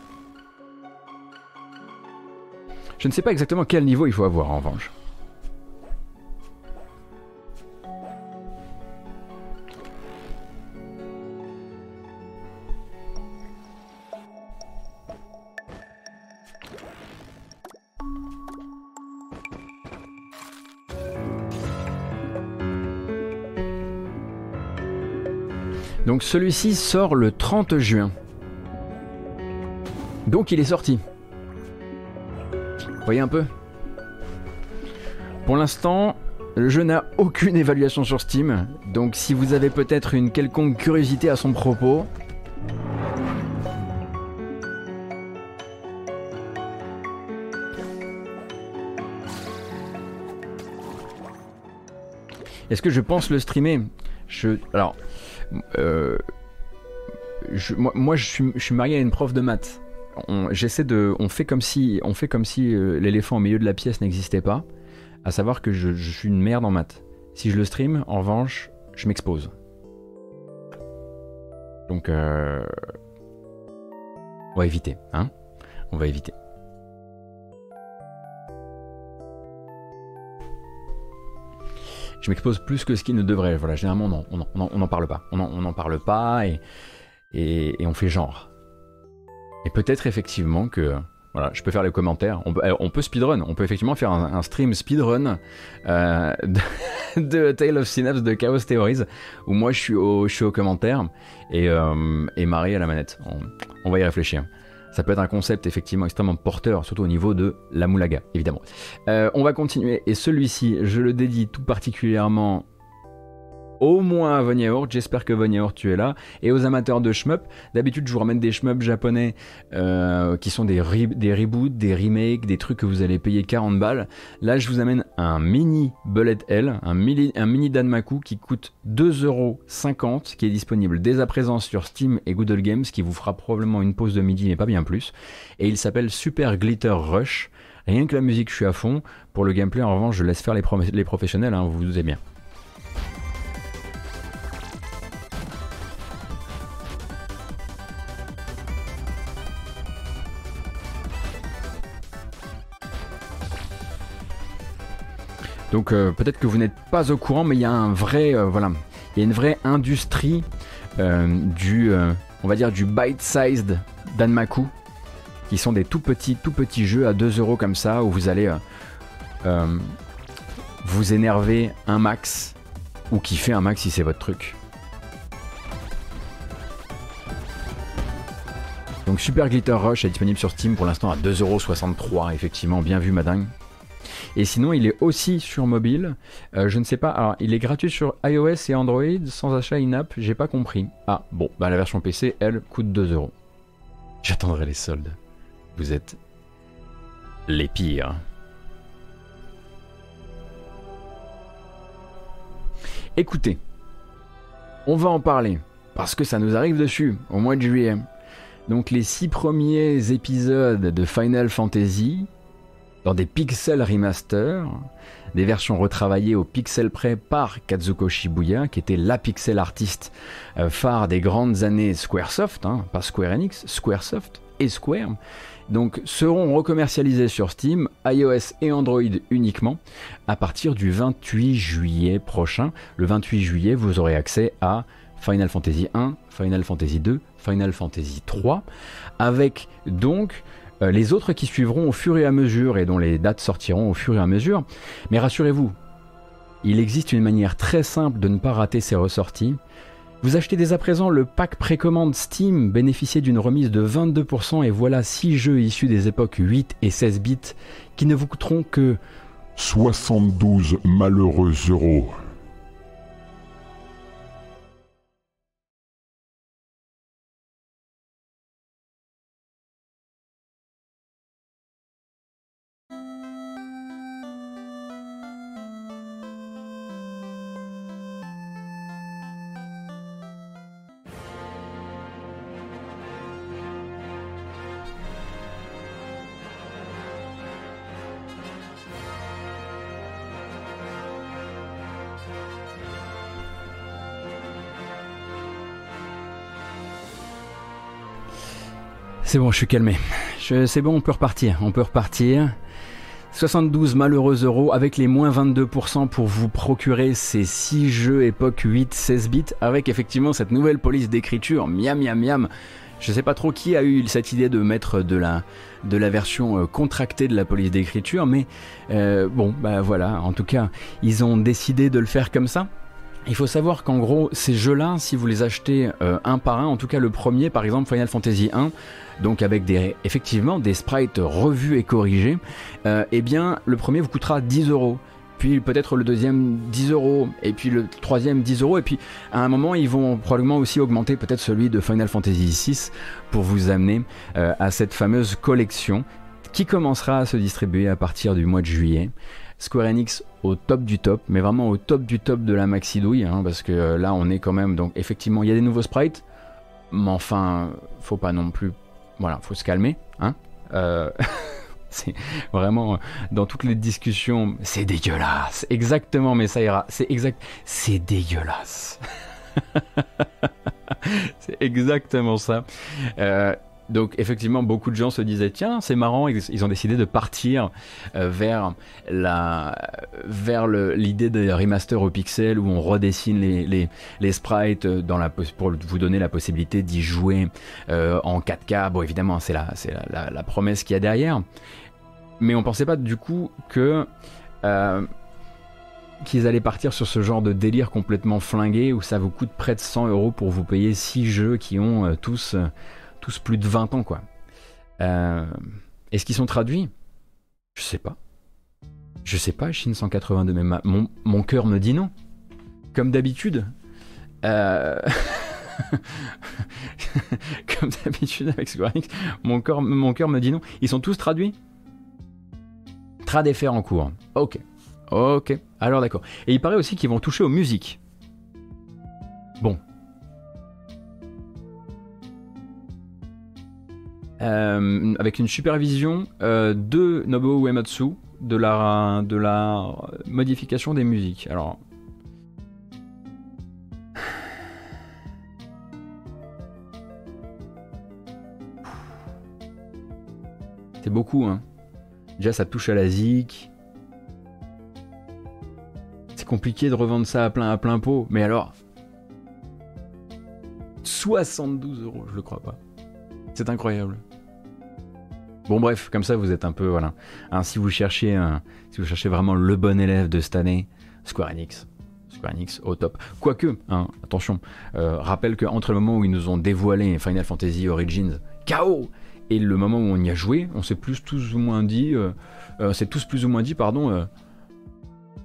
Je ne sais pas exactement quel niveau il faut avoir en revanche. Donc celui-ci sort le 30 juin. Donc il est sorti. Voyez un peu? Pour l'instant, le jeu n'a aucune évaluation sur Steam, donc si vous avez peut-être une quelconque curiosité à son propos, Est-ce que je pense le streamer? Je, Alors, euh, moi, je, suis, marié à une prof de maths. On, j'essaie de, on fait comme si, on fait comme si euh, l'éléphant au milieu de la pièce n'existait pas. À savoir que je, suis une merde en maths. Si je le stream, en revanche, je m'expose. Donc, euh, on va éviter, hein On va éviter. Je m'expose plus que ce qui ne devrait. Voilà, généralement, on n'en parle pas. On n'en parle pas et, on fait genre. Et peut-être effectivement que. Voilà, je peux faire les commentaires. On peut, eh, speedrun. On peut effectivement faire un, stream speedrun euh, de, Tale of Synapse de Chaos Theories où moi je suis au, je euh, et Marie à la manette. on va y réfléchir. Ça peut être un concept effectivement extrêmement porteur, surtout au niveau de la moulaga, évidemment. Euh, on va continuer, et celui-ci, je le dédie tout particulièrement au moins à Von J'espère que Von tu es là. Et aux amateurs de shmup, d'habitude je vous ramène des shmups japonais euh, qui sont des, reboots, des remakes, des trucs que vous allez payer 40 balles. Là je vous amène un mini Bullet L, un mini, Danmaku qui coûte 2,50€, qui est disponible dès à présent sur Steam et Google Games, qui vous fera probablement une pause de midi mais pas bien plus. Et il s'appelle Super Glitter Rush. Rien que la musique, je suis à fond. Pour le gameplay, en revanche, je laisse faire les, les professionnels, hein, vous vous doutez bien. Donc peut-être que vous n'êtes pas au courant, mais il y a un vrai, voilà, y a une vraie industrie du, on va dire du bite-sized Danmaku, qui sont des tout petits, tout petits jeux à 2 euros comme ça, où vous allez vous énerver un max ou kiffer un max si c'est votre truc. Donc Super Glitter Rush est disponible sur Steam pour l'instant à 2,63€, effectivement, bien vu madame. Et sinon, il est aussi sur mobile. Euh, je ne sais pas. Alors, il est gratuit sur iOS et Android sans achat in-app. J'ai pas compris. Ah, bon, bah la version PC, elle, coûte 2 euros. J'attendrai les soldes. Vous êtes les pires. Écoutez, on va en parler parce que ça nous arrive dessus au mois de juillet. Donc les six premiers épisodes de Final Fantasy dans des pixels remaster, des versions retravaillées au pixel près par Kazuko Shibuya, qui était la pixel artiste euh, phare des grandes années Squaresoft, hein, pas Square Enix, Squaresoft et Square, donc seront recommercialisés sur Steam, iOS et Android uniquement, à partir du 28 juillet prochain. Le 28 juillet, vous aurez accès à Final Fantasy 1, Final Fantasy 2, Final Fantasy 3, avec donc les autres qui suivront au fur et à mesure et dont les dates sortiront au fur et à mesure. Mais rassurez-vous, il existe une manière très simple de ne pas rater ces ressorties. Vous achetez dès à présent le pack précommande Steam, bénéficiez d'une remise de 22% et voilà 6 jeux issus des époques 8 et 16 bits qui ne vous coûteront que
72 malheureux euros.
C'est bon, je suis calmé. C'est bon, on peut repartir. On peut repartir. 72 malheureux euros avec les moins 22% pour vous procurer ces 6 jeux époque 8-16 bits avec effectivement cette nouvelle police d'écriture. Miam, miam, miam. Je sais pas trop qui a eu cette idée de mettre de la, de la version euh, contractée de la police d'écriture, mais euh, bon, bah voilà, en tout cas, ils ont décidé de le faire comme ça. Il faut savoir qu'en gros, ces jeux-là, si vous les achetez euh, un par un, en tout cas le premier, par exemple Final Fantasy 1, donc avec des, effectivement des sprites revus et corrigés, euh, eh bien le premier vous coûtera 10 euros. Puis peut-être le deuxième 10 euros, et puis le troisième 10 euros, et puis à un moment ils vont probablement aussi augmenter peut-être celui de Final Fantasy 6 pour vous amener euh, à cette fameuse collection qui commencera à se distribuer à partir du mois de juillet. Square Enix au top du top, mais vraiment au top du top de la maxi douille, hein, parce que euh, là on est quand même donc effectivement il y a des nouveaux sprites, mais enfin faut pas non plus, voilà, faut se calmer, hein. Euh, c'est vraiment dans toutes les discussions, c'est dégueulasse, exactement, mais ça ira, c'est exact, c'est dégueulasse. c'est exactement ça. Euh, donc effectivement, beaucoup de gens se disaient tiens, c'est marrant, ils ont décidé de partir euh, vers la vers l'idée des remaster au pixel où on redessine les, les, sprites dans la, pour vous donner la possibilité d'y jouer euh, en 4K. Bon, évidemment, c'est la, la, promesse qu'il y a derrière. Mais on pensait pas du coup que euh, qu'ils allaient partir sur ce genre de délire complètement flingué où ça vous coûte près de 100 euros pour vous payer 6 jeux qui ont tous plus de 20 ans, quoi. Euh, Est-ce qu'ils sont traduits? Je sais pas. Je sais pas, Chine 182, mais mon, mon cœur me dit non. Comme d'habitude. Euh... Comme d'habitude avec Square Enix, mon cœur, mon cœur me dit non. Ils sont tous traduits? Trad faire en cours. Ok. Ok. Alors d'accord. Et il paraît aussi qu'ils vont toucher aux musiques. Bon, Euh, avec une supervision euh, de Nobuo Uematsu de la, de la modification des musiques. Alors. C'est beaucoup, hein. Déjà, ça touche à la zik. compliqué de revendre ça à plein, à plein pot. Mais alors, 72 euros, je le crois pas. C'est incroyable. Bon bref, comme ça vous êtes un peu voilà. Hein, si vous cherchez si vous cherchez vraiment le bon élève de cette année, Square Enix. Square Enix au top. Quoique, hein, attention, euh, rappelle qu'entre le moment où ils nous ont dévoilé Final Fantasy Origins KO et le moment où on y a joué, on s'est plus tous ou moins dit, euh, euh c'est tous plus ou moins dit, pardon,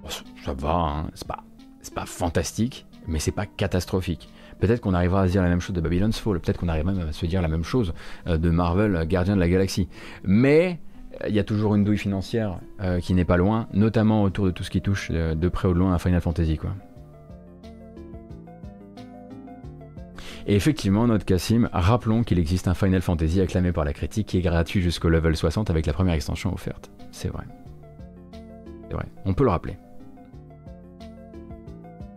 oh, ça va, hein, c'est pas, c'est pas fantastique, mais c'est pas catastrophique. Peut-être qu'on arrivera à se dire la même chose de Babylon's Fall, peut-être qu'on arrivera même à se dire la même chose de Marvel Gardien de la Galaxie. Mais il y a toujours une douille financière euh, qui n'est pas loin, notamment autour de tout ce qui touche euh, de près ou de loin à Final Fantasy. Et effectivement, notre Cassim, rappelons qu'il existe un Final Fantasy acclamé par la critique qui est gratuit jusqu'au level 60 avec la première extension offerte. C'est vrai. C'est vrai, on peut le rappeler.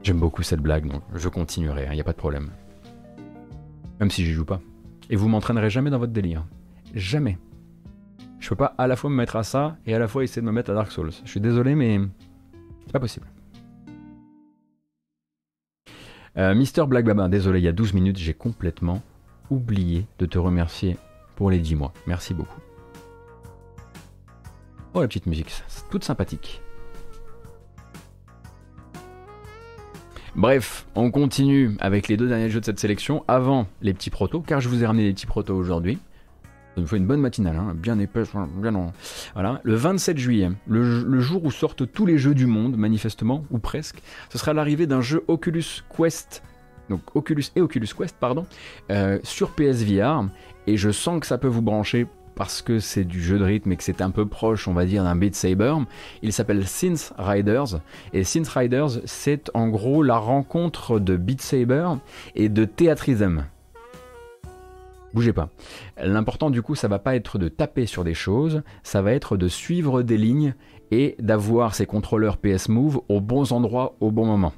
J'aime beaucoup cette blague, donc je continuerai, il hein, n'y a pas de problème. Même si j'y joue pas. Et vous m'entraînerez jamais dans votre délire. Jamais. Je peux pas à la fois me mettre à ça et à la fois essayer de me mettre à Dark Souls. Je suis désolé, mais c'est pas possible. Euh, Mister Black Baba, désolé, il y a 12 minutes, j'ai complètement oublié de te remercier pour les 10 mois. Merci beaucoup. Oh, la petite musique, c'est toute sympathique. Bref, on continue avec les deux derniers jeux de cette sélection avant les petits protos, car je vous ai ramené les petits protos aujourd'hui. Ça nous fait une bonne matinale, hein, bien épaisse, bien long. Voilà, le 27 juillet, le, jour où sortent tous les jeux du monde, manifestement, ou presque, ce sera l'arrivée d'un jeu Oculus Quest, donc Oculus et Oculus Quest, pardon, euh, sur PSVR, et je sens que ça peut vous brancher parce que c'est du jeu de rythme et que c'est un peu proche, on va dire, d'un Beat Saber. Il s'appelle Synth Riders. Et Synth Riders, c'est en gros la rencontre de Beat Saber et de Theatrism. Bougez pas. L'important du coup, ça va pas être de taper sur des choses, ça va être de suivre des lignes et d'avoir ces contrôleurs PS Move aux bons endroits au bon moment.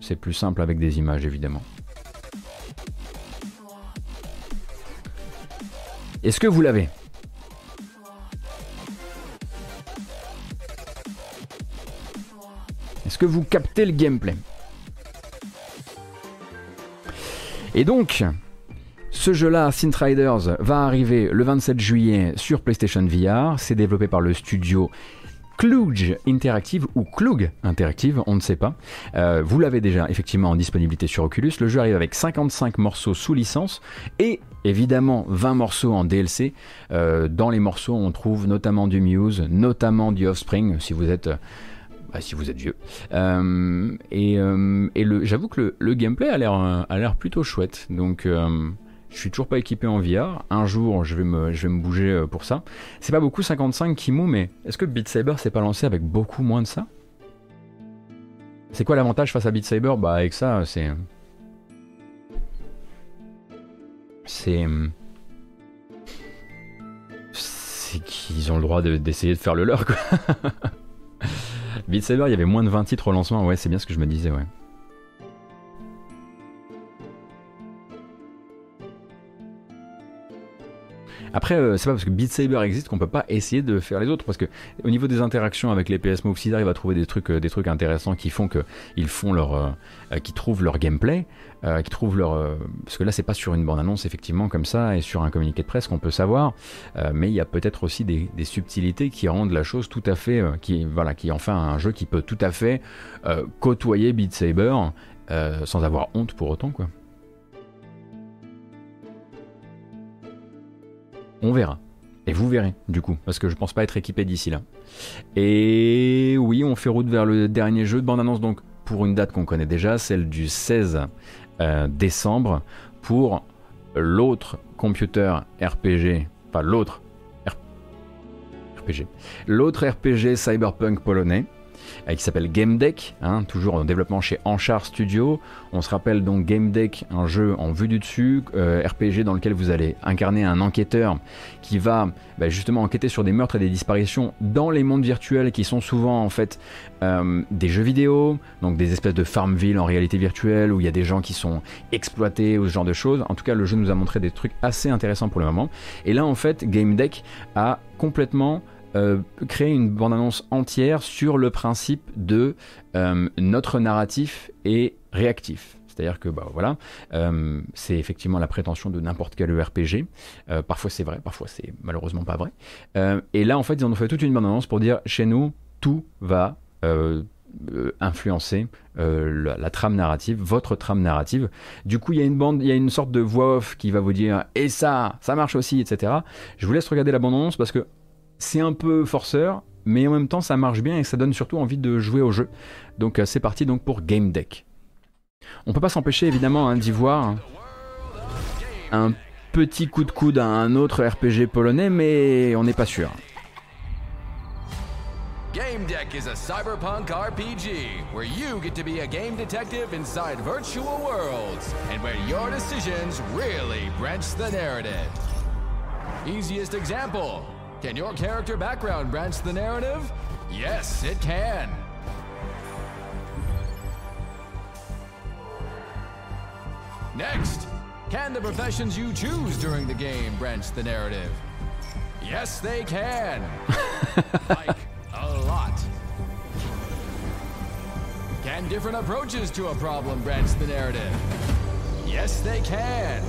C'est plus simple avec des images évidemment. Est-ce que vous l'avez? Est-ce que vous captez le gameplay Et donc, ce jeu-là, Riders, va arriver le 27 juillet sur PlayStation VR. C'est développé par le studio Klug Interactive ou Klug Interactive, on ne sait pas. Euh, vous l'avez déjà effectivement en disponibilité sur Oculus. Le jeu arrive avec 55 morceaux sous licence et évidemment 20 morceaux en DLC. Euh, dans les morceaux, on trouve notamment du Muse, notamment du Offspring, si vous êtes... Bah, si vous êtes vieux. Euh, et, j'avoue que le, le gameplay a l'air plutôt chouette. Donc je suis toujours pas équipé en VR. Un jour, je vais me, je vais me bouger euh, pour ça. C'est pas beaucoup 55 Kimo, mais est-ce que Beat Saber s'est pas lancé avec beaucoup moins de ça? C'est quoi l'avantage face à Beat Saber? Bah avec ça, c'est c'est c'est qu'ils ont le droit d'essayer de, faire le leur quoi. Beat Saber, il y avait moins de 20 titres au lancement. Ouais, c'est bien ce que je me disais, ouais. Après, euh, c'est pas parce que Beat Saber existe qu'on peut pas essayer de faire les autres, parce que au niveau des interactions avec les PS Move, s'ils arrivent à trouver des trucs, euh, des trucs intéressants qui font que ils font leur, euh, qui trouvent leur gameplay, qui trouvent leur, parce que là c'est pas sur une bande annonce effectivement comme ça et sur un communiqué de presse qu'on peut savoir, mais il y a peut-être aussi des, subtilités qui rendent la chose tout à fait, qui voilà, qui en fait un jeu qui peut tout à fait côtoyer Beat Saber sans avoir honte pour autant quoi. On verra. Et vous verrez, du coup, parce que je pense pas être équipé d'ici là. Et oui, on fait route vers le dernier jeu de bande-annonce, donc pour une date qu'on connaît déjà, celle du 16 euh, décembre, pour l'autre computer RPG, pas l'autre RPG, l'autre RPG cyberpunk polonais, qui s'appelle Game Deck, hein, toujours en développement chez Anchar Studio. On se rappelle donc Game Deck, un jeu en vue du dessus, euh, RPG dans lequel vous allez incarner un enquêteur qui va bah, justement enquêter sur des meurtres et des disparitions dans les mondes virtuels qui sont souvent en fait euh, des jeux vidéo, donc des espèces de Farmville en réalité virtuelle où il y a des gens qui sont exploités ou ce genre de choses. En tout cas, le jeu nous a montré des trucs assez intéressants pour le moment. Et là, en fait, Game Deck a complètement euh, créé une bande-annonce entière sur le principe de euh, notre narratif est réactif. C'est-à-dire que bah, voilà, euh, c'est effectivement la prétention de n'importe quel RPG. Euh, parfois c'est vrai, parfois c'est malheureusement pas vrai. Et là, en fait, ils ont fait toute une bande-annonce pour dire chez nous, tout va influencer la trame narrative, votre trame narrative. Du coup, il y a une bande, il y a une sorte de voix off qui va vous dire et ça, ça marche aussi, etc. Je vous laisse regarder la bande-annonce parce que c'est un peu forceur, mais en même temps, ça marche bien et ça donne surtout envie de jouer au jeu. Donc, euh, c'est parti donc pour Game Deck. On peut pas s'empêcher évidemment hein, d'y voir un petit coup de coude à un autre RPG polonais, mais on n'est pas sûr.
Game Deck is a cyberpunk RPG where you get to be a game detective inside virtual worlds and where your decisions really branch the narrative. Easiest example can your character background branch the narrative? Yes, it can. Next, can the professions you choose during the game branch the narrative? Yes, they can. like a lot. Can different approaches to a problem branch the narrative? Yes, they can.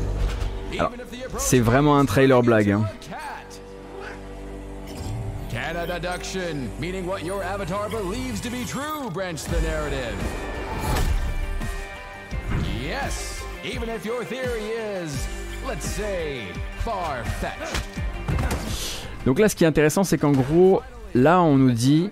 Even if the approach
c'est vraiment un trailer blague, hein. Donc là, ce qui est intéressant, c'est qu'en gros, là, on nous dit.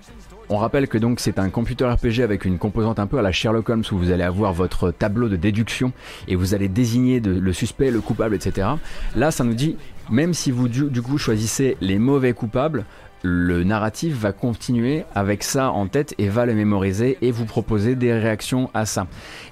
On rappelle que donc c'est un computer RPG avec une composante un peu à la Sherlock Holmes où vous allez avoir votre tableau de déduction et vous allez désigner le suspect, le coupable, etc. Là, ça nous dit, même si vous du coup choisissez les mauvais coupables, le narratif va continuer avec ça en tête et va le mémoriser et vous proposer des réactions à ça.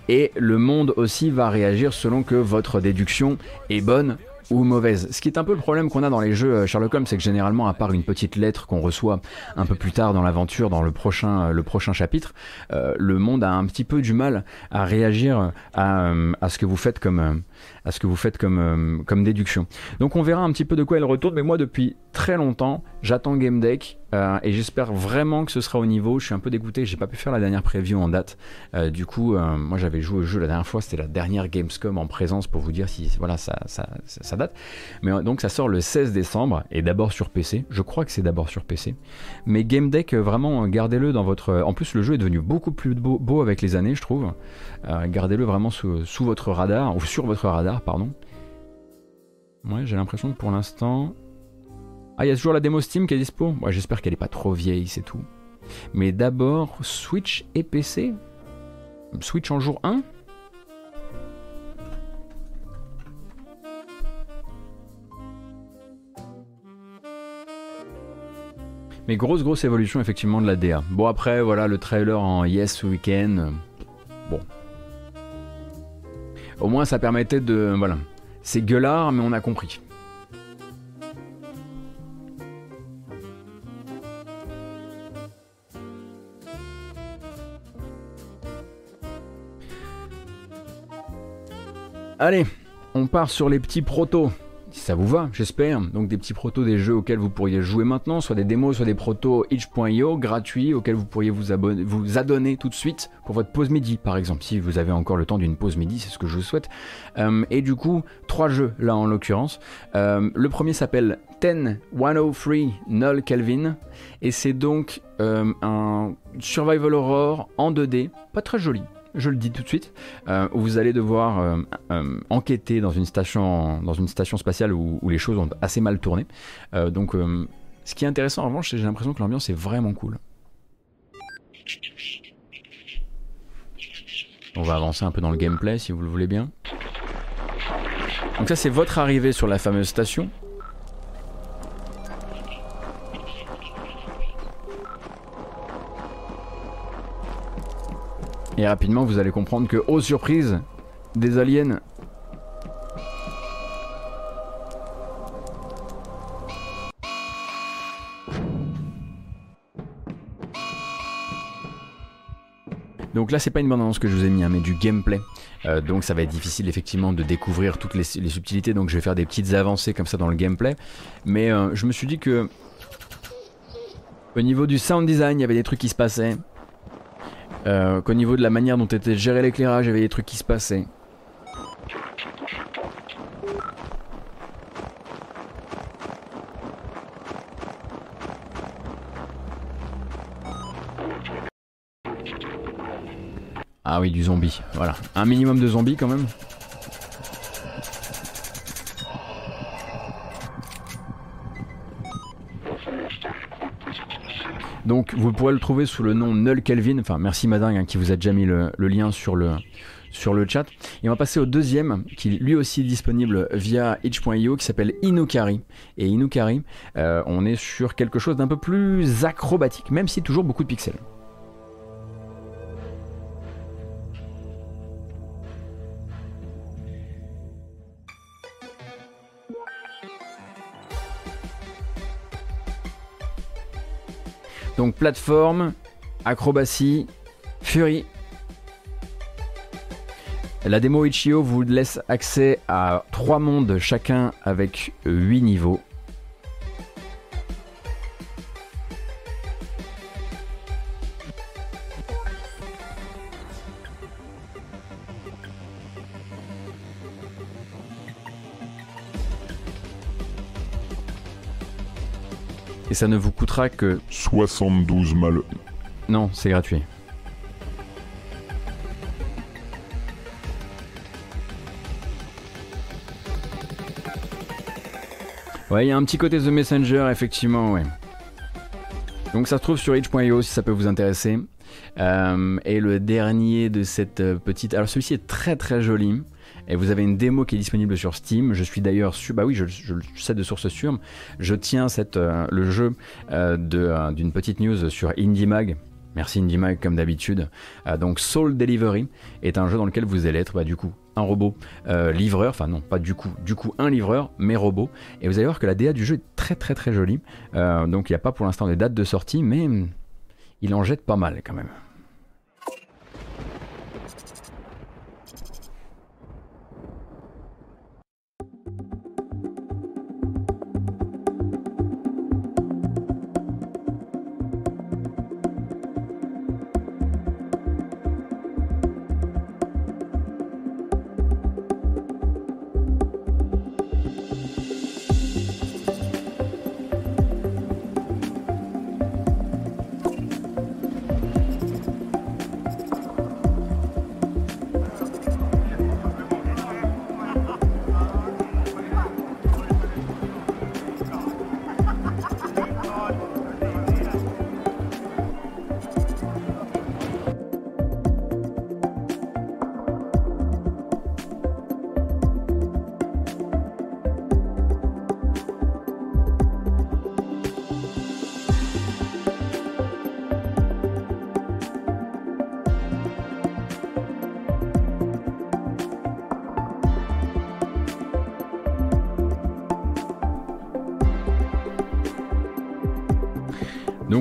Et le monde aussi va réagir selon que votre déduction est bonne ou mauvaise. Ce qui est un peu le problème qu'on a dans les jeux euh, Sherlock Holmes, c'est que généralement, à part une petite lettre qu'on reçoit un peu plus tard dans l'aventure, dans le prochain, euh, chapitre, euh, le monde a un petit peu du mal à réagir à, ce que vous faites comme, à ce que vous faites comme, euh, comme déduction. Donc on verra un petit peu de quoi elle retourne, mais moi depuis très longtemps, j'attends Game Deck euh, et j'espère vraiment que ce sera au niveau. Je suis un peu dégoûté, j'ai pas pu faire la dernière preview en date. Euh, du coup, moi j'avais joué au jeu la dernière fois, c'était la dernière Gamescom en présence pour vous dire si voilà ça, ça, date. Mais donc ça sort le 16 décembre et d'abord sur PC. Je crois que c'est d'abord sur PC. Mais Game Deck, vraiment, gardez-le dans votre. En plus, le jeu est devenu beaucoup plus beau avec les années, je trouve. Euh, gardez-le vraiment sous, votre radar, ou sur votre radar, pardon. Ouais, j'ai l'impression que pour l'instant. Ah, il y a toujours la démo Steam qui est dispo Ouais, j'espère qu'elle est pas trop vieille, c'est tout. Mais d'abord, Switch et PC Switch en jour 1 Mais grosse grosse évolution effectivement de la DA. Bon après voilà le trailer en Yes Weekend. Au moins ça permettait de voilà. C'est gueulard mais on a compris. Allez, on part sur les petits protos. Ça vous va, j'espère. Donc des petits protos des jeux auxquels vous pourriez jouer maintenant, soit des démos, soit des protos itch.io gratuits auxquels vous pourriez vous, abonner, vous adonner tout de suite pour votre pause midi, par exemple, si vous avez encore le temps d'une pause midi, c'est ce que je souhaite. Euh, et du coup, trois jeux là en l'occurrence. Euh, le premier s'appelle 10103 Null Kelvin et c'est donc euh, un survival horror en 2D, pas très joli je le dis tout de suite, euh, vous allez devoir euh, euh, enquêter dans une station, spatiale où, les choses ont assez mal tourné. Donc, ce qui est intéressant en revanche, c'est j'ai l'impression que l'ambiance est vraiment cool. On va avancer un peu dans le gameplay si vous le voulez bien. Donc ça c'est votre arrivée sur la fameuse station. Et rapidement, vous allez comprendre que, oh surprise, des aliens. Donc là, c'est pas une bande annonce que je vous ai mis, hein, mais du gameplay. Euh, donc ça va être difficile effectivement de découvrir toutes les, les subtilités. Donc je vais faire des petites avancées comme ça dans le gameplay. Mais euh, je me suis dit que Au niveau du sound design, il y avait des trucs qui se passaient. Euh, Qu'au niveau de la manière dont était géré l'éclairage, il y avait des trucs qui se passaient. Ah oui, du zombie. Voilà. Un minimum de zombies quand même. Donc vous pourrez le trouver sous le nom Null Kelvin. Enfin, merci Madingue hein, qui vous a déjà mis le, lien sur le, sur chat. Et on va passer au deuxième, qui lui aussi est disponible via itch.io, qui s'appelle Inukari. Et Inukari, euh, on est sur quelque chose d'un peu plus acrobatique, même si toujours beaucoup de pixels. Donc plateforme, acrobatie, fury. La démo Itch.io vous laisse accès à trois mondes chacun avec 8 niveaux. Ça ne vous coûtera que
72 mal...
Non, c'est gratuit. Ouais, il y a un petit côté The Messenger, effectivement, ouais. Donc ça se trouve sur itch.io si ça peut vous intéresser. Euh, et le dernier de cette euh, petite... Alors celui-ci est très très joli. Et vous avez une démo qui est disponible sur Steam. Je suis d'ailleurs sur, bah oui, je, je, sais de source sûre. Je tiens euh, le jeu euh, de, d'une petite news sur IndieMag. Merci IndieMag comme d'habitude. Euh, donc Soul Delivery est un jeu dans lequel vous allez être bah, du coup un robot livreur. Enfin non, pas du coup, du coup un livreur, mais robot. Et vous allez voir que la DA du jeu est très très très jolie. donc il n'y a pas pour l'instant de date de sortie, mais il en jette pas mal quand même.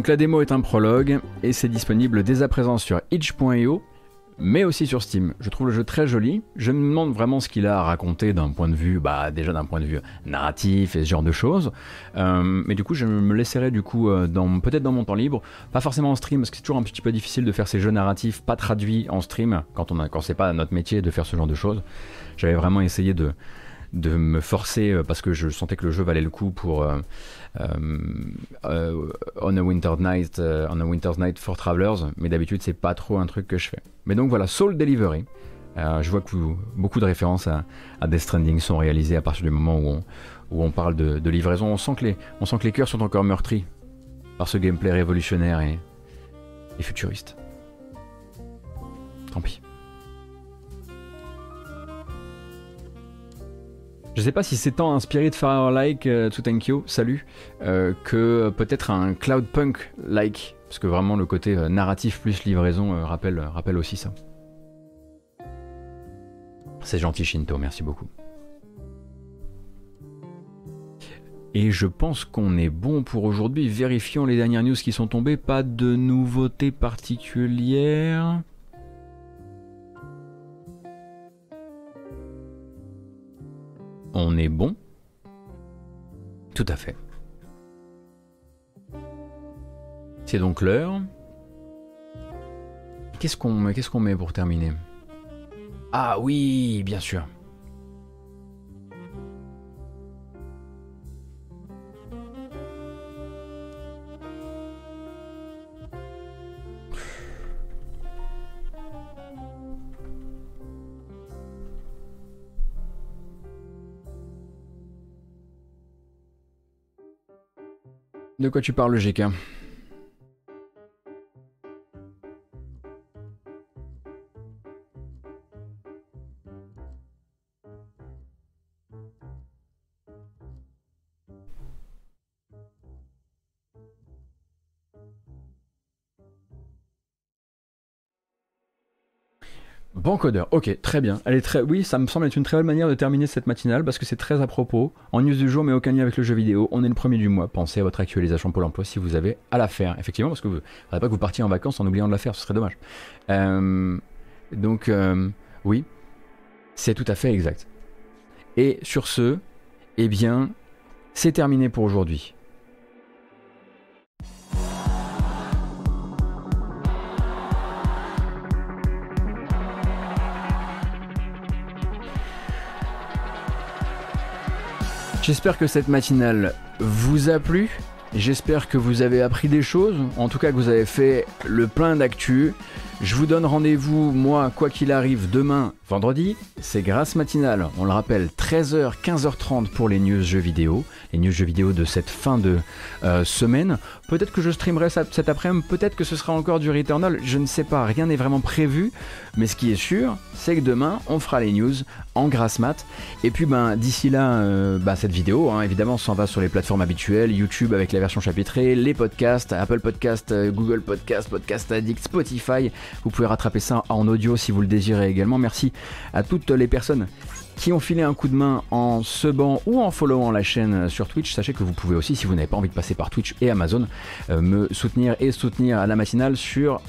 La démo est un prologue et c'est disponible dès à présent sur itch.io mais aussi sur Steam. Je trouve le jeu très joli. Je me demande vraiment ce qu'il a à raconter d'un point de vue, bah déjà d'un point de vue narratif et ce genre de choses. Euh, mais du coup, je me laisserai du coup euh, dans peut-être dans mon temps libre, pas forcément en stream parce que c'est toujours un petit peu difficile de faire ces jeux narratifs pas traduits en stream quand on a, quand c'est pas notre métier de faire ce genre de choses. J'avais vraiment essayé de de me forcer euh, parce que je sentais que le jeu valait le coup pour euh, euh, on a Winter's Night, on a Winter's Night for Travelers, mais d'habitude c'est pas trop un truc que je fais. Mais donc voilà, Soul Delivery. je vois que beaucoup de références à, Death Stranding sont réalisées à partir du moment où on, parle de, livraison. On sent, que les, cœurs sont encore meurtris par ce gameplay révolutionnaire et futuriste. Tant pis. Je sais pas si c'est tant inspiré de Fire-like euh, Tsutenkyo, salut, euh, que peut-être un Cloudpunk-like, parce que vraiment le côté euh, narratif plus livraison euh, rappelle, rappelle aussi ça. C'est gentil Shinto, merci beaucoup. Et je pense qu'on est bon pour aujourd'hui. Vérifions les dernières news qui sont tombées. Pas de nouveautés particulières. On est bon Tout à fait. C'est donc l'heure. Qu'est-ce qu'on met pour terminer? Ah oui, bien sûr. De quoi tu parles, GK Bancodeur, ok, très bien. Elle est très, oui, ça me semble être une très belle manière de terminer cette matinale parce que c'est très à propos. En news du jour, mais aucun lien avec le jeu vidéo. On est le premier du mois. Pensez à votre actualisation Pôle Emploi si vous avez à la faire. Effectivement, parce que vous ne faudrait pas que vous partiez en vacances en oubliant de la faire, ce serait dommage. Euh, donc, euh, oui, c'est tout à fait exact. Et sur ce, eh bien, c'est terminé pour aujourd'hui. J'espère que cette matinale vous a plu. J'espère que vous avez appris des choses, en tout cas que vous avez fait le plein d'actu. Je vous donne rendez-vous, moi, quoi qu'il arrive, demain, vendredi. C'est grâce matinale, on le rappelle, 13h, 15h30 pour les news jeux vidéo. Les news jeux vidéo de cette fin de euh, semaine. Peut-être que je streamerai cet après-midi, peut-être que ce sera encore du Returnal, je ne sais pas, rien n'est vraiment prévu. Mais ce qui est sûr, c'est que demain, on fera les news en grasse mat. Et puis, ben, d'ici là, euh, bah, cette vidéo, hein, évidemment, s'en va sur les plateformes habituelles, YouTube avec la version chapitrée, les podcasts, Apple Podcast, euh, Google Podcast, Podcast Addict, Spotify. Vous pouvez rattraper ça en audio si vous le désirez également. Merci à toutes les personnes qui ont filé un coup de main en subant ou en followant la chaîne sur Twitch. Sachez que vous pouvez aussi, si vous n'avez pas envie de passer par Twitch et Amazon, euh, me soutenir et soutenir à la matinale sur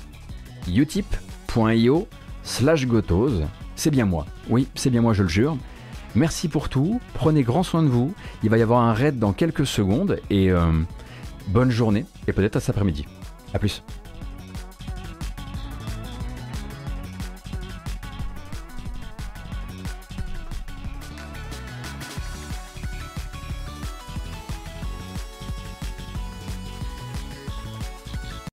utip.io slash gotose. C'est bien moi. Oui, c'est bien moi, je le jure. Merci pour tout. Prenez grand soin de vous. Il va y avoir un raid dans quelques secondes et euh, bonne journée et peut-être à cet après-midi. A plus.